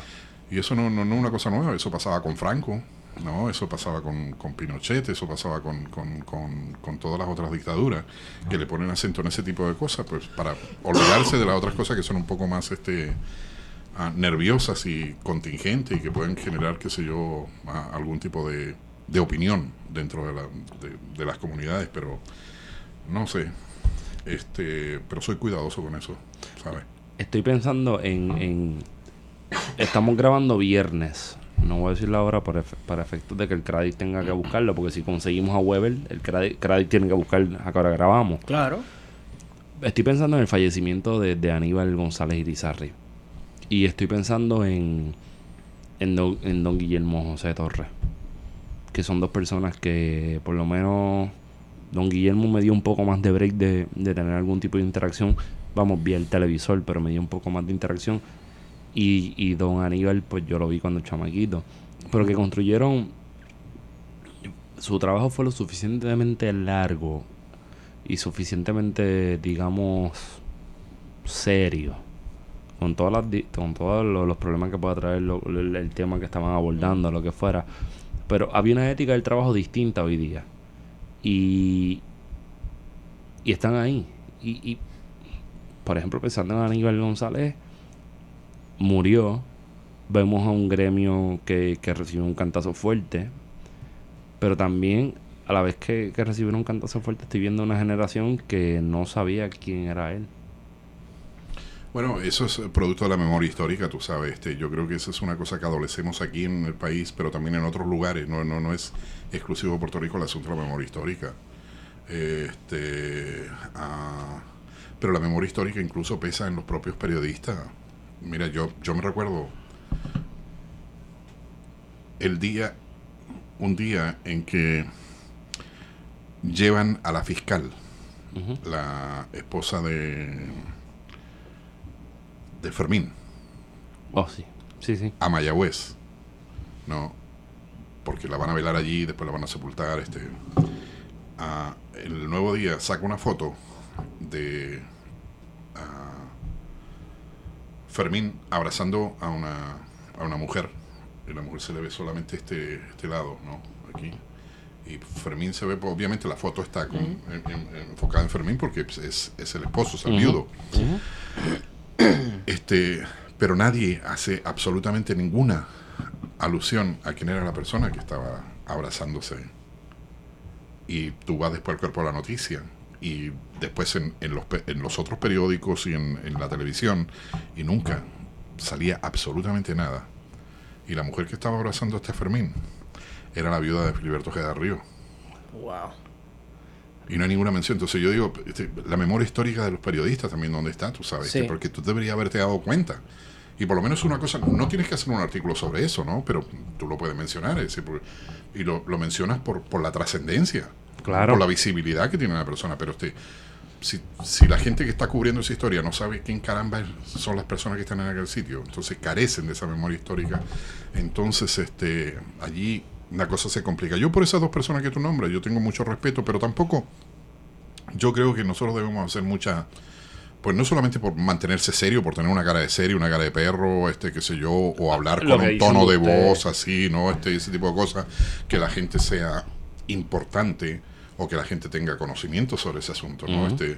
Y eso no, no, no es una cosa nueva, eso pasaba con Franco, ¿no? Eso pasaba con, con Pinochet, eso pasaba con, con, con, todas las otras dictaduras, que le ponen acento en ese tipo de cosas, pues para olvidarse de las otras cosas que son un poco más este ah, nerviosas y contingentes y que pueden generar, qué sé yo, ah, algún tipo de, de opinión dentro de, la, de las comunidades, pero no sé, este pero soy cuidadoso con eso, ¿sabes? Estoy pensando en, en- Estamos grabando viernes. No voy a decir la hora para, efe- para efectos de que el Cradit tenga que buscarlo, porque si conseguimos a Weber, el Cradit, tiene que buscar a qué hora grabamos. Claro. Estoy pensando en el fallecimiento de, de Aníbal González Irizarry. Y estoy pensando en, en, don, en don Guillermo José Torres. Que son dos personas que, por lo menos, don Guillermo me dio un poco más de break de, de tener algún tipo de interacción. Vamos, vi el televisor, pero me dio un poco más de interacción. Y, y don Aníbal, pues yo lo vi cuando chamaquito. Pero que construyeron. Su trabajo fue lo suficientemente largo y suficientemente, digamos, serio. Con, todas las, con todos lo- los problemas que pueda traer el, el tema que estaban abordando, lo que fuera. Pero había una ética del trabajo distinta hoy día. Y, y están ahí. Y, y, por ejemplo, pensando en Aníbal González, murió vemos a un gremio que, que recibe un cantazo fuerte, pero también a la vez que, que recibieron un cantazo fuerte estoy viendo una generación que no sabía quién era él. Bueno, eso es producto de la memoria histórica, tú sabes. Este, yo creo que eso es una cosa que adolecemos aquí en el país, pero también en otros lugares. No, no, no es exclusivo de Puerto Rico el asunto de la memoria histórica. Este, ah, pero la memoria histórica incluso pesa en los propios periodistas. Mira, yo, yo me recuerdo el día, un día en que llevan a la fiscal, la esposa de, de Fermín, Oh, sí. Sí, sí. a Mayagüez, ¿no? Porque la van a velar allí, después la van a sepultar, este... ah, el nuevo día saca una foto de ah, Fermín abrazando a una, a una mujer. Y la mujer se le ve solamente este, este lado, ¿no? Aquí. Y Fermín se ve, pues, obviamente la foto está con- en- en- enfocada en Fermín porque es, es el esposo, es el viudo. Este, pero nadie hace absolutamente ninguna alusión a quién era la persona que estaba abrazándose. Y tú vas después al cuerpo de la noticia y después en, en los, en los otros periódicos y en, en la televisión y nunca salía absolutamente nada. Y la mujer que estaba abrazando a este Fermín era la viuda de Filiberto Ojeda Río. Wow. Y no hay ninguna mención. Entonces yo digo, este, la memoria histórica de los periodistas también, ¿dónde está? Tú sabes, Sí. Este, porque tú deberías haberte dado cuenta. Y por lo menos una cosa, no tienes que hacer un artículo sobre eso, ¿no? Pero tú lo puedes mencionar, es decir, por- y lo, lo mencionas por, por la trascendencia, Claro. por la visibilidad que tiene la persona. Pero este, si, si la gente que está cubriendo esa historia no sabe quién caramba son las personas que están en aquel sitio, entonces carecen de esa memoria histórica, entonces este, allí la cosa se complica. Yo por esas dos personas que tú nombras, yo tengo mucho respeto, pero tampoco yo creo que nosotros debemos hacer mucha pues no solamente por mantenerse serio, por tener una cara de serio, una cara de perro, este, qué sé yo, o hablar Lo con un tono de voz así, ¿no? Este, ese tipo de cosas, que la gente sea importante o que la gente tenga conocimiento sobre ese asunto, ¿no? Este,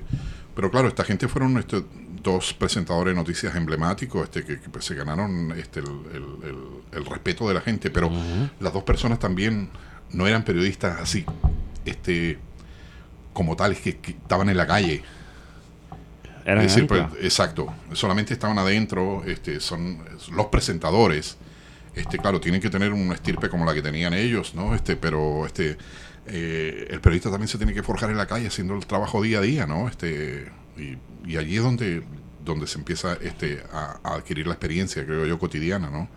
pero claro, esta gente fueron este, dos presentadores de noticias emblemáticos este, que, que, pues, se ganaron este, el, el- el- el respeto de la gente, pero las dos personas también no eran periodistas así, este, como tales que, que estaban en la calle. Eran Es decir, anclas. pues, exacto, solamente estaban adentro, este, son los presentadores, este, claro, tienen que tener una estirpe como la que tenían ellos, ¿no? Este, pero este, eh, el periodista también se tiene que forjar en la calle haciendo el trabajo día a día, ¿no? Este, y, y allí es donde, donde se empieza este, a, a adquirir la experiencia, creo yo, cotidiana, ¿no?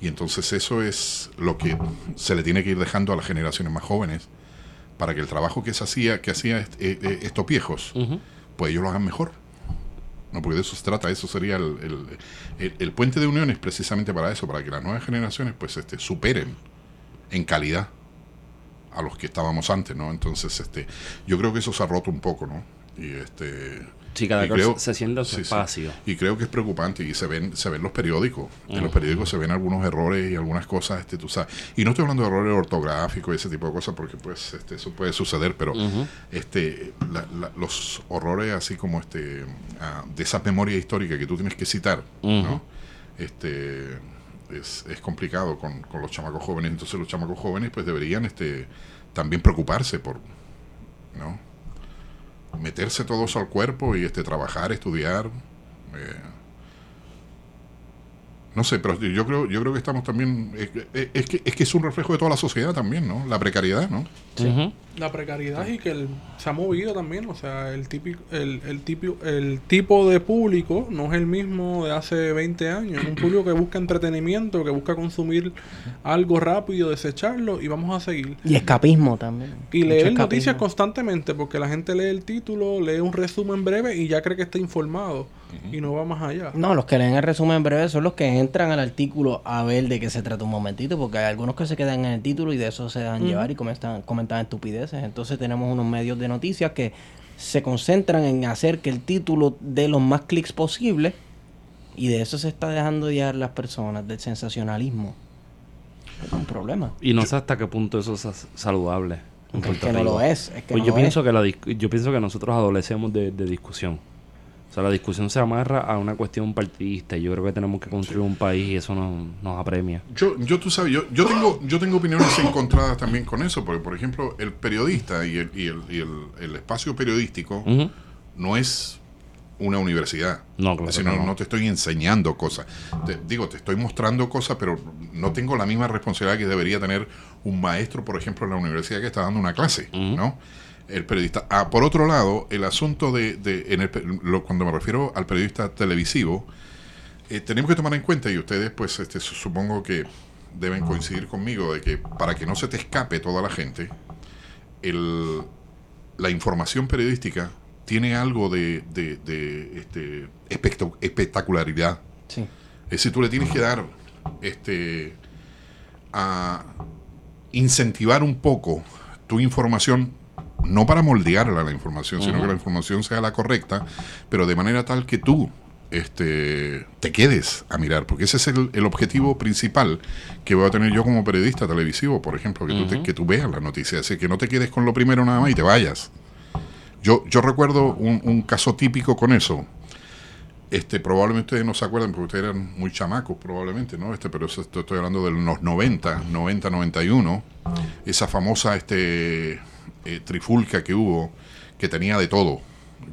Y entonces eso es lo que se le tiene que ir dejando a las generaciones más jóvenes para que el trabajo que se hacía, que hacía est- eh, eh, estos viejos, pues ellos lo hagan mejor. No, porque de eso se trata, eso sería el, el, el- el puente de unión es precisamente para eso, para que las nuevas generaciones pues este superen en calidad a los que estábamos antes, ¿no? Entonces, este, yo creo que eso se ha roto un poco, ¿no? Y este Sí, cada creo- se siente en su sí, sí. espacio. y creo que es preocupante y se ven se ven los periódicos en los periódicos se ven algunos errores y algunas cosas este tú sabes y no estoy hablando de errores ortográficos y ese tipo de cosas porque pues este eso puede suceder pero este la- la- los horrores así como este ah, de esa memoria histórica que tú tienes que citar. ¿no? este es, es complicado con, con los chamacos jóvenes. Entonces los chamacos jóvenes pues deberían este también preocuparse por no meterse todo eso al cuerpo y este trabajar estudiar eh, no sé, pero yo creo, yo creo que estamos también, es, que, es que es un reflejo de toda la sociedad también, ¿no? La precariedad, ¿no? Ujú. La precariedad y que el- se ha movido también, o sea, el típico, el, el, típico, el tipo de público no es el mismo de hace 20 años, es un público que busca entretenimiento, que busca consumir algo rápido, desecharlo y vamos a seguir. Y escapismo también. Y Mucho leer escapismo. noticias constantemente, porque la gente lee el título, lee un resumen breve y ya cree que está informado y no va más allá. No, los que leen el resumen breve son los que entran al artículo a ver de qué se trata un momentito, porque hay algunos que se quedan en el título y de eso se dan Ujú. llevar y comentan, comentan estupideces. Entonces tenemos unos medios de noticias que se concentran en hacer que el título dé los más clics posible y de eso se está dejando llevar las personas, del sensacionalismo. Es un problema. Y no sé hasta qué punto eso es saludable. en Es que no lo es. es que Pues no yo lo pienso es. que la dis- yo pienso que nosotros adolecemos de, de discusión. O sea, la discusión se amarra a una cuestión partidista. y Yo creo que tenemos que construir un país y eso nos, nos apremia. Yo, yo tú sabes, yo, yo tengo, yo tengo opiniones encontradas también con eso, porque por ejemplo, el periodista y el, y el, y el, el espacio periodístico no es una universidad. No, claro que no, no. te estoy enseñando cosas. Te- digo, te estoy mostrando cosas, pero no tengo la misma responsabilidad que debería tener un maestro, por ejemplo, en la universidad que está dando una clase. ¿no? El periodista. Ah, por otro lado, el asunto de, de- en el lo- cuando me refiero al periodista televisivo, eh, tenemos que tomar en cuenta, y ustedes, pues, este, su- supongo que deben coincidir conmigo, de que para que no se te escape toda la gente, el, la información periodística tiene algo de, de- de, este, espectacularidad. Sí. Es decir, tú le tienes que dar este a incentivar un poco tu información, no para moldearla la información, sino que la información sea la correcta, pero de manera tal que tú este, te quedes a mirar, porque ese es el, el objetivo principal que voy a tener yo como periodista televisivo, por ejemplo, que, tú, te- que tú veas la noticia, decir, que no te quedes con lo primero nada más y te vayas. Yo, yo recuerdo un, un caso típico con eso. Este, probablemente ustedes no se acuerdan porque ustedes eran muy chamacos, probablemente, ¿no? Este, pero eso esto- estoy hablando de los 90, 90, 91. Esa famosa este, eh, trifulca que hubo, que tenía de todo.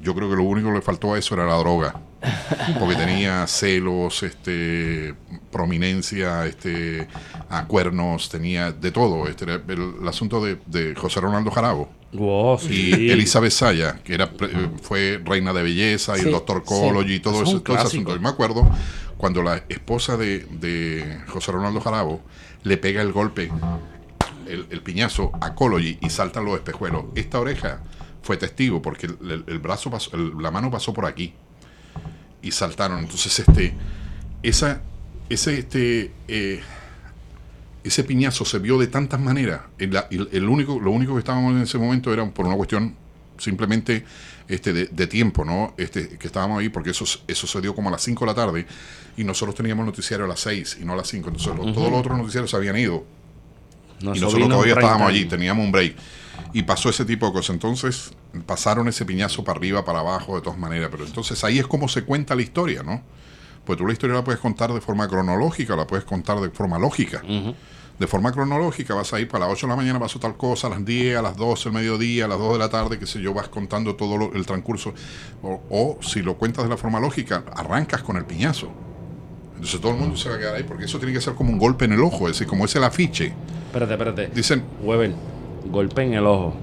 Yo creo que lo único que le faltó a eso era la droga. Porque tenía celos, este, prominencia, este, a cuernos, tenía de todo. Este, era el, el asunto de, de José Ronaldo Jarabo Wow, y sí. Elizabeth Saya, que era pre- eh, fue reina de belleza y Sí, el doctor sí. Cology y todo Es eso, todo ese asunto. Y me acuerdo cuando la esposa de, de José Ronaldo Jarabo le pega el golpe, el, el piñazo a Cology y saltan los espejuelos. Esta oreja fue testigo porque el, brazo pasó, la mano pasó por aquí y saltaron. Entonces, este, esa, ese, este, eh, ese piñazo se vio de tantas maneras. El, único, lo único que estábamos en ese momento era por una cuestión simplemente este, de, de tiempo, ¿no? Este, que estábamos ahí, porque eso, eso se dio como a las 5 de la tarde y nosotros teníamos noticiario a las 6 y no a las 5. Entonces, los- todos los otros noticiarios se habían ido y Nosotros todavía estábamos allí, teníamos un break. Y pasó ese tipo de cosas. Entonces, pasaron ese piñazo para arriba, para abajo, de todas maneras. Pero entonces ahí es como se cuenta la historia, ¿no? Pues tú la historia la puedes contar de forma cronológica, la puedes contar de forma lógica. De forma cronológica vas a ir para las 8 de la mañana, pasó tal cosa, a las 10, a las 12, el mediodía, a las 2 de la tarde, qué sé yo, vas contando todo lo- el transcurso. O, o si lo cuentas de la forma lógica, arrancas con el piñazo. Entonces todo el mundo se va a quedar ahí, porque eso tiene que ser como un golpe en el ojo, es decir, como es el afiche. Espérate, espérate. Dicen, Weber, golpe en el ojo.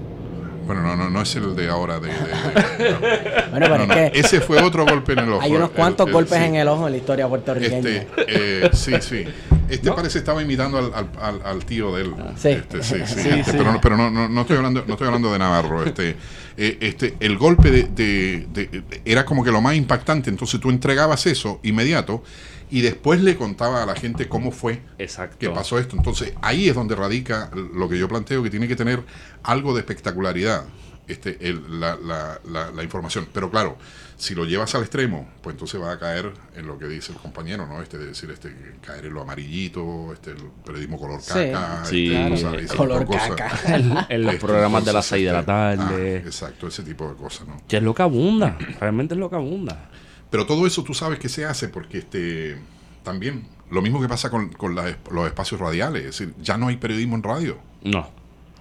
Bueno, no, no, no es el de ahora. De, de- de- Bueno, pero no, no, es que Ese fue otro golpe en el ojo. hay unos cuantos el- golpes sí. en el ojo en la historia puertorriqueña. Este, eh, sí, sí. Este parece estaba imitando al, al, al- al tío de él. Sí. Este, sí, sí, Sí, este, sí. Pero, no- pero no, no, no estoy hablando, no estoy hablando de Navarro. Este, eh, este, el golpe de, de- de- era como que lo más impactante. Entonces tú entregabas eso inmediato y después le contaba a la gente cómo fue Exacto. que pasó esto. Entonces, ahí es donde radica lo que yo planteo, que tiene que tener algo de espectacularidad este, el- la, la- la- la información. Pero claro, si lo llevas al extremo, pues entonces va a caer en lo que dice el compañero, ¿no? Este, de decir, este, caer en lo amarillito, este, el periodismo color caca, Sí. este, Color caca. En los Este, programas de las entonces, 6 de la tarde. ah, exacto, ese tipo de cosas, ¿no? Que es lo que abunda. Realmente es lo que abunda. Pero todo eso tú sabes que se hace porque este también lo mismo que pasa con, con las- los espacios radiales, es decir, ya no hay periodismo en radio. No.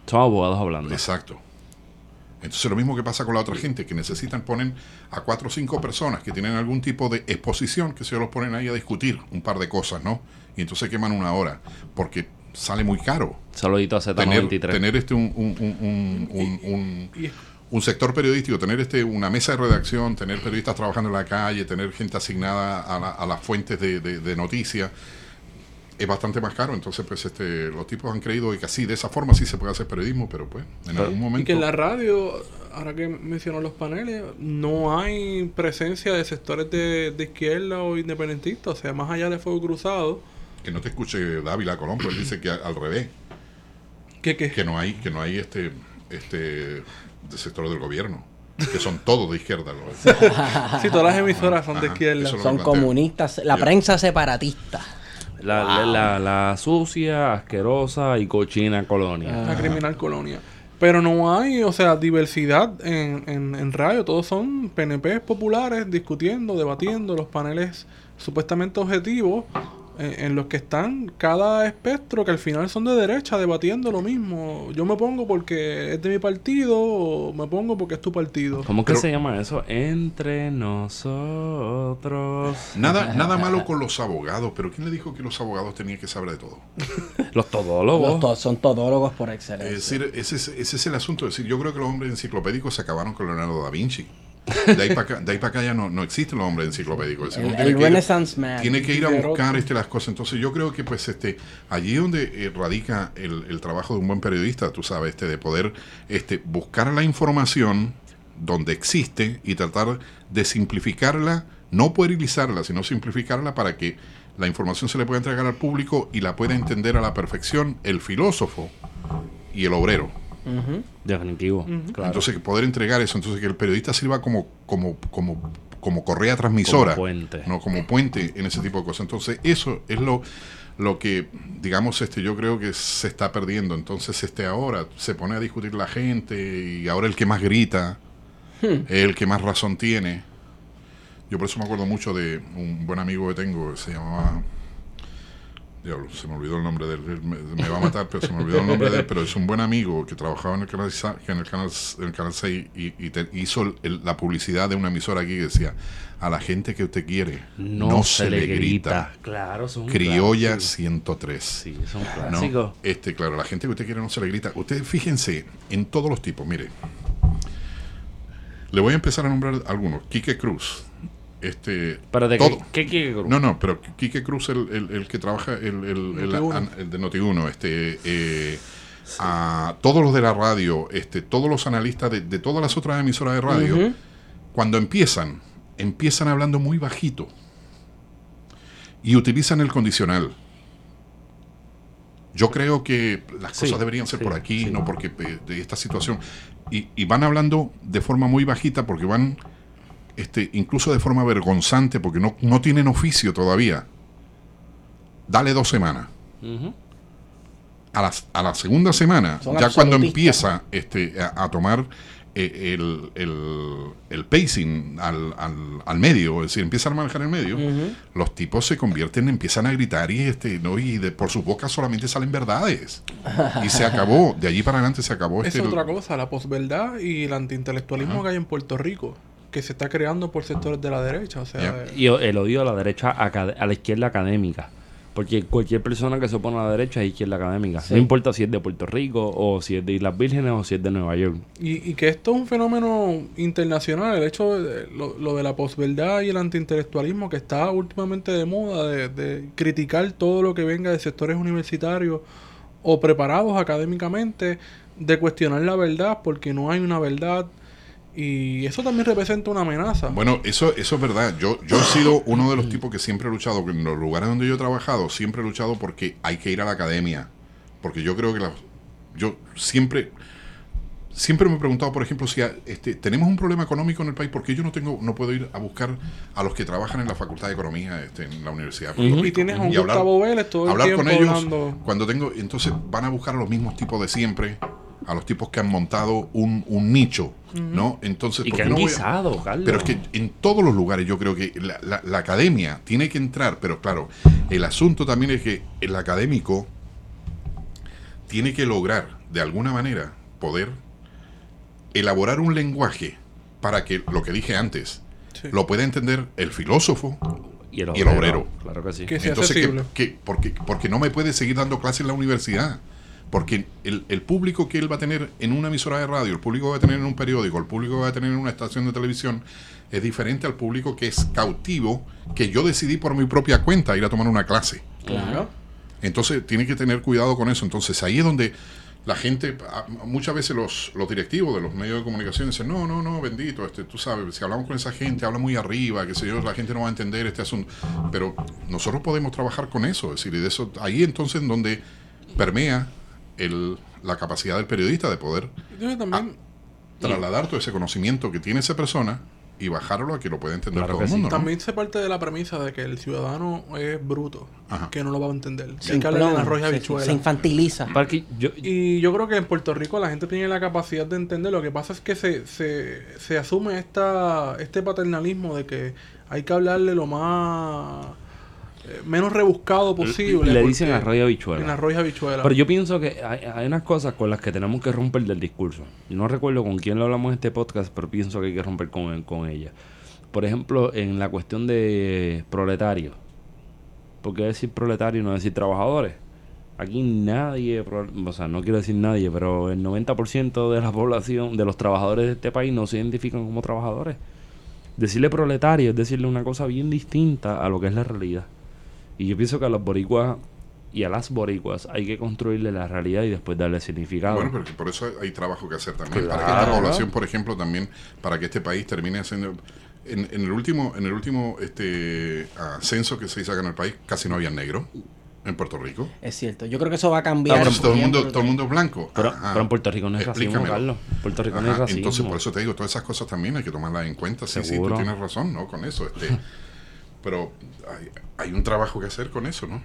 Son abogados hablando. Exacto. Entonces lo mismo que pasa con la otra gente, que necesitan poner a cuatro o cinco personas que tienen algún tipo de exposición, que se los ponen ahí a discutir un par de cosas, ¿no? Y entonces queman una hora, porque sale muy caro Saludito a tener, Z93. tener este un, un, un, un, un- Y- sector periodístico, tener este una mesa de redacción, tener periodistas trabajando en la calle, tener gente asignada a, la- a las fuentes de, de- de noticias, es bastante más caro. Entonces, pues este los tipos han creído que así, de esa forma sí se puede hacer periodismo, pero pues en algún Y momento... que en la radio, ahora que mencionó los paneles, no hay presencia de sectores de, de izquierda o independentistas. O sea, más allá de Fuego Cruzado, que no te escuche Dávila Colón, pues él dice que al revés, que, que, que no hay, que no hay este, este de sector del gobierno, que son todos de izquierda. ¿no? si todas las emisoras son de izquierda. Son comunistas, la prensa separatista. La, la, la- la sucia, asquerosa y cochina colonia. La criminal colonia. Pero no hay, o sea, diversidad en, en, en radio. Todos son PNP populares discutiendo, debatiendo los paneles supuestamente objetivos en, en los que están cada espectro que al final son de derecha debatiendo lo mismo. Yo me pongo porque es de mi partido o me pongo porque es tu partido. ¿Cómo que Pero- se llama eso? Entre nosotros. Nada, nada malo con los abogados, pero ¿quién le dijo que los abogados tenían que saber de todo? Los todólogos. Los to- son todólogos por Es excelencia. decir, ese es, ese es el asunto. Es decir, yo creo que los hombres enciclopédicos se acabaron con Leonardo da Vinci. De ahí para acá, de ahí pa' acá ya no, no existen los hombres enciclopédicos. Es decir, el uno tiene el que ir- Renaissance Man. tiene que ir a buscar este, las cosas. Entonces yo creo que pues este allí donde eh, radica el, el trabajo de un buen periodista, tú sabes, este, de poder este, buscar la información donde existe y tratar de simplificarla, no puerilizarla, sino simplificarla para que la información se le pueda entregar al público y la pueda entender a la perfección el filósofo y el obrero. Definitivo. Claro. Entonces, que poder entregar eso, entonces que el periodista sirva como, como, como, como correa transmisora. Como puente. No, como puente en ese tipo de cosas. Entonces, eso es lo, lo que, digamos, este, yo creo que se está perdiendo. Entonces, este ahora se pone a discutir la gente y ahora el que más grita Hmm. es el que más razón tiene. Yo por eso me acuerdo mucho de un buen amigo que tengo, que se llamaba Diablo, se me olvidó el nombre de él. Él Me, me va a matar, pero se me olvidó el nombre de él. Pero es un buen amigo que trabajaba en el canal, en el canal, en el canal 6 y, y te- hizo el- el- la publicidad de una emisora aquí que decía: A la gente que usted quiere, no, se, le grita. Claro, son Criolla clásicos. 103. Sí, son ¿no? clásicos. Este, claro, la gente que usted quiere no se le grita. Ustedes fíjense en todos los tipos, mire. Le voy a empezar a nombrar algunos. Quique Cruz. Este, Espérate, todo. ¿qué, qué, qué grupo? No, no, pero Quique Cruz, el, el, el que trabaja, el, el, el, Noti1. an- el de Noti1, este, eh, a todos los de la radio, este, todos los analistas de, de todas las otras emisoras de radio, cuando empiezan, empiezan hablando muy bajito y utilizan el condicional. Yo creo que las Sí, cosas deberían ser sí, por aquí, sí. no porque eh, de esta situación. Y, y van hablando de forma muy bajita porque van, este, incluso de forma vergonzante, porque no, no tienen oficio todavía. Dale dos semanas. A la, a la segunda semana, Son ya cuando empieza este, a, a tomar eh, el, el- el pacing al, al- al medio, es decir, empiezan a manejar el medio, los tipos se convierten, empiezan a gritar y, este, ¿no? y de, por sus bocas solamente salen verdades. Y se acabó, de allí para adelante se acabó. Es Este, otra cosa, la posverdad y el antiintelectualismo que hay en Puerto Rico, que se está creando por sectores de la derecha. O sea, Ya. eh, Y o- el odio a la derecha, a la izquierda académica. Porque cualquier persona que se opone a la derecha es izquierda académica. Sí. No importa si es de Puerto Rico, o si es de Islas Vírgenes, o si es de Nueva York. Y, y que esto es un fenómeno internacional, el hecho de lo, lo de la posverdad y el antiintelectualismo que está últimamente de moda, de, de criticar todo lo que venga de sectores universitarios o preparados académicamente, de cuestionar la verdad porque no hay una verdad. Y eso también representa una amenaza. Bueno, eso, eso es verdad. Yo, yo he sido uno de los tipos que siempre he luchado, que en los lugares donde yo he trabajado, siempre he luchado porque hay que ir a la academia. Porque yo creo que la- yo siempre, siempre me he preguntado, por ejemplo, si a- este, tenemos un problema económico en el país, ¿por qué yo no tengo, no puedo ir a buscar a los que trabajan en la Facultad de Economía este, en la Universidad de Puerto Ujú. y tienes a un Y hablar- Gustavo Vélez todo el hablar tiempo con ellos hablando. cuando tengo entonces van a buscar a los mismos tipos de siempre a los tipos que han montado un, un nicho no entonces Y ¿por que han no a- pero es que en todos los lugares yo creo que la, la- la academia tiene que entrar pero claro el asunto también es que el académico tiene que lograr de alguna manera poder elaborar un lenguaje para que lo que dije antes Sí. lo pueda entender el filósofo y el y el obrero. Claro que sí. Que sea entonces, ¿qué- accesible. qué- porque, porque no me puede seguir dando clases en la universidad. Porque el, el público que él va a tener en una emisora de radio, el público que va a tener en un periódico, el público que va a tener en una estación de televisión, es diferente al público que es cautivo, que yo decidí por mi propia cuenta ir a tomar una clase. Claro. Entonces tiene que tener cuidado con eso. Entonces ahí es donde la gente, muchas veces los, los directivos de los medios de comunicación dicen, no, no, no, bendito, este, tú sabes, si hablamos con esa gente, habla muy arriba, que sé yo, la gente no va a entender este asunto. Pero nosotros podemos trabajar con eso, es decir, y de eso, ahí entonces en donde permea el, la capacidad del periodista de poder Yo también, trasladar todo ese conocimiento que tiene esa persona y bajarlo a que lo pueda entender Claro todo el sí. mundo. ¿no? También se parte de la premisa de que el ciudadano es bruto, Ajá. que no lo va a entender. Que hay Sin que hablar en plan, arroz y se- se infantiliza. Yo, Y yo creo que en Puerto Rico la gente tiene la capacidad de entender. Lo que pasa es que se, se, se asume esta, este paternalismo de que hay que hablarle lo más menos rebuscado posible. le dicen arroz y habichuela. En arroz y habichuela. Pero yo pienso que hay, hay unas cosas con las que tenemos que romper del discurso. No recuerdo con quién lo hablamos en este podcast, pero pienso que hay que romper con, con ella. Por ejemplo, en la cuestión de proletarios. ¿Por qué decir proletario y no decir trabajadores? Aquí nadie, o sea, no quiero decir nadie, pero el 90% de la población, de los trabajadores de este país no se identifican como trabajadores. Decirle proletario es decirle una cosa bien distinta a lo que es la realidad. Y yo pienso que a los boricuas y a las boricuas hay que construirle la realidad y después darle significado. Bueno, pero que por eso hay trabajo que hacer también. Claro. para que esta población, por ejemplo, también, para que este país termine siendo... En, en el último, en el último este, censo que se hizo acá en el país, casi no había negros en Puerto Rico. Es cierto. Yo creo que eso va a cambiar. Todo, el mundo, todo el mundo es blanco. pero, en Puerto Rico no es racismo. Carlos. Puerto Rico no es racismo. Entonces, por eso te digo, todas esas cosas también hay que tomarlas en cuenta. Sí, sí, Seguro. tú tienes razón, ¿no? Con eso. Este, pero hay, hay un trabajo que hacer con eso, ¿no?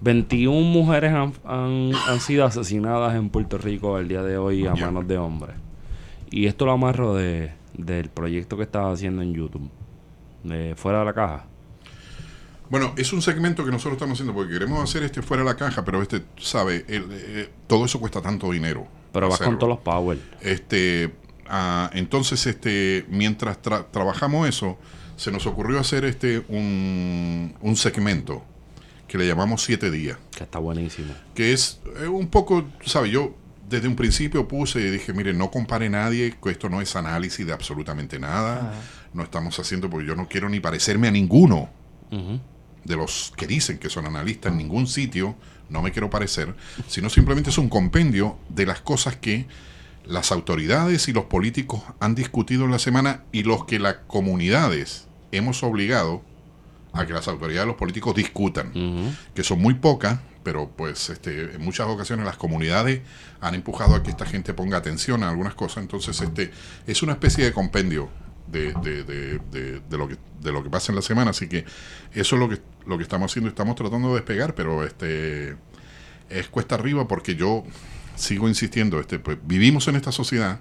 21 mujeres han, han, han sido asesinadas en Puerto Rico el día de hoy a manos de hombres. Y esto lo amarro de, del proyecto que estaba haciendo en YouTube. De Fuera de la Caja. Bueno, es un segmento que nosotros estamos haciendo porque queremos hacer este fuera de la caja, pero este, sabe, El- eh, todo eso cuesta tanto dinero. Pero vas con todos los power. Este, ah, entonces, este, mientras tra- trabajamos eso, se nos ocurrió hacer este un, un segmento que le llamamos siete días, Que está buenísimo. que es eh, un poco, ¿sabe? Yo desde un principio puse y dije, mire, no compare nadie, que esto no es análisis de absolutamente nada, no estamos haciendo, porque yo no quiero ni parecerme a ninguno de los que dicen que son analistas en ningún sitio, no me quiero parecer, sino simplemente es un compendio de las cosas que las autoridades y los políticos han discutido en la semana y los que las comunidades hemos obligado a que las autoridades y los políticos discutan, que son muy pocas, pero pues este, en muchas ocasiones las comunidades han empujado a que esta gente ponga atención a algunas cosas, entonces este es una especie de compendio de, de- de lo que de lo que pasa en la semana, así que eso es lo que lo que estamos haciendo, estamos tratando de despegar, pero este es cuesta arriba porque yo sigo insistiendo, este pues vivimos en esta sociedad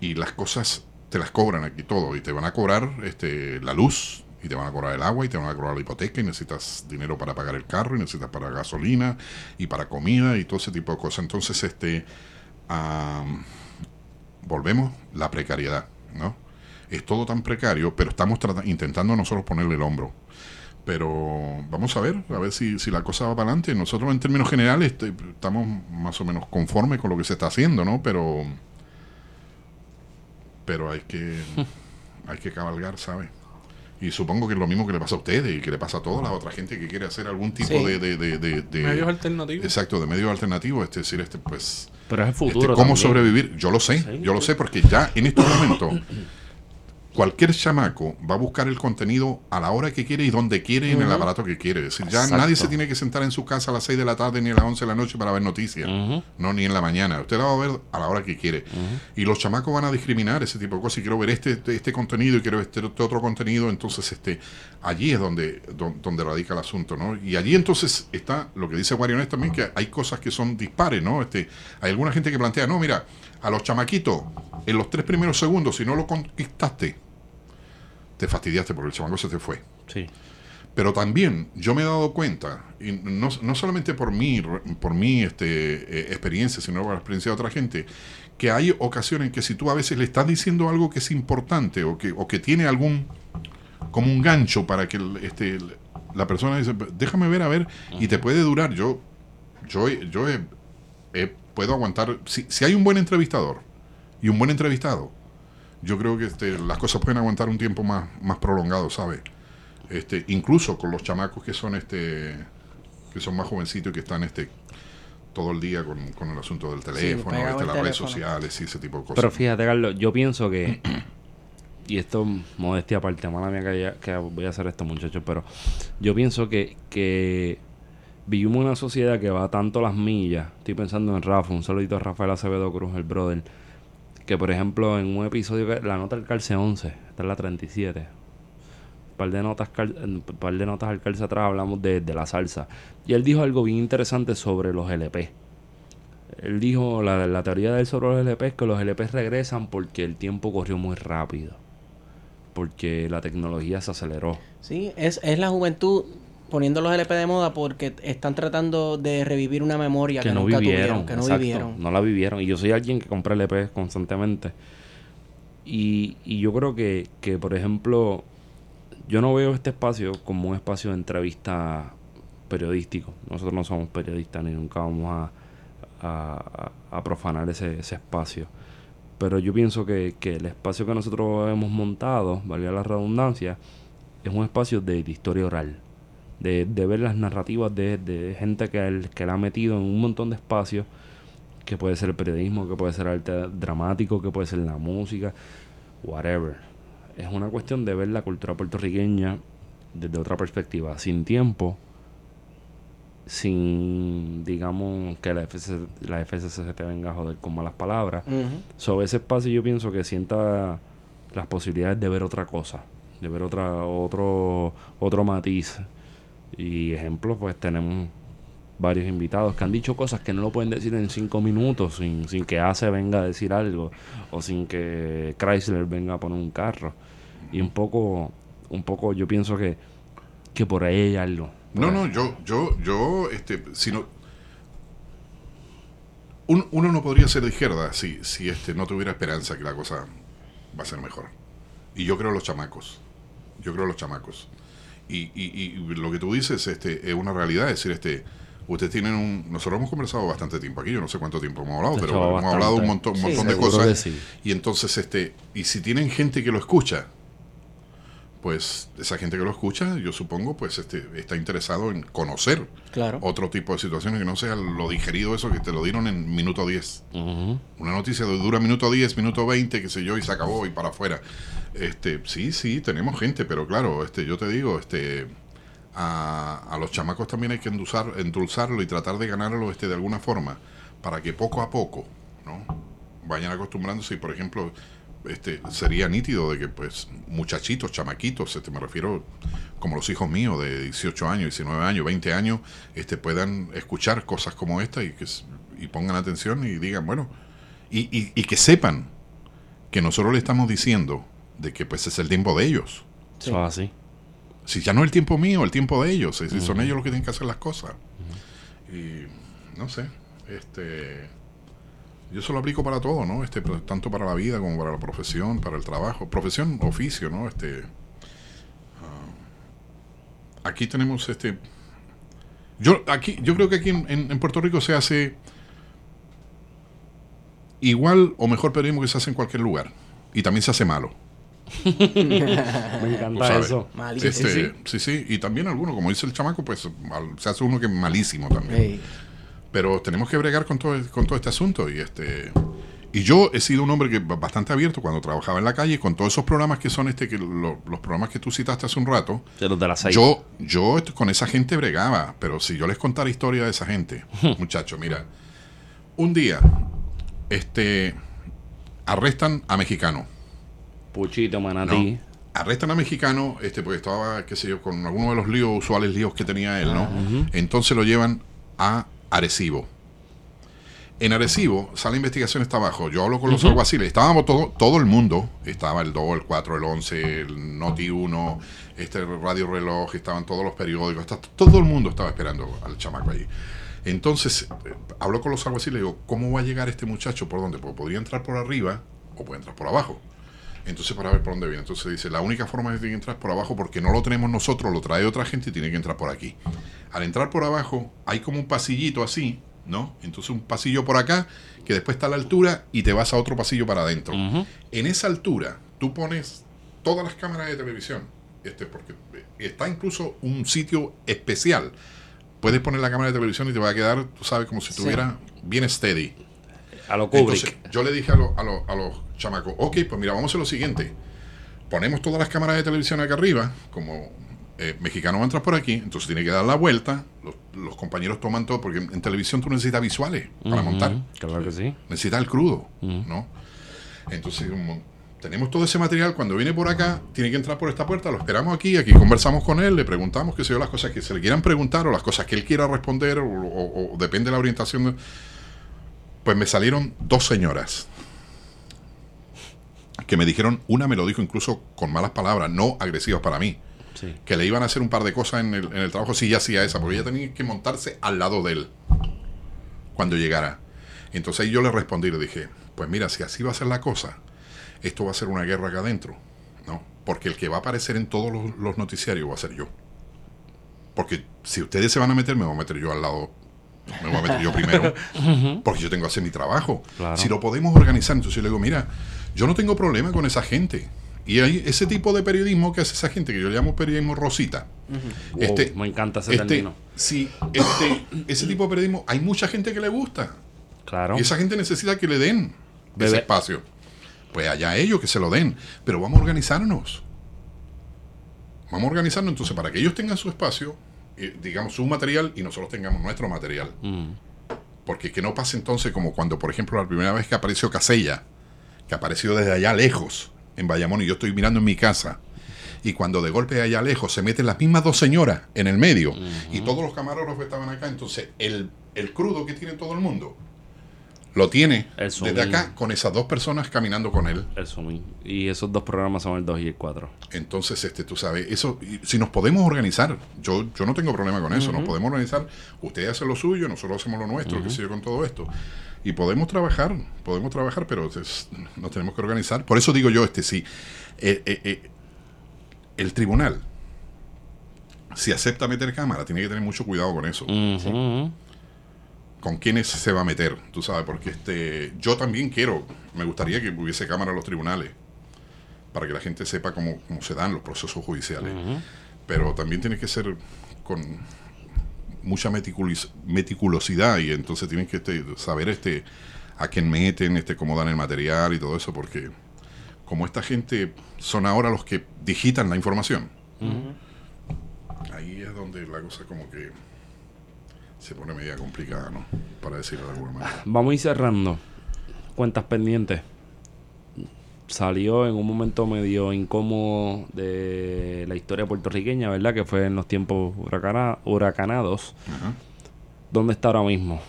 y las cosas te las cobran aquí todo y te van a cobrar este la luz y te van a cobrar el agua y te van a cobrar la hipoteca y necesitas dinero para pagar el carro y necesitas para gasolina y para comida y todo ese tipo de cosas. Entonces este am, volvemos la precariedad no es todo tan precario pero estamos intentando nosotros ponerle el hombro pero vamos a ver, a ver si, si la cosa va para adelante. Nosotros en términos generales estamos más o menos conformes con lo que se está haciendo, ¿no? Pero pero hay que hay que cabalgar, ¿sabes? Y supongo que es lo mismo que le pasa a ustedes y que le pasa a toda la otra gente que quiere hacer algún tipo Sí. de, de, de, de- de- Medios alternativos. exacto de medios alternativos, es decir, este pues Pero es el este, futuro. cómo también. sobrevivir. Yo lo sé, Sí. yo lo sé porque ya en estos momentos cualquier chamaco va a buscar el contenido a la hora que quiere y donde quiere en el aparato que quiere. Es decir, ya nadie se tiene que sentar en su casa a las 6 de la tarde ni a las 11 de la noche para ver noticias. No, ni en la mañana. Usted la va a ver a la hora que quiere. Y los chamacos van a discriminar ese tipo de cosas. Y quiero ver este, este, este contenido y quiero ver este, este otro contenido. Entonces, este allí es donde, don- donde radica el asunto, ¿no? Y allí entonces está lo que dice Guariones también, que hay cosas que son dispares, ¿no? Este, hay alguna gente que plantea, no, mira, a los chamaquitos, en los tres primeros segundos, si no lo conquistaste, te fastidiaste porque el chamaco se te fue. Sí. Pero también yo me he dado cuenta, y no, no solamente por mi, por mi este, eh, experiencia, sino por la experiencia de otra gente, que hay ocasiones en que si tú a veces le estás diciendo algo que es importante o que, o que tiene algún, como un gancho para que este, la persona dice, déjame ver, a ver, y te puede durar. Yo, yo, yo he- he- puedo aguantar, si, si hay un buen entrevistador y un buen entrevistado, yo creo que este, las cosas pueden aguantar un tiempo más, más prolongado, ¿sabes? Este, incluso con los chamacos que son este que son más jovencitos y que están este todo el día con, con el asunto del teléfono, este, las redes sociales y ese tipo de cosas. Pero fíjate, Carlos, yo pienso que. Y esto, modestia aparte, mala mía que, haya- que voy a hacer esto, muchachos. Pero yo pienso que, que vivimos en una sociedad que va tanto las millas. Estoy pensando en Rafa, un saludito a Rafael Acevedo Cruz, el brother. Que por ejemplo en un episodio, la nota del calce 11, esta es la 37, un par de notas, un par de notas al calce atrás hablamos de, de la salsa. Y él dijo algo bien interesante sobre los LP. Él dijo, la, la teoría de él sobre los LP es que los LP regresan porque el tiempo corrió muy rápido. Porque la tecnología se aceleró. Sí, es, es la juventud poniendo los LP de moda porque están tratando de revivir una memoria que, que no nunca vivieron, tuvieron, que no exacto, vivieron. no la vivieron. Y yo soy alguien que compra LP constantemente. Y, y yo creo que, que, por ejemplo, yo no veo este espacio como un espacio de entrevista periodístico. Nosotros no somos periodistas ni nunca vamos a, a, a profanar ese, ese espacio. Pero yo pienso que, que el espacio que nosotros hemos montado, valga la redundancia, es un espacio de, de historia oral. De, de ver las narrativas de, de gente que que él ha metido en un montón de espacios, que puede ser el periodismo, que puede ser arte dramático, que puede ser la música, whatever. Es una cuestión de ver la cultura puertorriqueña desde otra perspectiva, sin tiempo, sin, digamos, que la, FCC, la FCC te venga a joder con malas palabras. Ujú. Sobre ese espacio yo pienso que sienta las posibilidades de ver otra cosa, de ver otra, otro, otro matiz. Y ejemplos, pues tenemos varios invitados que han dicho cosas que no lo pueden decir en cinco minutos sin, sin que ACE venga a decir algo o sin que Chrysler venga a poner un carro. Y un poco, un poco yo pienso que, que por ahí hay algo. No, ahí. no, yo, yo, yo, este, si no, un- uno no podría ser de izquierda si, si este no tuviera esperanza que la cosa va a ser mejor. Y yo creo los chamacos. Yo creo los chamacos. Y, y, y lo que tú dices este, es una realidad. Es decir, este, ustedes tienen un. Nosotros hemos conversado bastante tiempo aquí. Yo no sé cuánto tiempo hemos hablado, pero hemos bastante. hablado un montón, un Sí, montón de cosas. sí. Y entonces, este, y si tienen gente que lo escucha, pues esa gente que lo escucha, yo supongo, pues este, está interesado en conocer Claro. otro tipo de situaciones que no sea lo digerido eso que te lo dieron en minuto 10. Ujú. Una noticia de- dura minuto 10, minuto 20, qué sé yo, y se acabó y para afuera. Este, sí, sí, tenemos gente, pero claro, este, yo te digo, este, a, a los chamacos también hay que endulzar, endulzarlo y tratar de ganarlo este, de alguna forma, para que poco a poco, ¿no? Vayan acostumbrándose y, por ejemplo, este, sería nítido de que, pues, muchachitos, chamaquitos, este, me refiero como los hijos míos de 18 años, 19 años, 20 años, este, puedan escuchar cosas como esta y que y pongan atención y digan, bueno, y, y, y que sepan que nosotros le estamos diciendo de que pues es el tiempo de ellos. Sí. Es así. Si ya no es el tiempo mío, el tiempo de ellos. Si son ellos los que tienen que hacer las cosas. Y no sé, este yo eso lo aplico para todo, ¿no? Este, pero tanto para la vida como para la profesión, para el trabajo, profesión, oficio, ¿no? Este ah, aquí tenemos este yo aquí yo creo que aquí en, en- en Puerto Rico se hace igual o mejor periodismo que se hace en cualquier lugar y también se hace malo. Me encanta eso. Malísimo. Este, sí, sí, y también alguno, como dice el chamaco, pues mal- se hace uno que es malísimo también. Pero tenemos que bregar con todo, con todo este asunto. Y este y yo he sido un hombre que bastante abierto cuando trabajaba en la calle con todos esos programas que son este que lo- los programas que tú citaste hace un rato. De los de las seis. Yo, yo con esa gente bregaba, pero si yo les contara historia de esa gente, muchachos, mira, un día, este, arrestan a mexicano. Puchito, ¿no? manatí. Arrestan a mexicano, este, porque estaba, qué sé yo, con alguno de los líos, usuales líos que tenía él, ¿no? Entonces lo llevan a Arecibo. En Arecibo, sale investigación está abajo. Yo hablo con los alguaciles. Estábamos todo, todo el mundo. Estaba el 2, el 4, el 11, el Noti 1, este Radio Reloj, estaban todos los periódicos. está- todo el mundo estaba esperando al chamaco allí. Entonces, eh, hablo con los alguaciles y digo, ¿cómo va a llegar este muchacho? ¿Por dónde? Pues podría entrar por arriba o puede entrar por abajo. Entonces, para ver por dónde viene. Entonces dice, la única forma de que entrar es por abajo porque no lo tenemos nosotros, lo trae otra gente y tiene que entrar por aquí. Al entrar por abajo, hay como un pasillito así, ¿no? Entonces un pasillo por acá, que después está a la altura y te vas a otro pasillo para adentro. En esa altura, tú pones todas las cámaras de televisión, este, porque está incluso un sitio especial. Puedes poner la cámara de televisión y te va a quedar, tú sabes, como si Sí. estuviera bien steady. A lo Kubrick. Entonces, yo le dije a, lo- a, lo- a los chamacos, ok, pues mira, vamos a hacer lo siguiente. Ponemos todas las cámaras de televisión acá arriba, como eh, mexicano va a entrar por aquí, entonces tiene que dar la vuelta, los, los compañeros toman todo, porque en, en televisión tú necesitas visuales para montar, Claro que sí. necesitas el crudo. ¿no? Entonces, como tenemos todo ese material, cuando viene por acá, tiene que entrar por esta puerta, lo esperamos aquí, aquí conversamos con él, le preguntamos qué sé yo, las cosas que se le quieran preguntar o las cosas que él quiera responder, o, o- o depende de la orientación. de- Pues me salieron dos señoras que me dijeron, una me lo dijo incluso con malas palabras, no agresivas para mí, Sí. que le iban a hacer un par de cosas en el, en el trabajo si ella hacía esa, porque ella tenía que montarse al lado de él cuando llegara. Entonces yo le respondí, le dije, pues mira, si así va a ser la cosa, esto va a ser una guerra acá adentro, ¿no? Porque el que va a aparecer en todos los, los noticiarios va a ser yo. Porque si ustedes se van a meter, me voy a meter yo al lado, me voy a meter yo primero, porque yo tengo que hacer mi trabajo. Claro. Si lo podemos organizar, entonces yo le digo, mira, yo no tengo problema con esa gente. Y hay ese tipo de periodismo que hace esa gente, que yo le llamo periodismo rosita. Este, Wow, me encanta ese este, término. sí, este, ese tipo de periodismo, hay mucha gente que le gusta. Claro. Y esa gente necesita que le den ese espacio. Pues allá ellos que se lo den. Pero vamos a organizarnos. Vamos a organizarnos entonces para que ellos tengan su espacio, eh, digamos su material y nosotros tengamos nuestro material. Mm. Porque que no pase entonces como cuando, por ejemplo, la primera vez que apareció Casella, que apareció desde allá lejos, en Bayamón, y yo estoy mirando en mi casa. Y cuando de golpe allá lejos se meten las mismas dos señoras en el medio y todos los camarógrafos estaban acá, entonces el, el crudo que tiene todo el mundo lo tiene desde acá con esas dos personas caminando con él. El zooming. Y esos dos programas son el 2 y el 4. Entonces, este, tú sabes, eso, si nos podemos organizar, yo, yo no tengo problema con eso, nos podemos organizar, ustedes hacen lo suyo, nosotros hacemos lo nuestro, qué sé yo, con todo esto. Y podemos trabajar, podemos trabajar, pero es- nos tenemos que organizar. Por eso digo yo, este, sí, eh, eh, eh, el tribunal, si acepta meter cámara, tiene que tener mucho cuidado con eso. Con quiénes se va a meter, tú sabes, porque este, yo también quiero, me gustaría que hubiese cámara en los tribunales, para que la gente sepa cómo, cómo se dan los procesos judiciales. Pero también tiene que ser con mucha meticulis- meticulosidad y entonces tienen que este, saber este a quién meten, este, cómo dan el material y todo eso, porque como esta gente son ahora los que digitan la información, ahí es donde la cosa como que se pone media complicada, ¿no? Para decirlo de alguna manera. Vamos a ir cerrando. Cuentas pendientes. Salió en un momento medio incómodo de la historia puertorriqueña, ¿verdad? Que fue en los tiempos huracana- huracanados. Ajá. ¿Dónde está ahora mismo?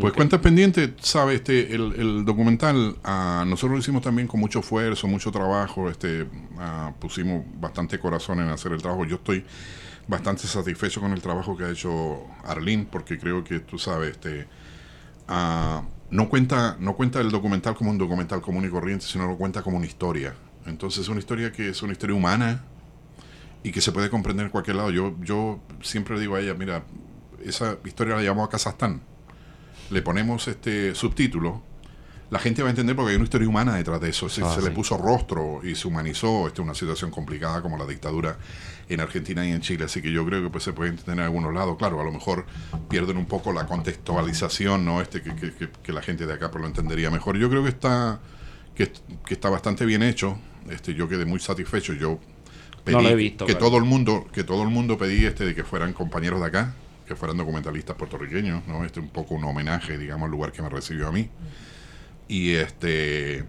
Pues cuentas pendientes, sabe, este, el, el documental, ah, nosotros lo hicimos también con mucho esfuerzo, mucho trabajo, este, ah, pusimos bastante corazón en hacer el trabajo. Yo estoy bastante satisfecho con el trabajo que ha hecho Arlene, porque creo que tú sabes, este, ah, no cuenta, no cuenta el documental como un documental común y corriente, sino lo cuenta como una historia. Entonces es una historia que es una historia humana y que se puede comprender en cualquier lado. Yo, yo siempre digo a ella, mira, esa historia la llamamos a Kazajstán le ponemos este subtítulo, la gente va a entender porque hay una historia humana detrás de eso. Se, Ah, se le sí. puso rostro y se humanizó este, una situación complicada como la dictadura en Argentina y en Chile. Así que yo creo que pues, se puede entender en algunos lados. Claro, a lo mejor pierden un poco la contextualización, ¿no? Este, que, que- que- que la gente de acá pues, lo entendería mejor. Yo creo que está, que, está bastante bien hecho. Este, yo quedé muy satisfecho. Yo pedí No lo he visto, que pero- todo el mundo, que todo el mundo pedí este de que fueran compañeros de acá, que fueran documentalistas puertorriqueños, ¿no? Este un poco un homenaje, digamos, al lugar que me recibió a mí. Y este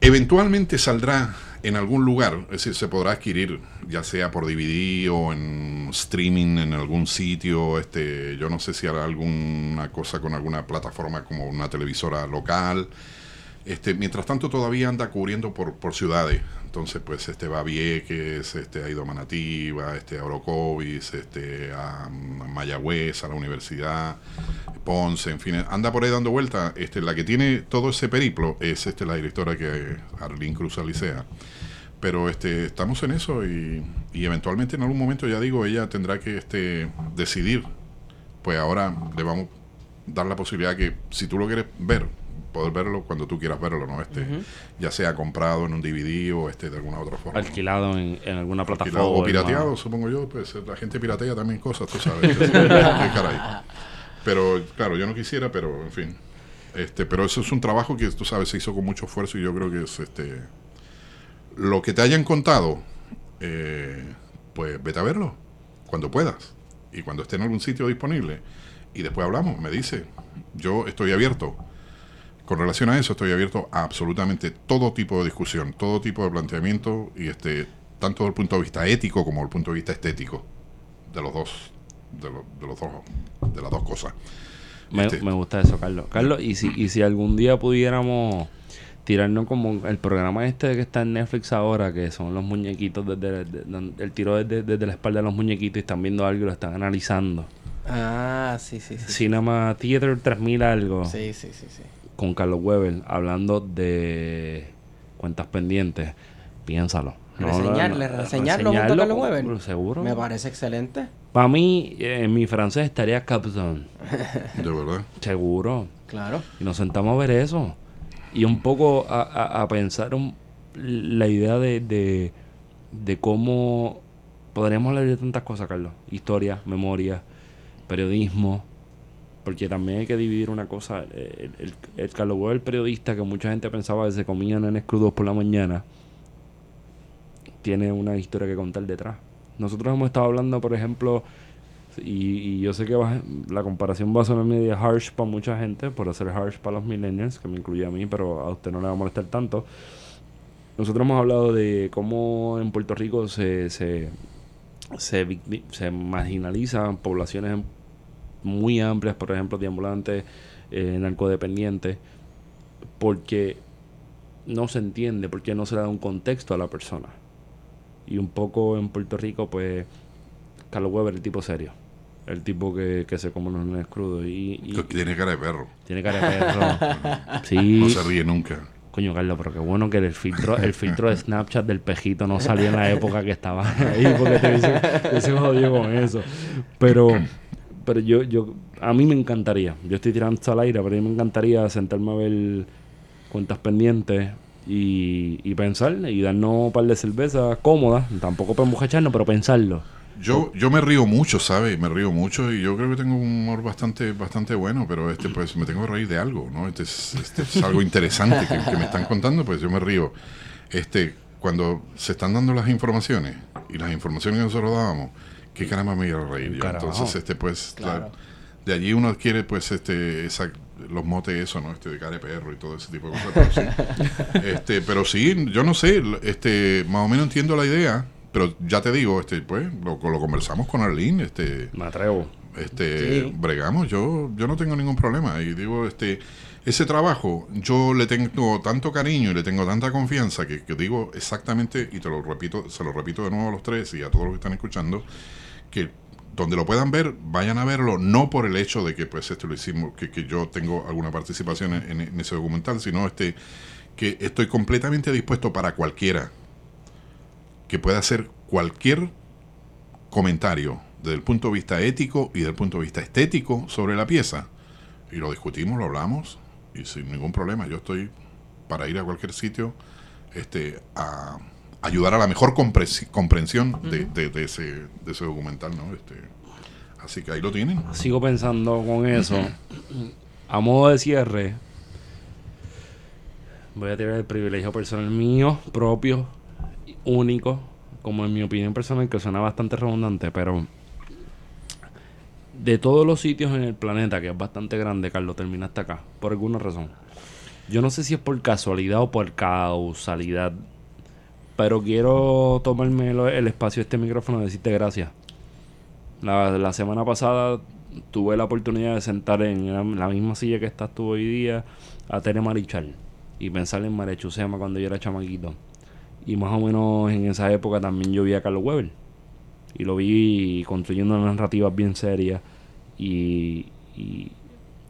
eventualmente saldrá en algún lugar, es decir, se podrá adquirir, ya sea por DVD o en streaming en algún sitio, este, yo no sé si hará alguna cosa con alguna plataforma como una televisora local. Este, mientras tanto todavía anda cubriendo por, por ciudades. Entonces, pues, este va a Vieques, este, ha ido a Manatí, va este, a Orocovis, este, a, Mayagüez, a la universidad, Ponce, en fin, anda por ahí dando vuelta. Este, la que tiene todo ese periplo es este, la directora que Arlene Cruz Alicea. Pero este, estamos en eso y, y eventualmente en algún momento, ya digo, ella tendrá que este, decidir. Pues ahora le vamos a dar la posibilidad que si tú lo quieres ver, poder verlo cuando tú quieras verlo, ¿no? Este, Ya sea comprado en un DVD o este, de alguna otra forma. ¿no? Alquilado en, en alguna Alquilado plataforma. o pirateado, supongo yo, pues la gente piratea también cosas, tú sabes. Qué caray. Pero claro, yo no quisiera, pero en fin. Este, pero eso es un trabajo que tú sabes se hizo con mucho esfuerzo y yo creo que es este lo que te hayan contado, eh, pues vete a verlo cuando puedas y cuando esté en algún sitio disponible y después hablamos, me dice, yo estoy abierto. Con relación a eso estoy abierto a absolutamente todo tipo de discusión, todo tipo de planteamiento y este tanto desde el punto de vista ético como desde el punto de vista estético de los dos de, los, de los dos de las dos cosas. Me, Este- me gusta eso, Carlos. Carlos, y si, y si algún día pudiéramos tirarnos como el programa este que está en Netflix ahora, que son los muñequitos desde, de- de- el tiro desde, desde la espalda de los muñequitos y están viendo algo y lo están analizando. Ah, sí, sí, sí. Cinema Theater 3000 algo. Sí, sí, sí, sí. Con Carlos Weber hablando de cuentas pendientes. Piénsalo. No, Reseñarle, no, reseñarlo junto a Carlos Weber. como- Seguro. Me parece excelente. Para mí, eh, en mi francés estaría Captain. De verdad. Seguro. Claro. Y nos sentamos a ver eso. Y un poco a, a- a pensar un- la idea de, de, de cómo podríamos hablar de tantas cosas, Carlos. Historia, memoria, periodismo. Porque también hay que dividir una cosa. El, el, el el periodista que mucha gente pensaba que se comían en crudos por la mañana, tiene una historia que contar detrás. Nosotros hemos estado hablando, por ejemplo, y, yo sé que la comparación va a sonar media harsh para mucha gente, por hacer harsh para los millennials, que me incluye a mí, pero a usted no le va a molestar tanto. Nosotros hemos hablado de cómo en Puerto Rico se, se, se, se marginalizan poblaciones muy amplias, por ejemplo, de ambulantes, eh, narcodependientes, porque no se entiende, porque no se le da un contexto a la persona. Y un poco en Puerto Rico, pues, Carlos Weber, el tipo serio. El tipo que, que se come los nenes crudos y, Tiene cara de perro. tiene cara de perro. sí. No se ríe nunca. Coño, Carlos, pero qué bueno que el filtro, el filtro de Snapchat del pejito no salía en la época que estaba ahí, porque te jodido con eso. Pero, pero yo, yo, a mí me encantaría, yo estoy tirando esto al aire, pero a mí me encantaría sentarme a ver cuentas pendientes y, y pensar y darnos un par de cervezas cómodas, tampoco para emborracharnos, pero pensarlo. Yo, yo me río mucho, ¿sabes? Me río mucho y yo creo que tengo un humor bastante, bastante bueno, pero este, pues me tengo que reír de algo, ¿no? Este es, este es algo interesante que, que me están contando, pues yo me río. Este, cuando se están dando las informaciones y las informaciones que nosotros dábamos, ¿qué caramba me iba a reír yo? Entonces, este, pues, la- de allí uno adquiere, pues, este, esa, los motes, eso, ¿no? Este, de cara de perro y todo ese tipo de cosas. Pero sí, este, pero sí yo no sé, este, más o menos entiendo la idea, pero ya te digo, este, pues, lo, lo conversamos con Arlene, este, Me atrevo. Este Sí. bregamos yo yo no tengo ningún problema y digo este ese trabajo yo le tengo tanto cariño y le tengo tanta confianza que, que digo exactamente y te lo repito se lo repito de nuevo a los tres y a todos los que están escuchando que donde lo puedan ver vayan a verlo no por el hecho de que pues este lo hicimos que, que yo tengo alguna participación en, en ese documental sino este que estoy completamente dispuesto para cualquiera que pueda hacer cualquier comentario desde el punto de vista ético y desde el punto de vista estético sobre la pieza. Y lo discutimos, lo hablamos, y sin ningún problema. Yo estoy para ir a cualquier sitio este, a ayudar a la mejor comprensión de, de- de ese, de ese documental. ¿no? Este, así que ahí lo tienen. Sigo pensando con eso. A modo de cierre, voy a tirar el privilegio personal mío, propio, único, como en mi opinión personal, que suena bastante redundante, pero de todos los sitios en el planeta, que es bastante grande, Carlos, terminaste acá, por alguna razón. Yo no sé si es por casualidad o por causalidad, pero quiero tomarme el espacio de este micrófono y decirte gracias. La, la semana pasada tuve la oportunidad de sentar en la, misma silla que estás tú hoy día a Tere Marichal y pensar en María Chusema cuando yo era chamaquito. Y más o menos en esa época también yo vi a Carlos Weber. Y lo vi construyendo narrativas bien serias. Y. y,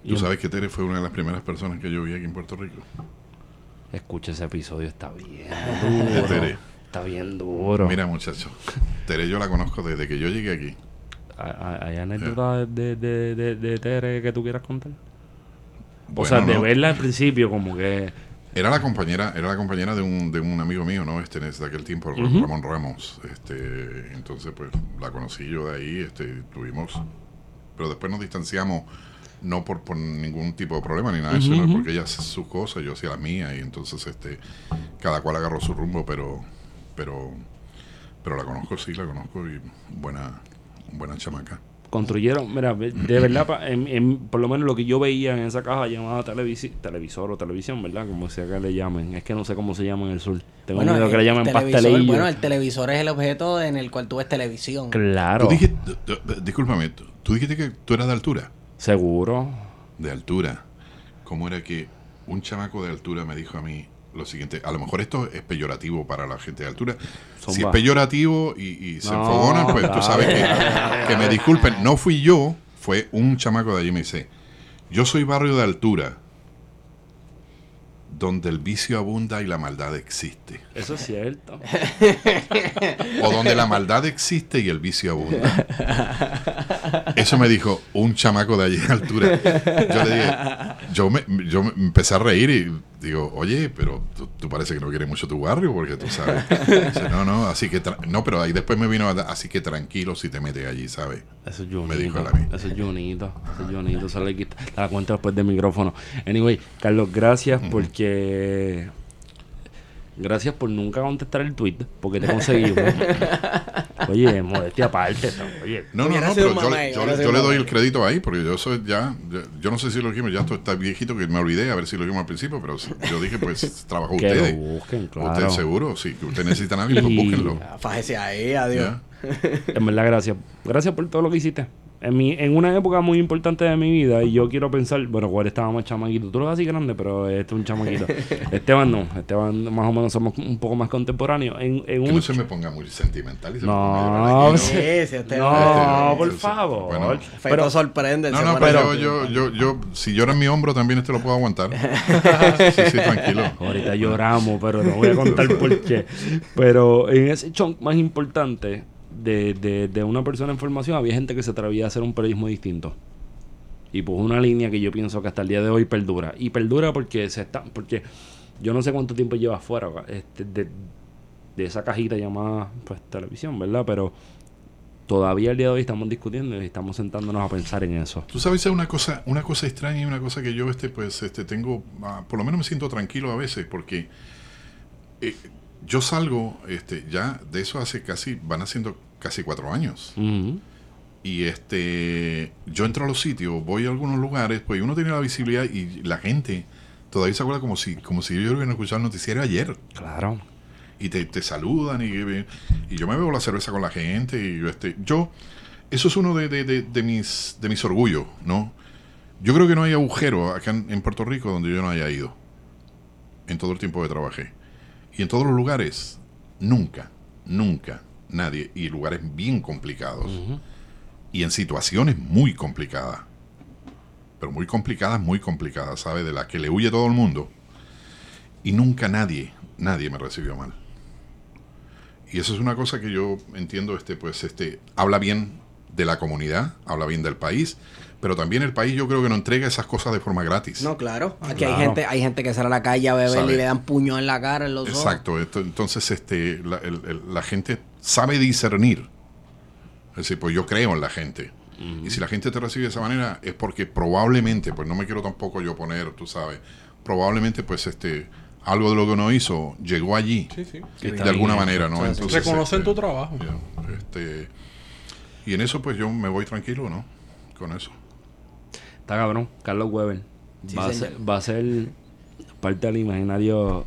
Tú sabes que Tere fue una de las primeras personas que yo vi aquí en Puerto Rico. Escucha ese episodio, está bien duro. Tere. Está bien duro. Mira, muchacho. Tere yo la conozco desde que yo llegué aquí. ¿Hay- ¿Hay hay anécdotas de, de, de, de Tere que tú quieras contar? o sea, de no. verla al principio, como que. Era la compañera, era la compañera de un, de un amigo mío, ¿no? Este, desde aquel tiempo. Ramón Ramos. Este, entonces, pues, la conocí yo de ahí, este, tuvimos, pero después nos distanciamos, no por, por ningún tipo de problema ni nada de eso, Ujú, sino porque ella hace sus cosas, yo hacía la mía, y entonces, este, cada cual agarró su rumbo, pero, pero, pero la conozco, sí, la conozco, y buena, buena chamaca. construyeron, mira, de verdad, pa- en- en- por lo menos lo que yo veía en esa caja llamada televisi- televisor o televisión, ¿verdad? Como sea que le llamen. Es que no sé cómo se llama en el sur. Tengo Bueno, miedo que le el llamen televisor- pastelillo. Bueno, el televisor es el objeto en el cual tú ves televisión. Claro. Tú discúlpame, tú, tú dijiste que tú eras de altura. Seguro. De altura. ¿Cómo era que un chamaco de altura me dijo a mí lo siguiente? A lo mejor esto es peyorativo para la gente de altura. Si es peyorativo y, y se No, enfogonan, pues tú sabes que me disculpen. No fui yo, fue un chamaco de allí. Me dice, yo soy barrio de altura, donde el vicio abunda y la maldad existe. Eso es cierto. O donde la maldad existe y el vicio abunda. Eso me dijo un chamaco de allí de altura. Yo le dije, yo me, yo me empecé a reír y digo, oye, pero tú, tú parece que no quieres mucho tu barrio porque tú sabes. Dice, no, no, así que, no, pero ahí después me vino, a así que tranquilo si te metes allí, ¿sabes? Eso es Me dijo Junito. él a mí. Eso es Junito. Eso es Junito. Se le la cuenta después del micrófono. Anyway, Carlos, gracias porque. Gracias por nunca contestar el tweet, porque te conseguimos. Oye, modestia aparte. ¿no? Oye, No, no, no, pero yo, le doy el crédito ahí, porque yo soy ya, yo, yo no sé si lo dijimos, ya esto está viejito que me olvidé, a ver si lo dijimos al principio, pero yo dije, pues, trabajo que ustedes. lo busquen, claro. Ustedes seguro, si que ustedes necesitan a alguien, pues búsquenlo. Fájese ahí, adiós. ¿ya? En verdad, gracias. Gracias por todo lo que hiciste. En, mi, en una época muy importante de mi vida, y yo quiero pensar, bueno, Juan estaba más chamaquito. Tú lo ves así grande, pero este es un chamaquito. Esteban no. Esteban más o menos somos un poco más contemporáneos. En, en Que un no se me ponga muy sentimental y se me No, aquí, sí, sí, este No, Este, por este, favor. bueno. Pero, sorprende. No, no, pero yo, yo, yo, si llora en mi hombro también este lo puedo aguantar. Sí, sí, tranquilo. ahorita lloramos, pero no voy a contar por qué. Pero en ese chunk más importante de, de, de una persona en formación, había gente que se atrevía a hacer un periodismo distinto. Y pues una línea que yo pienso que hasta el día de hoy perdura. Y perdura porque se está, porque yo no sé cuánto tiempo lleva fuera este, de, de esa cajita llamada pues televisión, ¿verdad? Pero todavía el día de hoy estamos discutiendo y estamos sentándonos a pensar en eso. Tú sabes, es una cosa, una cosa extraña y una cosa que yo, este, pues, este, tengo, ah, por lo menos me siento tranquilo a veces, porque eh, yo salgo, este, ya de eso hace casi, van haciendo casi cuatro años. Y este, yo entro a los sitios, voy a algunos lugares, pues uno tiene la visibilidad y la gente todavía se acuerda como si, como si yo hubiera escuchado el noticiero ayer. Claro. y te, te saludan y, y yo me bebo la cerveza con la gente y yo este yo eso es uno de, de- de- de mis de mis orgullos no yo creo que no hay agujero acá en, en Puerto Rico donde yo no haya ido en todo el tiempo que trabajé y en todos los lugares nunca nunca nadie y lugares bien complicados y en situaciones muy complicadas pero muy complicadas muy complicadas sabe de las que le huye todo el mundo y nunca nadie nadie me recibió mal. Y eso es una cosa que yo entiendo, este, pues, este, habla bien de la comunidad, habla bien del país, pero también el país yo creo que no entrega esas cosas de forma gratis. No, claro. Aquí Claro. hay gente hay gente que sale a la calle a beber Sabe. y le dan puño en la cara, en los ojos. Exacto. esto- entonces, este, la, el- el- la gente sabe discernir. Es decir, pues yo creo en la gente. Y si la gente te recibe de esa manera es porque probablemente, pues no me quiero tampoco yo poner, tú sabes, probablemente pues este algo de lo que uno hizo llegó allí Sí, sí. De alguna bien. manera, ¿no? Entonces, Reconocen este, tu trabajo. este, y en eso pues yo me voy tranquilo, ¿no? Con eso. Está cabrón, Carlos Weber. Sí, va, a ser, va a ser parte del imaginario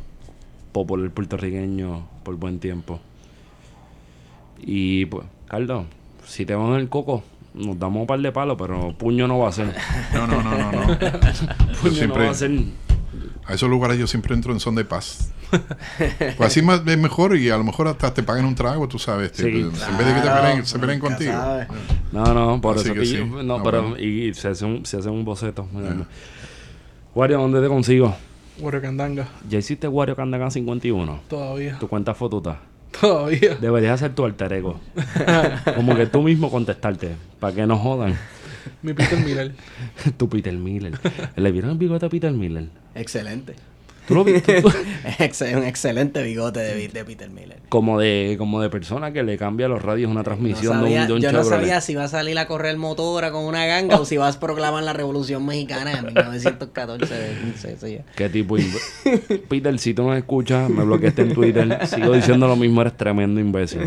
popular puertorriqueño por buen tiempo. Y pues, Carlos, si te van el coco, nos damos un par de palos, pero puño no va a ser. No, no, no, no, no. Puño siempre, no va a ser. a esos lugares yo siempre entro en son de paz. Pues así más, es mejor y a lo mejor hasta te pagan un trago, tú sabes. este, Sí. en vez de que te peleen, se peleen contigo. No, no, por Así eso que sí. yo- No, No, pero. bueno. Y, se, hace un, se hace un boceto. Wario, ¿dónde te consigo? Candanga. Ya hiciste Wario Candagan 51. Todavía. Tu cuenta fotuta. Todavía. Deberías hacer tu alter ego. Como que tú mismo contestarte. Para que no jodan. Mi Peter Miller. tu Peter Miller. ¿Le vieron el bigote a Peter Miller? Excelente. ¿Tú lo viste? Un excelente bigote de, de Peter Miller. como de como de persona que le cambia a los radios una No transmisión sabía- de un, de un yo no Chevrolet. sabía si va a salir a correr motora con una ganga o si vas a proclamar la revolución mexicana en 1914. sí, sí. ¿Qué tipo? Peter, si tú no escuchas, me bloqueaste en Twitter. Sigo diciendo lo mismo, eres tremendo imbécil.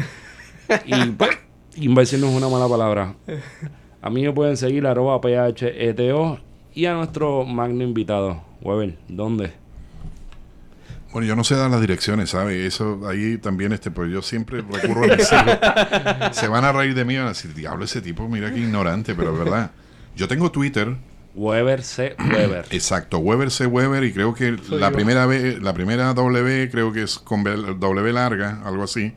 Y pues, imbécil no es una mala palabra. A mí me pueden seguir arroba PHETO y a nuestro magno invitado, Weber, ¿dónde? Bueno, yo no sé dar las direcciones, ¿sabes? Eso ahí también, este, pues yo siempre recurro a mis hijos. Se van a reír de mí y van a decir, diablo, ese tipo, mira qué ignorante, pero es verdad. Yo tengo Twitter, Weber C. Weber. exacto, Weber C. Weber, y creo que Soy la yo. primera B, la primera W creo que es con B- W larga, algo así.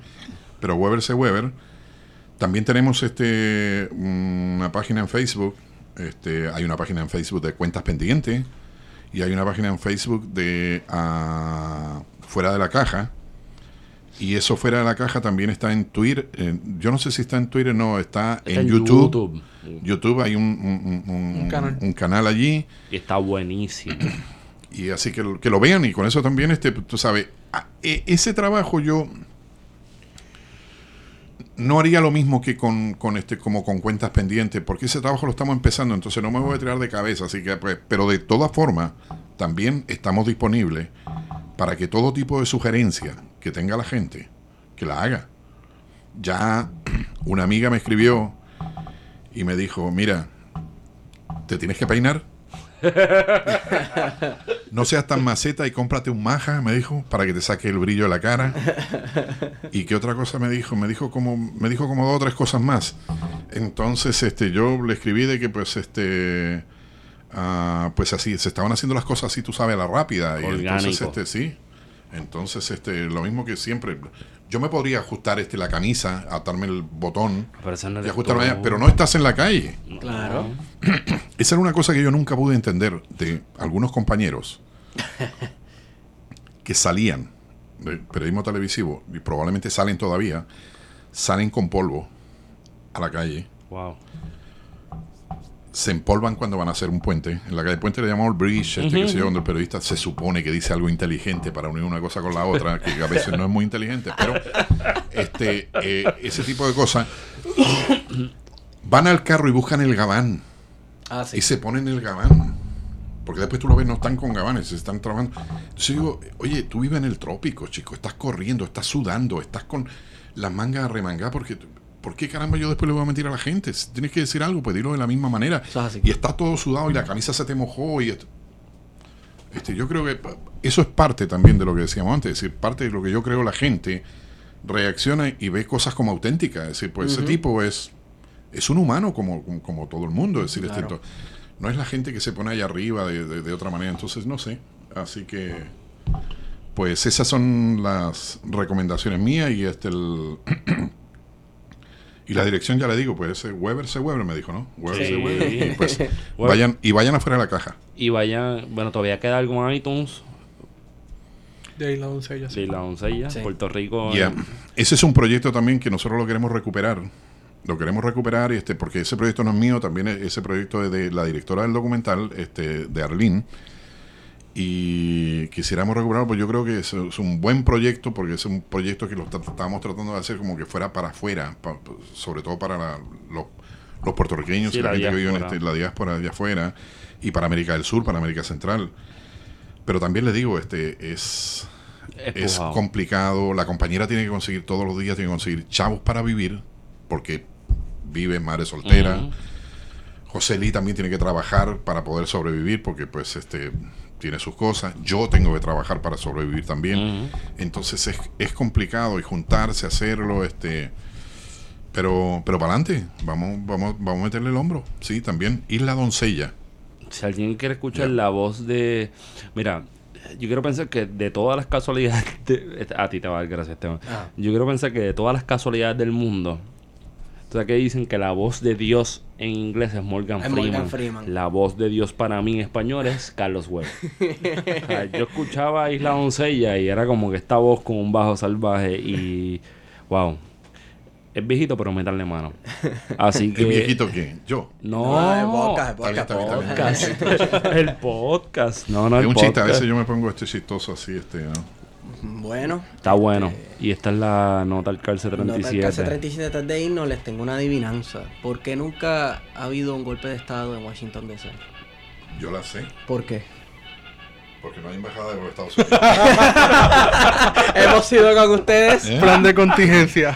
Pero Weber C. Weber. También tenemos este una página en Facebook. Este, hay una página en Facebook de cuentas pendientes. Y hay una página en Facebook de ah, Fuera de la Caja. Y eso Fuera de la Caja también está en Twitter. eh, yo no sé si está en Twitter, no, está, Está en, YouTube. YouTube. YouTube hay un, un- un- un- Un canal. un canal allí. Y está buenísimo. Y así que, lo- que lo vean y con eso también, este, tú sabes, e- ese trabajo yo no haría lo mismo que con, con este, como con cuentas pendientes, porque ese trabajo lo estamos empezando, entonces no me voy a tirar de cabeza, así que, pues, pero de todas formas, también estamos disponibles para que todo tipo de sugerencia que tenga la gente, que la haga. Ya una amiga me escribió y me dijo, mira, ¿te tienes que peinar? No seas tan maceta y cómprate un maja, me dijo, para que te saque el brillo de la cara. ¿Y qué otra cosa me dijo? Me dijo como, me dijo como dos o tres cosas más. Entonces, este, yo le escribí de que pues este ah, pues así, se estaban haciendo las cosas así, tú sabes, a la rápida. Y entonces, Orgánico. este, sí. Entonces, este, lo mismo que siempre. Yo me podría ajustar este la camisa, atarme el botón Pero eso no y ajustarme allá, pero no estás en la calle. Claro. Esa era una cosa que yo nunca pude entender de algunos compañeros que salían de periodismo televisivo y probablemente salen todavía, salen con polvo a la calle, Wow. Se empolvan cuando van a hacer un puente. En la calle Puente le llamamos el bridge, este que se donde el periodista se supone que dice algo inteligente para unir una cosa con la otra, que a veces no es muy inteligente, pero este eh, ese tipo de cosas. Van al carro y buscan el gabán. Ah, sí. y se ponen el gabán. Porque después tú lo ves, no están con gabanes, están trabajando. Entonces digo, oye, tú vives en el trópico, chico, estás corriendo, estás sudando, estás con las mangas remangadas, porque ¿por qué caramba yo después le voy a mentir a la gente? Si tienes que decir algo, pues dilo de la misma manera. Y está todo sudado y la camisa se te mojó y esto. Este, yo creo que eso es parte también de lo que decíamos antes, es decir, parte de lo que yo creo la gente reacciona y ve cosas como auténticas, es decir, pues ese tipo es es un humano como, como, como todo el mundo, es decir, Claro. no es la gente que se pone allá arriba de, de- de otra manera, entonces no sé, así que pues esas son las recomendaciones mías y este el y la dirección ya le digo, pues ese Weber C. Weber me dijo, ¿no? Weber Sí. C. Weber. Y, pues, vayan, y vayan afuera de la caja. Y vayan, bueno, todavía queda algo en iTunes. De ahí la doncella. sí. De la doncella, Sí. Puerto Rico. Eh, Ese es un proyecto también que nosotros lo queremos recuperar. Lo queremos recuperar este, porque ese proyecto no es mío, también es- ese proyecto es de la directora del documental, este, de Arlene. Y quisiéramos recuperarlo, pues yo creo que es, es un buen proyecto, porque es un proyecto que lo estábamos tratando de hacer como que fuera para afuera, pa- sobre todo para la- los, los puertorriqueños Sí, y la, la gente que vive en este- la diáspora de afuera, y para América del Sur, para América Central. Pero también les digo, este es es complicado. La compañera tiene que conseguir todos los días, tiene que conseguir chavos para vivir, porque vive madre soltera. Ujú. José Lee también tiene que trabajar para poder sobrevivir, porque pues este tiene sus cosas. Yo tengo que trabajar para sobrevivir también. Entonces es, es complicado y juntarse, hacerlo, este. Pero, pero para adelante, vamos, vamos, vamos a meterle el hombro. Sí, también. Isla Doncella. Si alguien quiere escuchar la voz de. Mira, yo quiero pensar que de todas las casualidades. de- a ti te va a dar gracias, Esteban. Ah. Yo quiero pensar que de todas las casualidades del mundo. O sea, que dicen que la voz de Dios en inglés es Morgan Es Freeman. Morgan Freeman. La voz de Dios para mí en español es Carlos Webb. O sea, yo escuchaba Isla Doncella y era como que esta voz con un bajo salvaje y. ¡Wow! Es viejito, pero meterle mano. Así que. ¿Qué viejito que Yo. No, No, es podcast, Está bien, podcast. está bien, está bien. podcast. el podcast. No, no, Es el un chiste, a veces yo me pongo este chistoso así, este, ¿no? Bueno, Está bueno. Y esta es la nota al calce nota el 37. caso 37 antes de irnos, les tengo una adivinanza. ¿Por qué nunca ha habido un golpe de estado en Washington DC? Yo la sé, ¿Por qué? porque no hay embajada de los Estados Unidos. Hemos sido con ustedes. ¿Eh? Plan de contingencia.